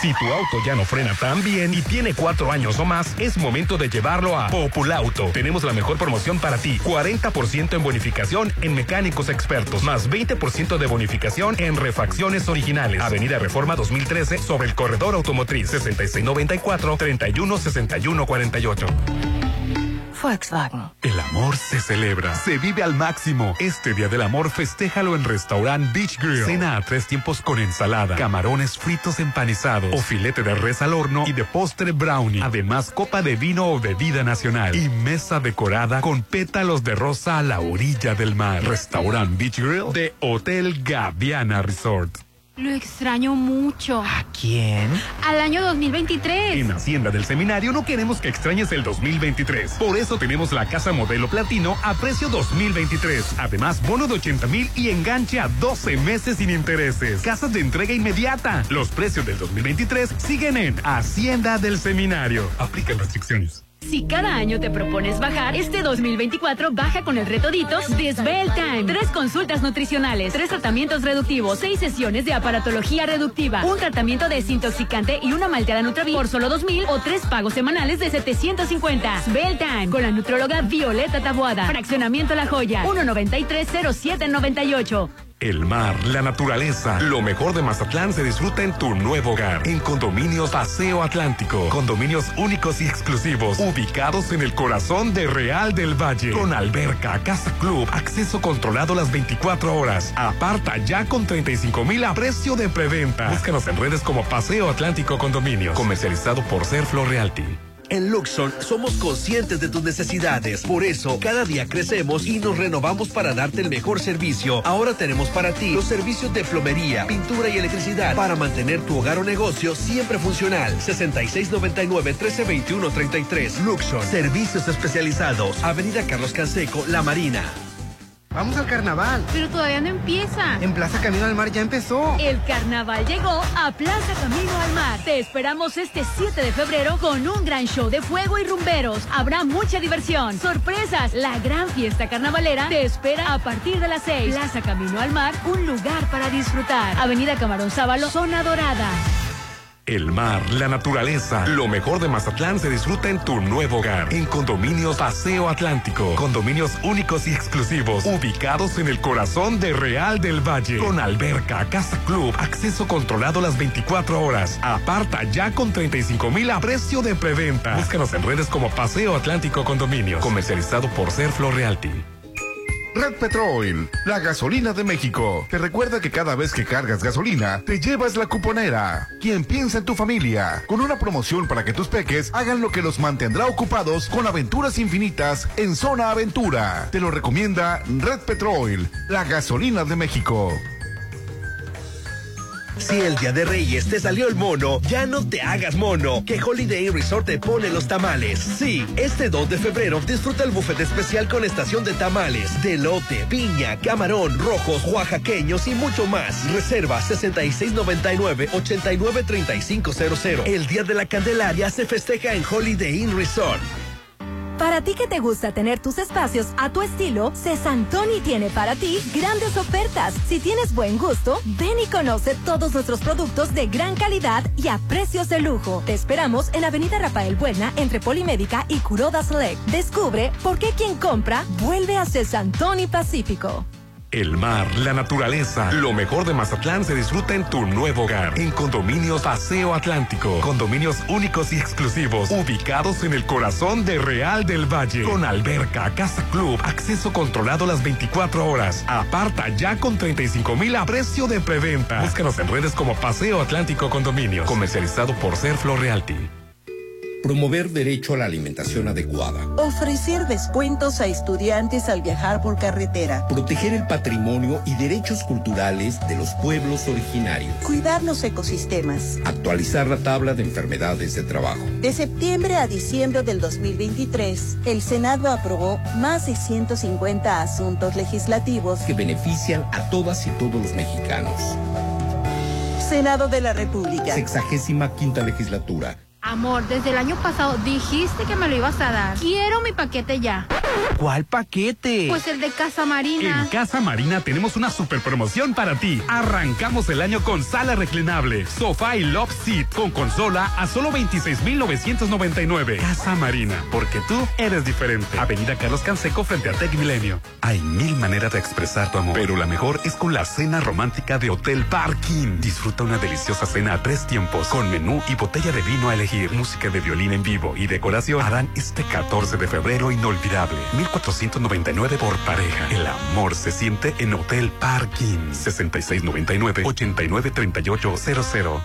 Si tu auto ya no frena tan bien y tiene cuatro años o más, es momento de llevarlo a Populauto. Tenemos la mejor promoción para ti. 40% en bonificación en mecánicos expertos, más 20% de bonificación en refacciones originales. Avenida Reforma 2013 sobre el corredor automotriz 6694-316148. Volkswagen. El amor se celebra, se vive al máximo. Este Día del Amor festéjalo en Restaurant Beach Grill. Cena a tres tiempos con ensalada, camarones fritos empanizados o filete de res al horno y de postre brownie. Además, copa de vino o bebida nacional y mesa decorada con pétalos de rosa a la orilla del mar. Restaurant Beach Grill de Hotel Gaviana Resort. Lo extraño mucho. ¿A quién? Al año 2023. En Hacienda del Seminario no queremos que extrañes el 2023. Por eso tenemos la casa modelo platino a precio 2023. Además, bono de 80 mil y enganche a 12 meses sin intereses. Casas de entrega inmediata. Los precios del 2023 siguen en Hacienda del Seminario. Aplican restricciones. Si cada año te propones bajar, este 2024 baja con el reto Ditos de Time. Tres consultas nutricionales, tres tratamientos reductivos, seis sesiones de aparatología reductiva, un tratamiento desintoxicante y una malteada Nutravit por solo 2000 o tres pagos semanales de 750. Svelte Time con la nutróloga Violeta Taboada. Fraccionamiento La Joya, 1930798. El mar, la naturaleza, lo mejor de Mazatlán se disfruta en tu nuevo hogar. En Condominios Paseo Atlántico. Condominios únicos y exclusivos, ubicados en el corazón de Real del Valle. Con alberca, casa club, acceso controlado las 24 horas. Aparta ya con 35 mil a precio de preventa. Búscanos en redes como Paseo Atlántico Condominios. Comercializado por Serflo Realty. En Luxon somos conscientes de tus necesidades. Por eso, cada día crecemos y nos renovamos para darte el mejor servicio. Ahora tenemos para ti los servicios de plomería, pintura y electricidad para mantener tu hogar o negocio siempre funcional. 6699-1321-33. Luxon. Servicios especializados. Avenida Carlos Canseco, La Marina. Vamos al carnaval. Pero todavía no empieza. En Plaza Camino al Mar ya empezó. El carnaval llegó a Plaza Camino al Mar. Te esperamos este 7 de febrero con un gran show de fuego y rumberos. Habrá mucha diversión, sorpresas. La gran fiesta carnavalera te espera a partir de las 6. Plaza Camino al Mar, un lugar para disfrutar. Avenida Camarón Sábalo, zona dorada. El mar, la naturaleza, lo mejor de Mazatlán se disfruta en tu nuevo hogar. En Condominios Paseo Atlántico. Condominios únicos y exclusivos, ubicados en el corazón de Real del Valle. Con alberca, casa club, acceso controlado las 24 horas. Aparta ya con 35 mil a precio de preventa. Búscanos en redes como Paseo Atlántico Condominio. Comercializado por Serflo Realty. Red Petrol, la gasolina de México. Te recuerda que cada vez que cargas gasolina, te llevas la cuponera. Quien piensa en tu familia, con una promoción para que tus peques hagan lo que los mantendrá ocupados con aventuras infinitas en Zona Aventura. Te lo recomienda Red Petrol, la gasolina de México. Si el día de Reyes te salió el mono, ya no te hagas mono, que Holiday Inn Resort te pone los tamales. Sí, este 2 de febrero disfruta el buffet especial con estación de tamales, de lote, piña, camarón, rojos, oaxaqueños y mucho más. Reserva 6699-893500. El día de la Candelaria se festeja en Holiday Inn Resort. Para ti que te gusta tener tus espacios a tu estilo, Cesantoni tiene para ti grandes ofertas. Si tienes buen gusto, ven y conoce todos nuestros productos de gran calidad y a precios de lujo. Te esperamos en Avenida Rafael Buena, entre Polimédica y Curoda Select. Descubre por qué quien compra vuelve a Cesantoni Pacífico. El mar, la naturaleza, lo mejor de Mazatlán se disfruta en tu nuevo hogar. En Condominios Paseo Atlántico. Condominios únicos y exclusivos, ubicados en el corazón de Real del Valle. Con alberca, casa club, acceso controlado las 24 horas. Aparta ya con 35 mil a precio de preventa. Búscanos en redes como Paseo Atlántico Condominios. Comercializado por Serflo Realty. Promover derecho a la alimentación adecuada. Ofrecer descuentos a estudiantes al viajar por carretera. Proteger el patrimonio y derechos culturales de los pueblos originarios. Cuidar los ecosistemas. Actualizar la tabla de enfermedades de trabajo. De septiembre a diciembre del 2023, el Senado aprobó más de 150 asuntos legislativos que benefician a todas y todos los mexicanos. Senado de la República. Sexagésima quinta legislatura. Amor, desde el año pasado dijiste que me lo ibas a dar. Quiero mi paquete ya. ¿Cuál paquete? Pues el de Casa Marina. En Casa Marina tenemos una super promoción para ti. Arrancamos el año con sala reclinable, sofá y love seat con consola a solo 26,999. Casa Marina, porque tú eres diferente. Avenida Carlos Canseco frente a Tech Milenio. Hay mil maneras de expresar tu amor, pero la mejor es con la cena romántica de Hotel Parking. Disfruta una deliciosa cena a tres tiempos con menú y botella de vino a elegir. Música de violín en vivo y decoración harán este 14 de febrero inolvidable. 1499 por pareja. El amor se siente en Hotel Parking. 6699-893800.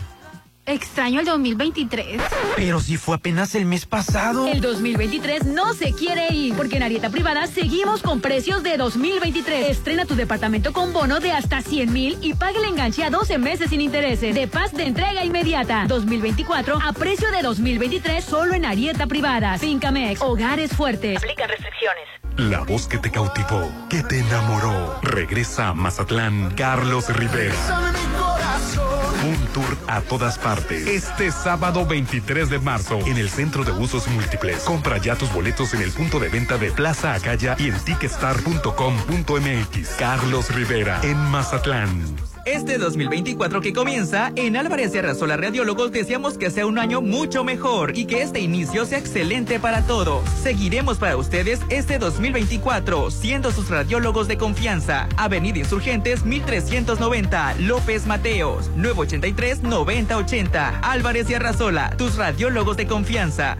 Extraño el 2023. Pero si fue apenas el mes pasado. El 2023 no se quiere ir, porque en Arieta Privada seguimos con precios de 2023. Estrena tu departamento con bono de hasta 100 mil y pague el enganche a 12 meses sin intereses. De paz de entrega inmediata. 2024 a precio de 2023 solo en Arieta Privada. Fincamex, hogares fuertes. Aplican restricciones. La voz que te cautivó, que te enamoró. Regresa a Mazatlán, Carlos Rivera. Un tour a todas partes. Este sábado 23 de marzo en el Centro de Usos Múltiples. Compra ya tus boletos en el punto de venta de Plaza Acaya y en ticketstar.com.mx. Carlos Rivera en Mazatlán. Este 2024 que comienza, en Álvarez y Arrasola Radiólogos deseamos que sea un año mucho mejor y que este inicio sea excelente para todos. Seguiremos para ustedes este 2024, siendo sus radiólogos de confianza. Avenida Insurgentes 1390, López Mateos, 983 9080. Álvarez y Arrasola, tus radiólogos de confianza.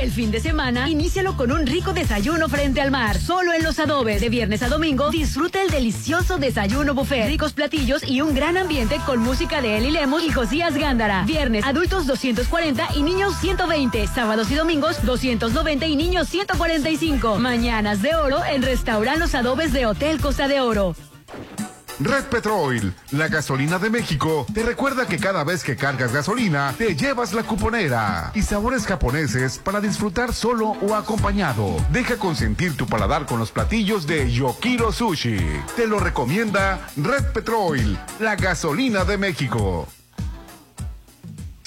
El fin de semana, inícialo con un rico desayuno frente al mar. Solo en Los Adobes. De viernes a domingo, disfruta el delicioso desayuno buffet. Ricos platillos y un gran ambiente con música de Eli Lemos y Josías Gándara. Viernes, adultos 240 y niños 120. Sábados y domingos, 290 y niños 145. Mañanas de oro en Restaurant Los Adobes de Hotel Costa de Oro. Red Petrol, la gasolina de México, te recuerda que cada vez que cargas gasolina, te llevas la cuponera y sabores japoneses para disfrutar solo o acompañado. Deja consentir tu paladar con los platillos de Yokiro Sushi. Te lo recomienda Red Petrol, la gasolina de México.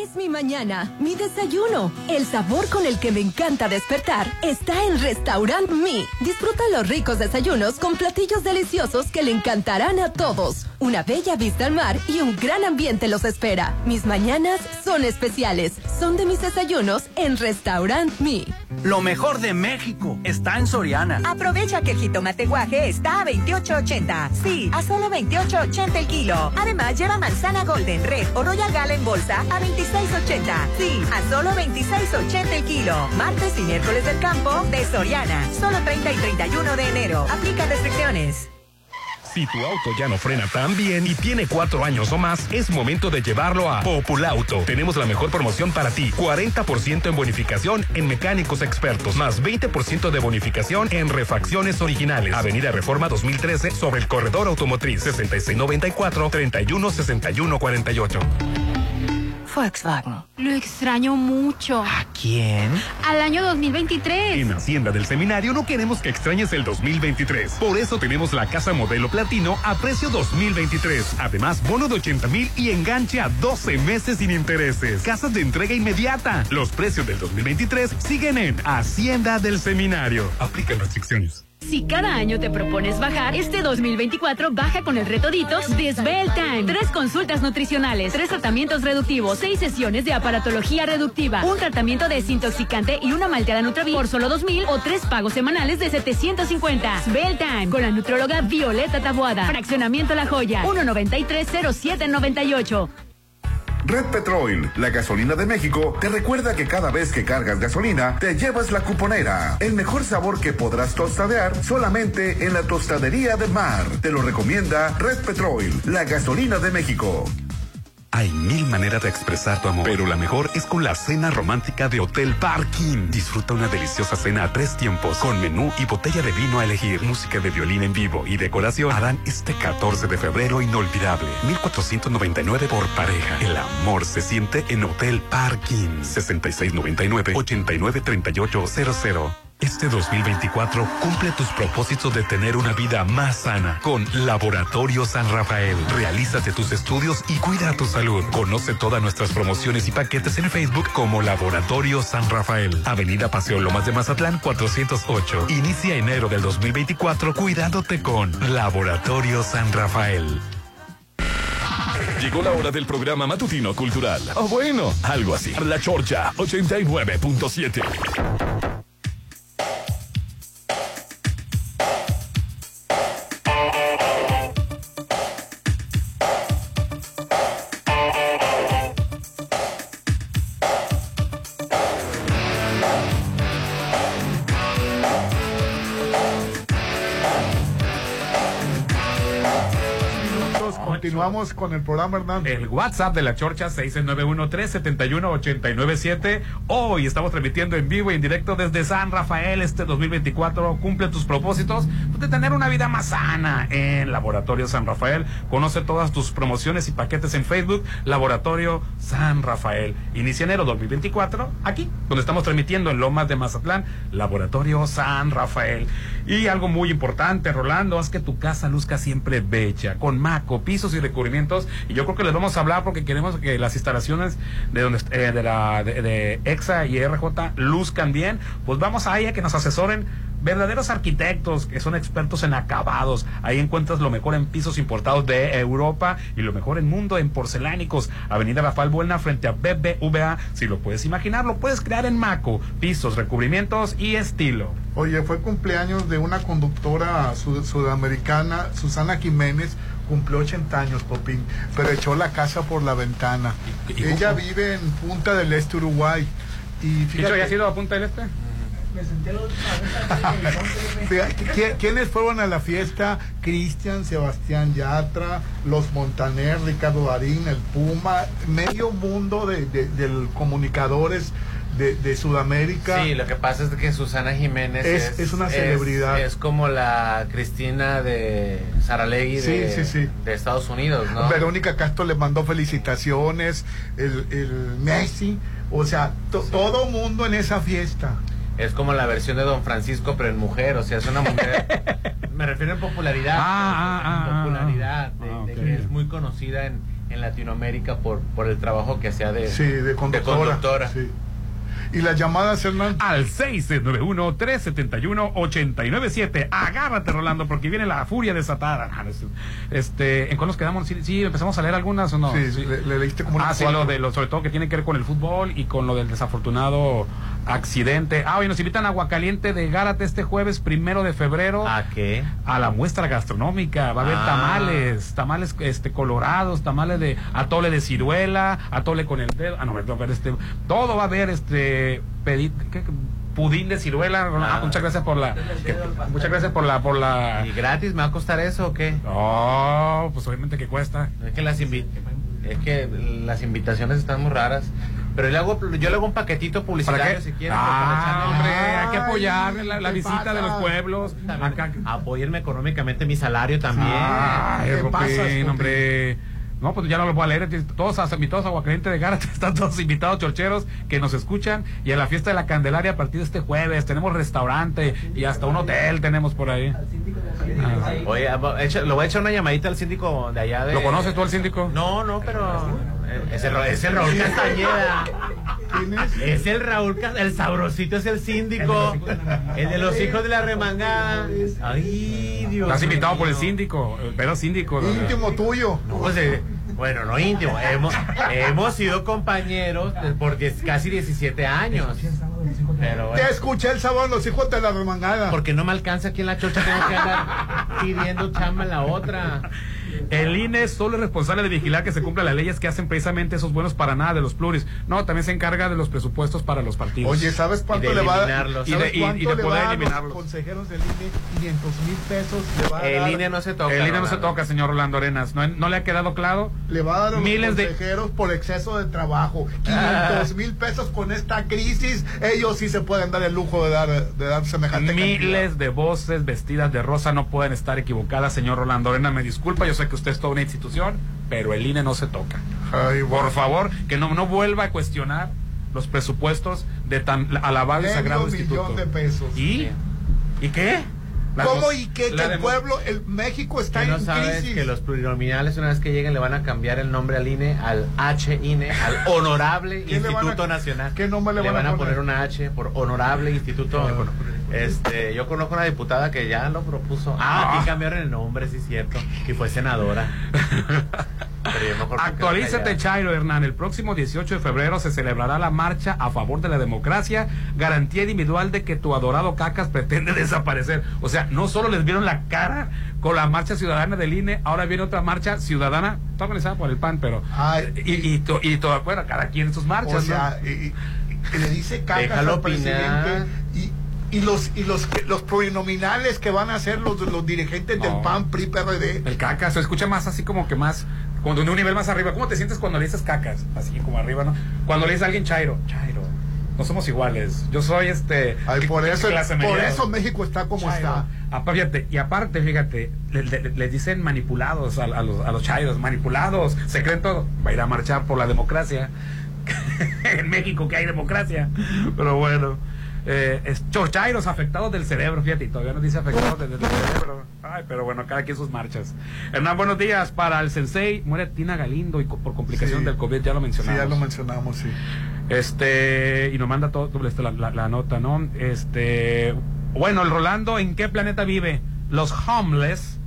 Es mi mañana, mi desayuno. El sabor con el que me encanta despertar está en Restaurant Me. Disfruta los ricos desayunos con platillos deliciosos que le encantarán a todos. Una bella vista al mar y un gran ambiente los espera. Mis mañanas son especiales. Son de mis desayunos en Restaurant Me. Lo mejor de México está en Soriana. Aprovecha que el jitomate guaje está a 28.80. Sí, a solo 28.80 el kilo. Además, lleva manzana Golden Red o Royal Gala en bolsa a 26.80. Sí, a solo 26.80 el kilo. Martes y miércoles del campo de Soriana. Solo 30 y 31 de enero. Aplica restricciones. Si tu auto ya no frena tan bien y tiene cuatro años o más, es momento de llevarlo a Populauto. Tenemos la mejor promoción para ti. 40% en bonificación en mecánicos expertos, más 20% de bonificación en refacciones originales. Avenida Reforma 2013 sobre el corredor automotriz 6694-316148. Volkswagen. Lo extraño mucho. ¿A quién? Al año 2023. En Hacienda del Seminario no queremos que extrañes el 2023. Por eso tenemos la casa modelo platino a precio 2023. Además, bono de 80 mil y enganche a 12 meses sin intereses. Casas de entrega inmediata. Los precios del 2023 siguen en Hacienda del Seminario. Aplican restricciones. Si cada año te propones bajar, este 2024 baja con el reto Ditos de Svelte Time. Tres consultas nutricionales, tres tratamientos reductivos, seis sesiones de aparatología reductiva, un tratamiento desintoxicante y una malteada Nutravi por solo 2000 o tres pagos semanales de 750. Svelte Time con la nutróloga Violeta Tabuada. Fraccionamiento La Joya, 1930798. Red Petrol, la gasolina de México, te recuerda que cada vez que cargas gasolina, te llevas la cuponera. El mejor sabor que podrás tostadear solamente en la tostadería de mar. Te lo recomienda Red Petrol, la gasolina de México. Hay mil maneras de expresar tu amor, pero la mejor es con la cena romántica de Hotel Parking. Disfruta una deliciosa cena a tres tiempos, con menú y botella de vino a elegir, música de violín en vivo y decoración. Harán este 14 de febrero inolvidable. 1499 por pareja. El amor se siente en Hotel Parking. 6699-893800. Este 2024 cumple tus propósitos de tener una vida más sana con Laboratorio San Rafael. Realízate tus estudios y cuida tu salud. Conoce todas nuestras promociones y paquetes en Facebook como Laboratorio San Rafael. Avenida Paseo Lomas de Mazatlán 408. Inicia enero del 2024 cuidándote con Laboratorio San Rafael. Llegó la hora del programa matutino cultural. O bueno, algo así. La Chorcha 89.7. Continuamos con el programa, Hernán. El WhatsApp de la Chorcha 691-371-897. Hoy estamos transmitiendo en vivo y en directo desde San Rafael este 2024. Cumple tus propósitos de tener una vida más sana en Laboratorio San Rafael. Conoce todas tus promociones y paquetes en Facebook, Laboratorio San Rafael. Inicia enero 2024 aquí, donde estamos transmitiendo en Lomas de Mazatlán, Laboratorio San Rafael. Y algo muy importante, Rolando, es que tu casa luzca siempre bella, con maco, pisos y recubrimientos. Y yo creo que les vamos a hablar porque queremos que las instalaciones de donde eh, de la de, EXA y RJ luzcan bien. Pues vamos a ella que nos asesoren verdaderos arquitectos que son expertos en acabados. Ahí encuentras lo mejor en pisos importados de Europa y lo mejor en mundo en porcelánicos. Avenida Rafael Buena frente a BBVA. Si lo puedes imaginar, lo puedes crear en Maco. Pisos, recubrimientos y estilo. Oye, fue cumpleaños de una conductora sudamericana, Susana Jiménez cumplió 80 años, Popín, pero echó la casa por la ventana. Ella vive en Punta del Este, Uruguay. Y fíjate, ¿ya has ido a Punta del Este? Me senté la ¿Quiénes fueron a la fiesta? Cristian, Sebastián Yatra, los Montaner, Ricardo Darín, el Puma, medio mundo de, de comunicadores de, Sudamérica. Sí, lo que pasa es que Susana Jiménez es, una celebridad. Es, como la Cristina de Saralegui de, de Estados Unidos, ¿no? Verónica Castro le mandó felicitaciones, el, el Messi, o sea, todo mundo en esa fiesta. Es como la versión de Don Francisco, pero en mujer, o sea, es una mujer. me refiero en popularidad. Ah, ah, ah, popularidad, de, que es muy conocida en, en Latinoamérica por, por el trabajo que hacía de, sí, de conductora. Sí. ¿Y las llamadas, Hernán? Al 691-371-897. Agárrate, Rolando, porque viene la furia desatada. Ah, este, ¿En cuál nos quedamos? ¿Sí, empezamos a leer algunas o no? Sí, Le, leíste como Ah, sí, lo de, lo, sobre todo que tiene que ver con el fútbol y con lo del desafortunado accidente. Ah, hoy nos invitan a Aguacaliente de Gárate este jueves primero de febrero. ¿A qué? A la muestra gastronómica. Va a haber ah. tamales, tamales este colorados, tamales de atole de ciruela, atole con el dedo. Ah, no, a ver, este, todo va a haber este pedir, pudín de ciruela. Ah, ah, muchas gracias por la muchas gracias por la por la ¿Y gratis me va a costar eso o qué? No, pues obviamente que cuesta. Es que las es que las invitaciones están muy raras. Pero le hago, yo le hago un paquetito publicitario si quieren. Ah, hombre, hay que apoyar la, visita de los pueblos. Apóyenme económicamente mi salario también. Ay, ¿Qué hombre. No, pues ya no lo voy a leer. Todos invitados a Aguacaliente de Gárate, están todos invitados chorcheros que nos escuchan. Y a la fiesta de la Candelaria a partir de este jueves tenemos restaurante y hasta un hotel tenemos por ahí. Ah. Oye, lo voy a echar una llamadita al síndico de allá de... ¿Lo conoces tú al síndico? No, no, pero... Es el, es el Raúl Castañeda. ¿Quién es? Es el Raúl Castañeda. El sabrosito es el síndico. El de los hijos de la remangada. Ay, Dios. Estás invitado por el síndico. Pero síndico. Íntimo tuyo. No, pues, eh, bueno, no íntimo. Hemos, hemos sido compañeros por casi 17 años. Pero, Te escuché el sábado los hijos de la remangada. Porque no me alcanza aquí en la chocha. Tengo que andar pidiendo chamba en la otra. El INE solo es responsable de vigilar que se cumplan las leyes que hacen precisamente esos buenos para nada de los pluris. No, también se encarga de los presupuestos para los partidos. Oye, ¿sabes cuánto le va a dar? Y de, y, de poder eliminarlos. Los consejeros del INE 500 mil pesos le va a El INE no se toca. El INE no se toca, señor Rolando Arenas. ¿No, le ha quedado claro? Le va a dar a los Miles consejeros por exceso de trabajo. 500 mil pesos con esta crisis. Ellos sí se pueden dar el lujo de dar, de dar semejante Miles de voces vestidas de rosa no pueden estar equivocadas, señor Rolando Arenas. Me disculpa, yo sé que usted es toda una institución pero el INE no se toca. Por favor, que no, no vuelva a cuestionar los presupuestos de tan alabado y sagrado instituto. de pesos. ¿Y? ¿Y qué? ¿Cómo y qué? Que el pueblo, el México está no en sabes crisis. que los plurinominales una vez que lleguen le van a cambiar el nombre al INE, al HINE, al Honorable ¿Qué le a- Instituto Nacional. qué nombre le van a poner poner? una H por Honorable Instituto. Este, yo conozco una diputada que ya lo propuso. Ah, aquí cambiaron el nombre, sí es cierto, y fue senadora. Actualízate. Chairo Hernán. El próximo 18 de febrero se celebrará la marcha a favor de la democracia, garantía individual de que tu adorado Cacas pretende desaparecer. O sea, no solo les vieron la cara con la marcha ciudadana del INE, ahora viene otra marcha ciudadana, está organizada por el PAN, pero. y, y, to- y todo, bueno, cada quien en sus marchas. O sea, ¿no? y- y- y le dice Déjalo al presidente y, y los y los los plurinominales que van a ser los, los dirigentes del. PAN, PRI, PRD. El cacas, se escucha más así como que más, cuando en un nivel más arriba. ¿Cómo te sientes cuando le dices cacas? Así como arriba, ¿no? Cuando le dices a alguien chairo, chairo. No somos iguales. Yo soy este. Ay, por eso, clase por media. eso México está como Chairo. está. Apa- fíjate, y aparte, fíjate, le- le- les dicen manipulados a, a los, a los chairos, manipulados, se creen todo. Va a ir a marchar por la democracia. en México que hay democracia. Pero bueno. Eh, es afectados del cerebro, fíjate, y todavía nos dice afectados del, del cerebro. Ay, pero bueno, cada quien sus marchas. Hernán, buenos días. Para el sensei, muere Tina Galindo y co- por complicación Sí. del COVID, ya lo Sí, mencionamos. ya lo mencionamos, sí. Este, y nos manda todo doble este, la, la- la nota, ¿no? Este, bueno, el Rolando, ¿en qué planeta vive? Los homeless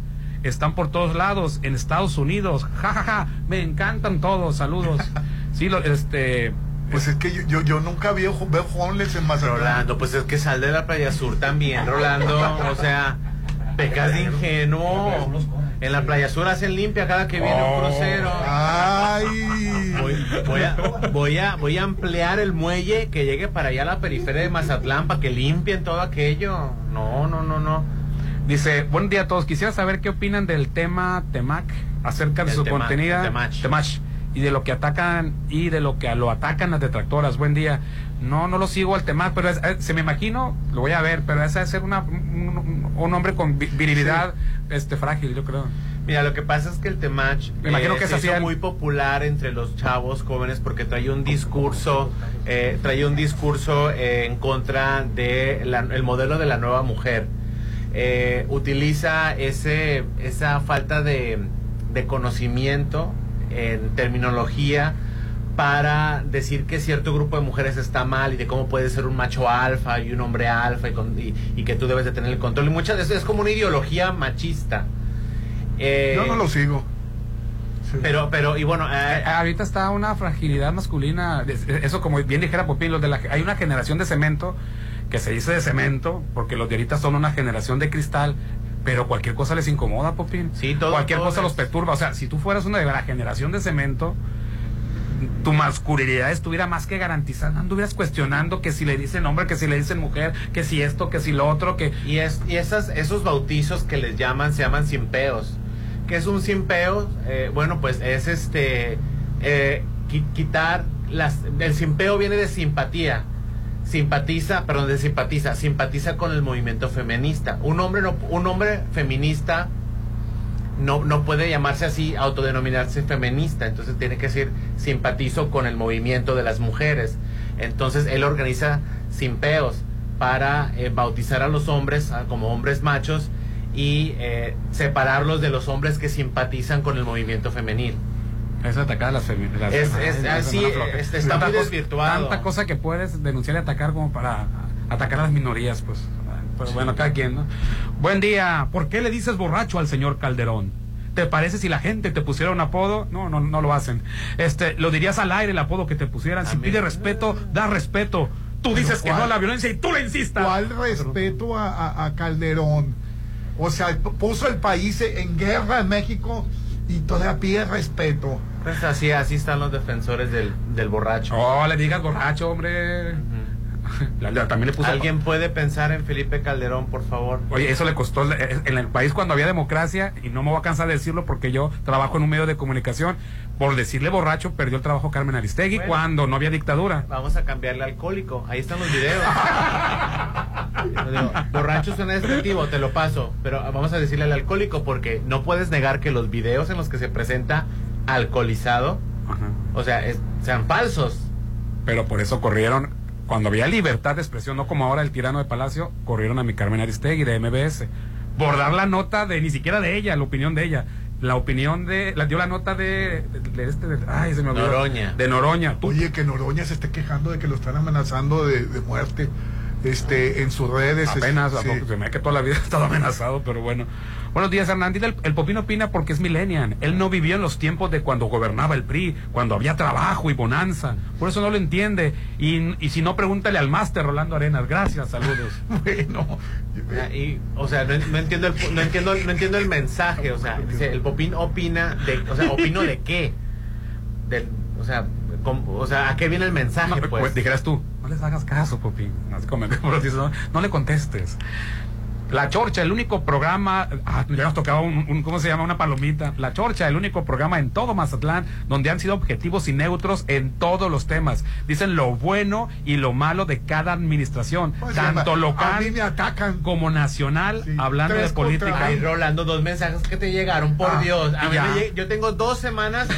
están por todos lados, en Estados Unidos, jajaja, me encantan todos, saludos. Sí, lo, este, Pues es que yo, yo, yo nunca veo, veo homeless en Mazatlán. Rolando, pues es que sal de la playa sur también, Rolando. O sea, pecas de ingenuo. En la playa sur hacen limpia cada que viene un crucero. Ay. Voy, voy a, voy, a, voy a ampliar el muelle que llegue para allá a la periferia de Mazatlán para que limpien todo aquello. No, no, no, no. Dice, buen día a todos. Quisiera saber qué opinan del tema Temac acerca de El su Temac, contenido. Temach, y de lo que atacan y de lo que lo atacan las detractoras. Buen día. No, no lo sigo al Temac, pero es- eh, se me imagino, lo voy a ver, pero debe ser una, un, un hombre con vi- virilidad este frágil, yo creo. Mira, lo que pasa es que el Temach Me imagino eh, que es se así hizo el- muy popular entre los chavos jóvenes porque trae un discurso, eh, trae un discurso eh, en contra de la- el modelo de la nueva mujer. Eh, utiliza ese esa falta de, de conocimiento en terminología para decir que cierto grupo de mujeres está mal y de cómo puede ser un macho alfa y un hombre alfa y, con- y- y que tú debes de tener el control. Y muchas veces es como una ideología machista. Eh, Yo no lo sigo. Pero, pero, y bueno, eh, ahorita está una fragilidad masculina, es- eso como bien dijera Popín, los de la, hay una generación de cemento que se dice de cemento, porque los de ahorita son una generación de cristal, pero cualquier cosa les incomoda, Popín. Sí, todo- cualquier todo cosa es- los perturba, o sea, si tú fueras una de la generación de cemento, tu masculinidad estuviera más que garantizada, anduvieras cuestionando que si le dicen hombre, que si le dicen mujer, que si esto, que si lo otro, que... Y, es, y esas, esos bautizos que les llaman, se llaman simpeos. ¿Qué es un simpeo? Eh, bueno, pues es este, eh, qui- quitar las... El simpeo viene de simpatía. Simpatiza, perdón, de simpatiza, simpatiza con el movimiento feminista. Un hombre, no, un hombre feminista no, no puede llamarse así, autodenominarse feminista. Entonces tiene que decir simpatizo con el movimiento de las mujeres. Entonces él organiza simpeos para eh, bautizar a los hombres como hombres machos y eh, separarlos de los hombres que simpatizan con el movimiento femenil. Es atacar a las feministas. Es- es así, es- está muy desvirtuado. Tanta cosa que puedes denunciar y atacar como para atacar a las minorías, pues. Pero bueno, cada quien, ¿no? Buen día. ¿Por qué le dices borracho al señor Calderón? ¿Te parece si la gente te pusiera un apodo? No, no, no lo hacen. Este, lo dirías al aire el apodo que te pusieran. Si pide respeto, da respeto. Tú dices que ¿cuál- no a la violencia y tú le insistas. ¿Cuál respeto a, a- a Calderón? O sea, puso el país en guerra en México y todavía pide respeto. Pues así, así están los defensores del, del borracho. Oh, le digas borracho, hombre. La- la- también le puso ¿Alguien puede pensar en Felipe Calderón, por favor? Oye, eso le costó eh, en el país cuando había democracia, y no me voy a cansar de decirlo porque yo trabajo en un medio de comunicación. Por decirle borracho, perdió el trabajo Carmen Aristegui Bueno. cuando no había dictadura. Vamos a cambiarle alcohólico. Ahí están los videos. Digo, borracho suena despectivo, te lo paso. Pero vamos a decirle al alcohólico porque no puedes negar que los videos en los que se presenta alcoholizado, o sea, es- sean falsos. pero por eso corrieron, cuando había libertad de expresión, no como ahora el tirano de Palacio, corrieron a mi Carmen Aristegui de MBS. Por dar la nota de, ni siquiera de ella, la opinión de ella. La opinión de, la dio la nota de, de, este, de, ay, se me olvidó. Noroña. De Noroña. Oye, que Noroña se esté quejando de que lo están amenazando de, de muerte este, en sus redes. Apenas, sí. se me que toda la vida ha estado amenazado, pero bueno. Buenos días, Hernández. El, el, Popín opina porque es millennial. Él no vivió en los tiempos de cuando gobernaba el PRI, cuando había trabajo y bonanza. Por eso no lo entiende. Y, y si no, pregúntale al máster Rolando Arenas. Gracias, saludos. bueno. Y, o sea, no, no, entiendo el, no, entiendo, no entiendo el mensaje. O sea, dice, el Popín opina de... O sea, ¿opino de qué? Del, o sea, o sea, ¿a qué viene el mensaje? No, pues? dijeras tú, no les hagas caso, Popín. No, no le contestes. La Chorcha, el único programa, ah, ya nos tocaba un, un, ¿cómo se llama? Una palomita. La Chorcha, el único programa en todo Mazatlán donde han sido objetivos y neutros en todos los temas. Dicen lo bueno y lo malo de cada administración, Pues, tanto a local mí me atacan. como nacional, Sí, hablando de política. Ay, Rolando, dos mensajes que te llegaron, por Ah, Dios. A mí me lleg- yo tengo dos semanas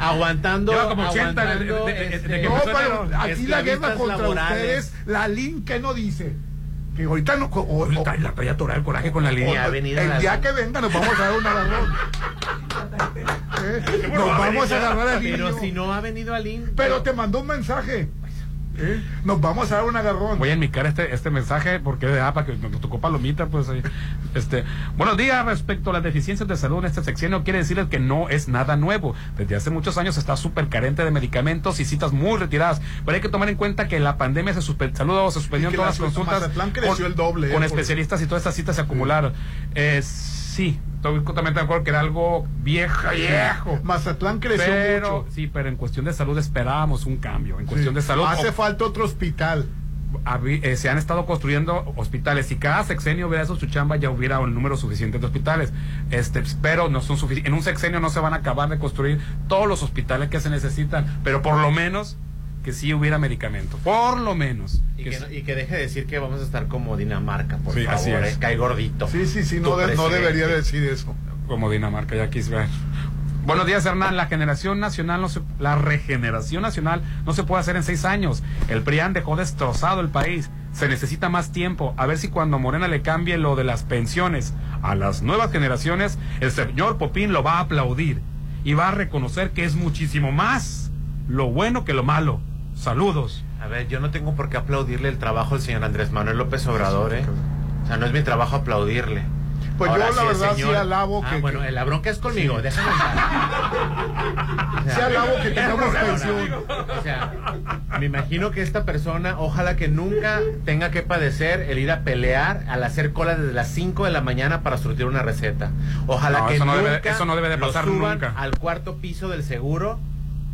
aguantando. Lleva como 80 de- aguantando, de- de- de- este, de que No, pero aquí la guerra contra laborales. ustedes, la link que no dice. Que ahorita no. o- o- La, traía atorada el coraje con la línea. avenida el día que venga nos vamos a dar un agarrón. ¿Eh? Nos vamos a agarrar al Pero si no ha venido Alín. Pero te mandó un mensaje. ¿Eh? Nos vamos a dar un agarrón. Voy a enmicar este, este mensaje porque ah, para que nos tocó palomita, pues ahí. este, buenos días respecto a las deficiencias de salud en este sexenio, quiere decirles que no es nada nuevo. Desde hace muchos años está súper carente de medicamentos y citas muy retiradas. Pero hay que tomar en cuenta que la pandemia se suspendió, saludos, se suspendieron todas la- las consultas. Con, el doble, eh, con especialistas y todas estas citas se acumularon. Eh, sí, estoy totalmente de acuerdo que era algo viejo, viejo. Mazatlán creció Pero, mucho. sí, pero en cuestión de salud esperábamos un cambio. En cuestión Sí. de salud. Hace falta otro hospital. eh, se han estado construyendo hospitales. Si cada sexenio hubiera eso su chamba, ya hubiera un número suficiente de hospitales. Este, pero no son suficientes. En un sexenio no se van a acabar de construir todos los hospitales que se necesitan, pero por lo menos que sí hubiera medicamento. Por lo menos. Y Que no- y que deje de decir que vamos a estar como Dinamarca, por Sí, así favor. es. eh, cae gordito. Sí, sí, sí, no, de- no debería decir eso. como Dinamarca, ya quise ver. Buenos días, Hernán. La generación nacional, no se- la regeneración nacional no se puede hacer en seis años. El PRIAN dejó destrozado el país. Se necesita más tiempo. A ver si cuando Morena le cambie lo de las pensiones a las nuevas generaciones, el señor Popín lo va a aplaudir y va a reconocer que es muchísimo más lo bueno que lo malo. Saludos. A ver, yo no tengo por qué aplaudirle el trabajo al señor Andrés Manuel López Obrador, ¿eh? O sea, no es mi trabajo aplaudirle. Pues Ahora, yo la si verdad señor- sí alabo Ah, que. bueno, la bronca es conmigo, Sí. déjame paz. Sí alabo que tengamos Ahora, pensión. O sea, me imagino que esta persona, ojalá que nunca tenga que padecer el ir a pelear al hacer cola desde las 5 de la mañana para surtir una receta. Ojalá No, que eso no nunca debe- eso no debe de lo pasar suban nunca. al cuarto piso del seguro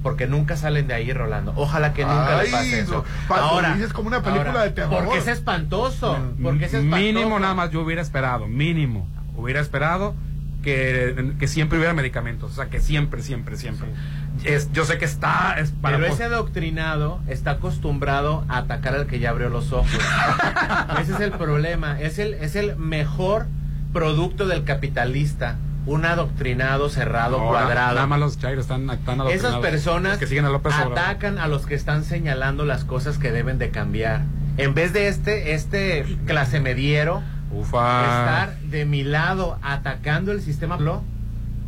porque nunca salen de ahí Rolando. Ojalá que nunca Ay, le pase eso. Ahora, dices como una película ahora, de terror. Porque es espantoso. Porque es espantoso. Mínimo nada más yo hubiera esperado, mínimo. Hubiera esperado que, que siempre hubiera medicamentos. O sea, que siempre, siempre, siempre. Es, yo sé que está... Es para Pero ese adoctrinado está acostumbrado a atacar al que ya abrió los ojos. ese es el problema. Es el, es el mejor producto del capitalista. Un adoctrinado, cerrado, No, cuadrado. Nada más los chairos están, están Esas personas que siguen a López Obrador. atacan a los que están señalando las cosas que deben de cambiar. En vez de este, este clase mediero Ufa. estar de mi lado atacando el sistema,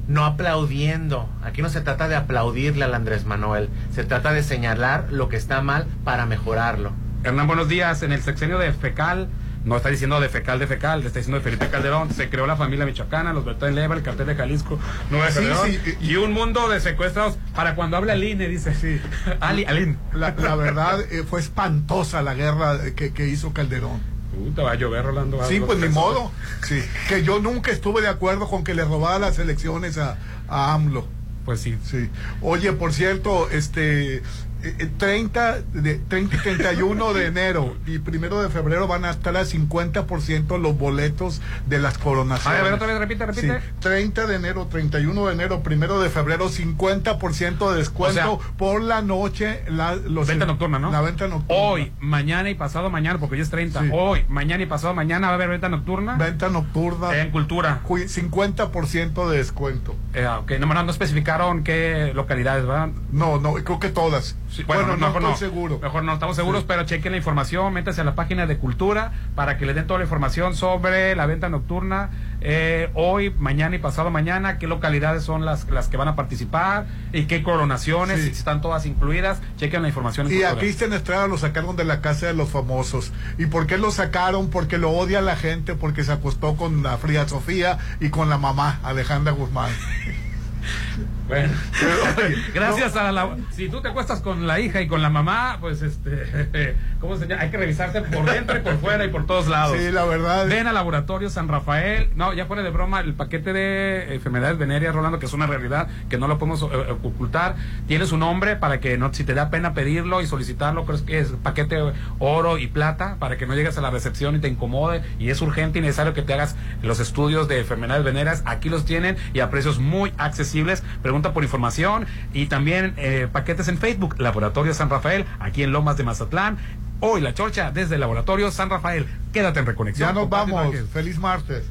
no aplaudiendo. Aquí no se trata de aplaudirle al Andrés Manuel, se trata de señalar lo que está mal para mejorarlo. Hernán, buenos días. En el sexenio de Fecal, no está diciendo de Fecal de Fecal, le está diciendo de Felipe Calderón. Se creó la familia michoacana, los Bertón Leva, el cartel de Jalisco, Sí, Calderón, sí, y un mundo de secuestrados para cuando habla Aline, dice. Sí. Ali, Aline. La, la verdad eh, fue espantosa la guerra que, que hizo Calderón. Te va a llover, Rolando. Sí, Algo pues ni modo. Sí. Que yo nunca estuve de acuerdo con que le robara las elecciones a, a AMLO. Pues sí. Sí. Oye, por cierto, este eh, eh, 30, de, 30 y 31 de enero y primero de febrero van a estar a 50% los boletos de las coronaciones. A ver, otra vez, repite, repite. Sí, 30 de enero, 31 de enero, primero de febrero, 50% de descuento O sea, por la noche. La, los, Venta nocturna, ¿no? La venta nocturna. Hoy, mañana y pasado mañana, porque hoy es 30. Sí. Hoy, mañana y pasado mañana va a haber venta nocturna. Venta nocturna. En cultura. Cu- 50% de descuento. Eh, ok, no, no, no especificaron qué localidades, ¿verdad? No, no, creo que todas. Bueno, no, estoy seguro. Mejor no estamos seguros, pero chequen la información, métanse a la página de Cultura para que le den toda la información sobre la venta nocturna eh, hoy, mañana y pasado mañana, qué localidades son las, las que van a participar y qué coronaciones, si están todas incluidas. Chequen la información. En y a Cristian Estrada lo sacaron de la casa de los famosos. ¿Y por qué lo sacaron? Porque lo odia la gente, porque se acostó con la Fría Sofía y con la mamá, Alejandra Guzmán. Bueno, gracias a la. Si tú te acuestas con la hija y con la mamá, pues este. ¿Cómo se llama? Hay que revisarse por dentro y por fuera y por todos lados. Sí, la verdad. Ven al laboratorio San Rafael. No, ya fuera de broma, el paquete de enfermedades venéreas, Rolando, que es una realidad que no lo podemos eh, ocultar. Tiene su nombre para que no, si te da pena pedirlo y solicitarlo, creo que es paquete oro y plata, para que no llegues a la recepción y te incomode. Y es urgente y necesario que te hagas los estudios de enfermedades venéreas. Aquí los tienen y a precios muy accesibles. Pregunta por información y también eh, paquetes en Facebook, Laboratorio San Rafael, aquí en Lomas de Mazatlán. Hoy la chorcha desde el Laboratorio San Rafael. Quédate en Reconexión. Ya nos vamos. Feliz martes.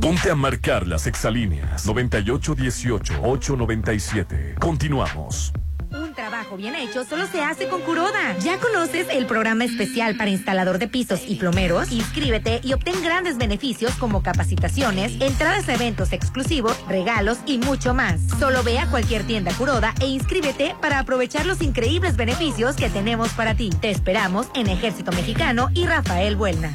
Ponte a marcar las exalíneas 9818-897. Continuamos. Un trabajo bien hecho solo se hace con Curoda. ¿Ya conoces el programa especial para instalador de pisos y plomeros? Inscríbete y obtén grandes beneficios como capacitaciones, entradas a eventos exclusivos, regalos y mucho más. Solo ve a cualquier tienda Curoda e inscríbete para aprovechar los increíbles beneficios que tenemos para ti. Te esperamos en Ejército Mexicano y Rafael Buelna.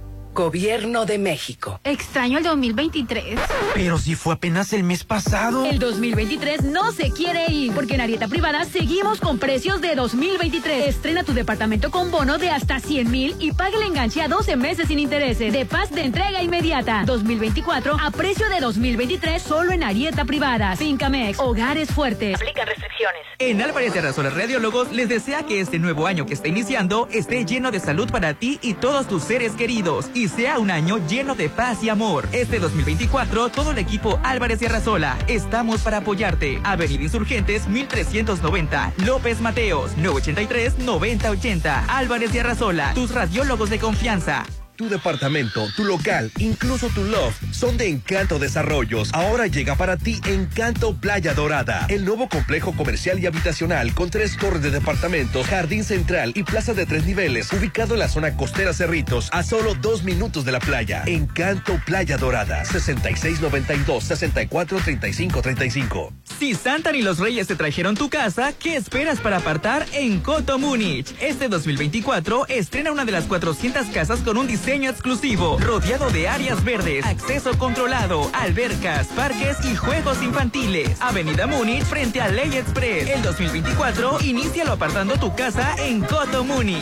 Gobierno de México. Extraño el 2023. Pero si fue apenas el mes pasado. El 2023 no se quiere ir, porque en Arieta Privada seguimos con precios de 2023. Estrena tu departamento con bono de hasta 100 mil y pague el enganche a 12 meses sin intereses. De paz de entrega inmediata. 2024 a precio de 2023 solo en Arieta Privada. Fincamex. Hogares fuertes. Aplica restricciones. En Álvarez de Arrasola Radiólogos les desea que este nuevo año que está iniciando esté lleno de salud para ti y todos tus seres queridos y sea un año lleno de paz y amor. Este 2024, todo el equipo Álvarez y Arrasola estamos para apoyarte. Avenida Insurgentes 1390, López Mateos 983 9080, Álvarez y Arrasola, tus radiólogos de confianza. Tu departamento, tu local, incluso tu loft son de Encanto Desarrollos. Ahora llega para ti Encanto Playa Dorada, el nuevo complejo comercial y habitacional con tres torres de departamentos, jardín central y plaza de tres niveles, ubicado en la zona costera Cerritos, a solo dos minutos de la playa. Encanto Playa Dorada, 6692-643535. Si Santa y los Reyes te trajeron tu casa, ¿qué esperas para apartar en Coto Múnich? Este 2024 estrena una de las 400 casas con un exclusivo, rodeado de áreas verdes, acceso controlado, albercas, parques y juegos infantiles. Avenida Múnich frente a Ley Express. El 2024, inícialo apartando tu casa en Coto Múnich.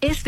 Este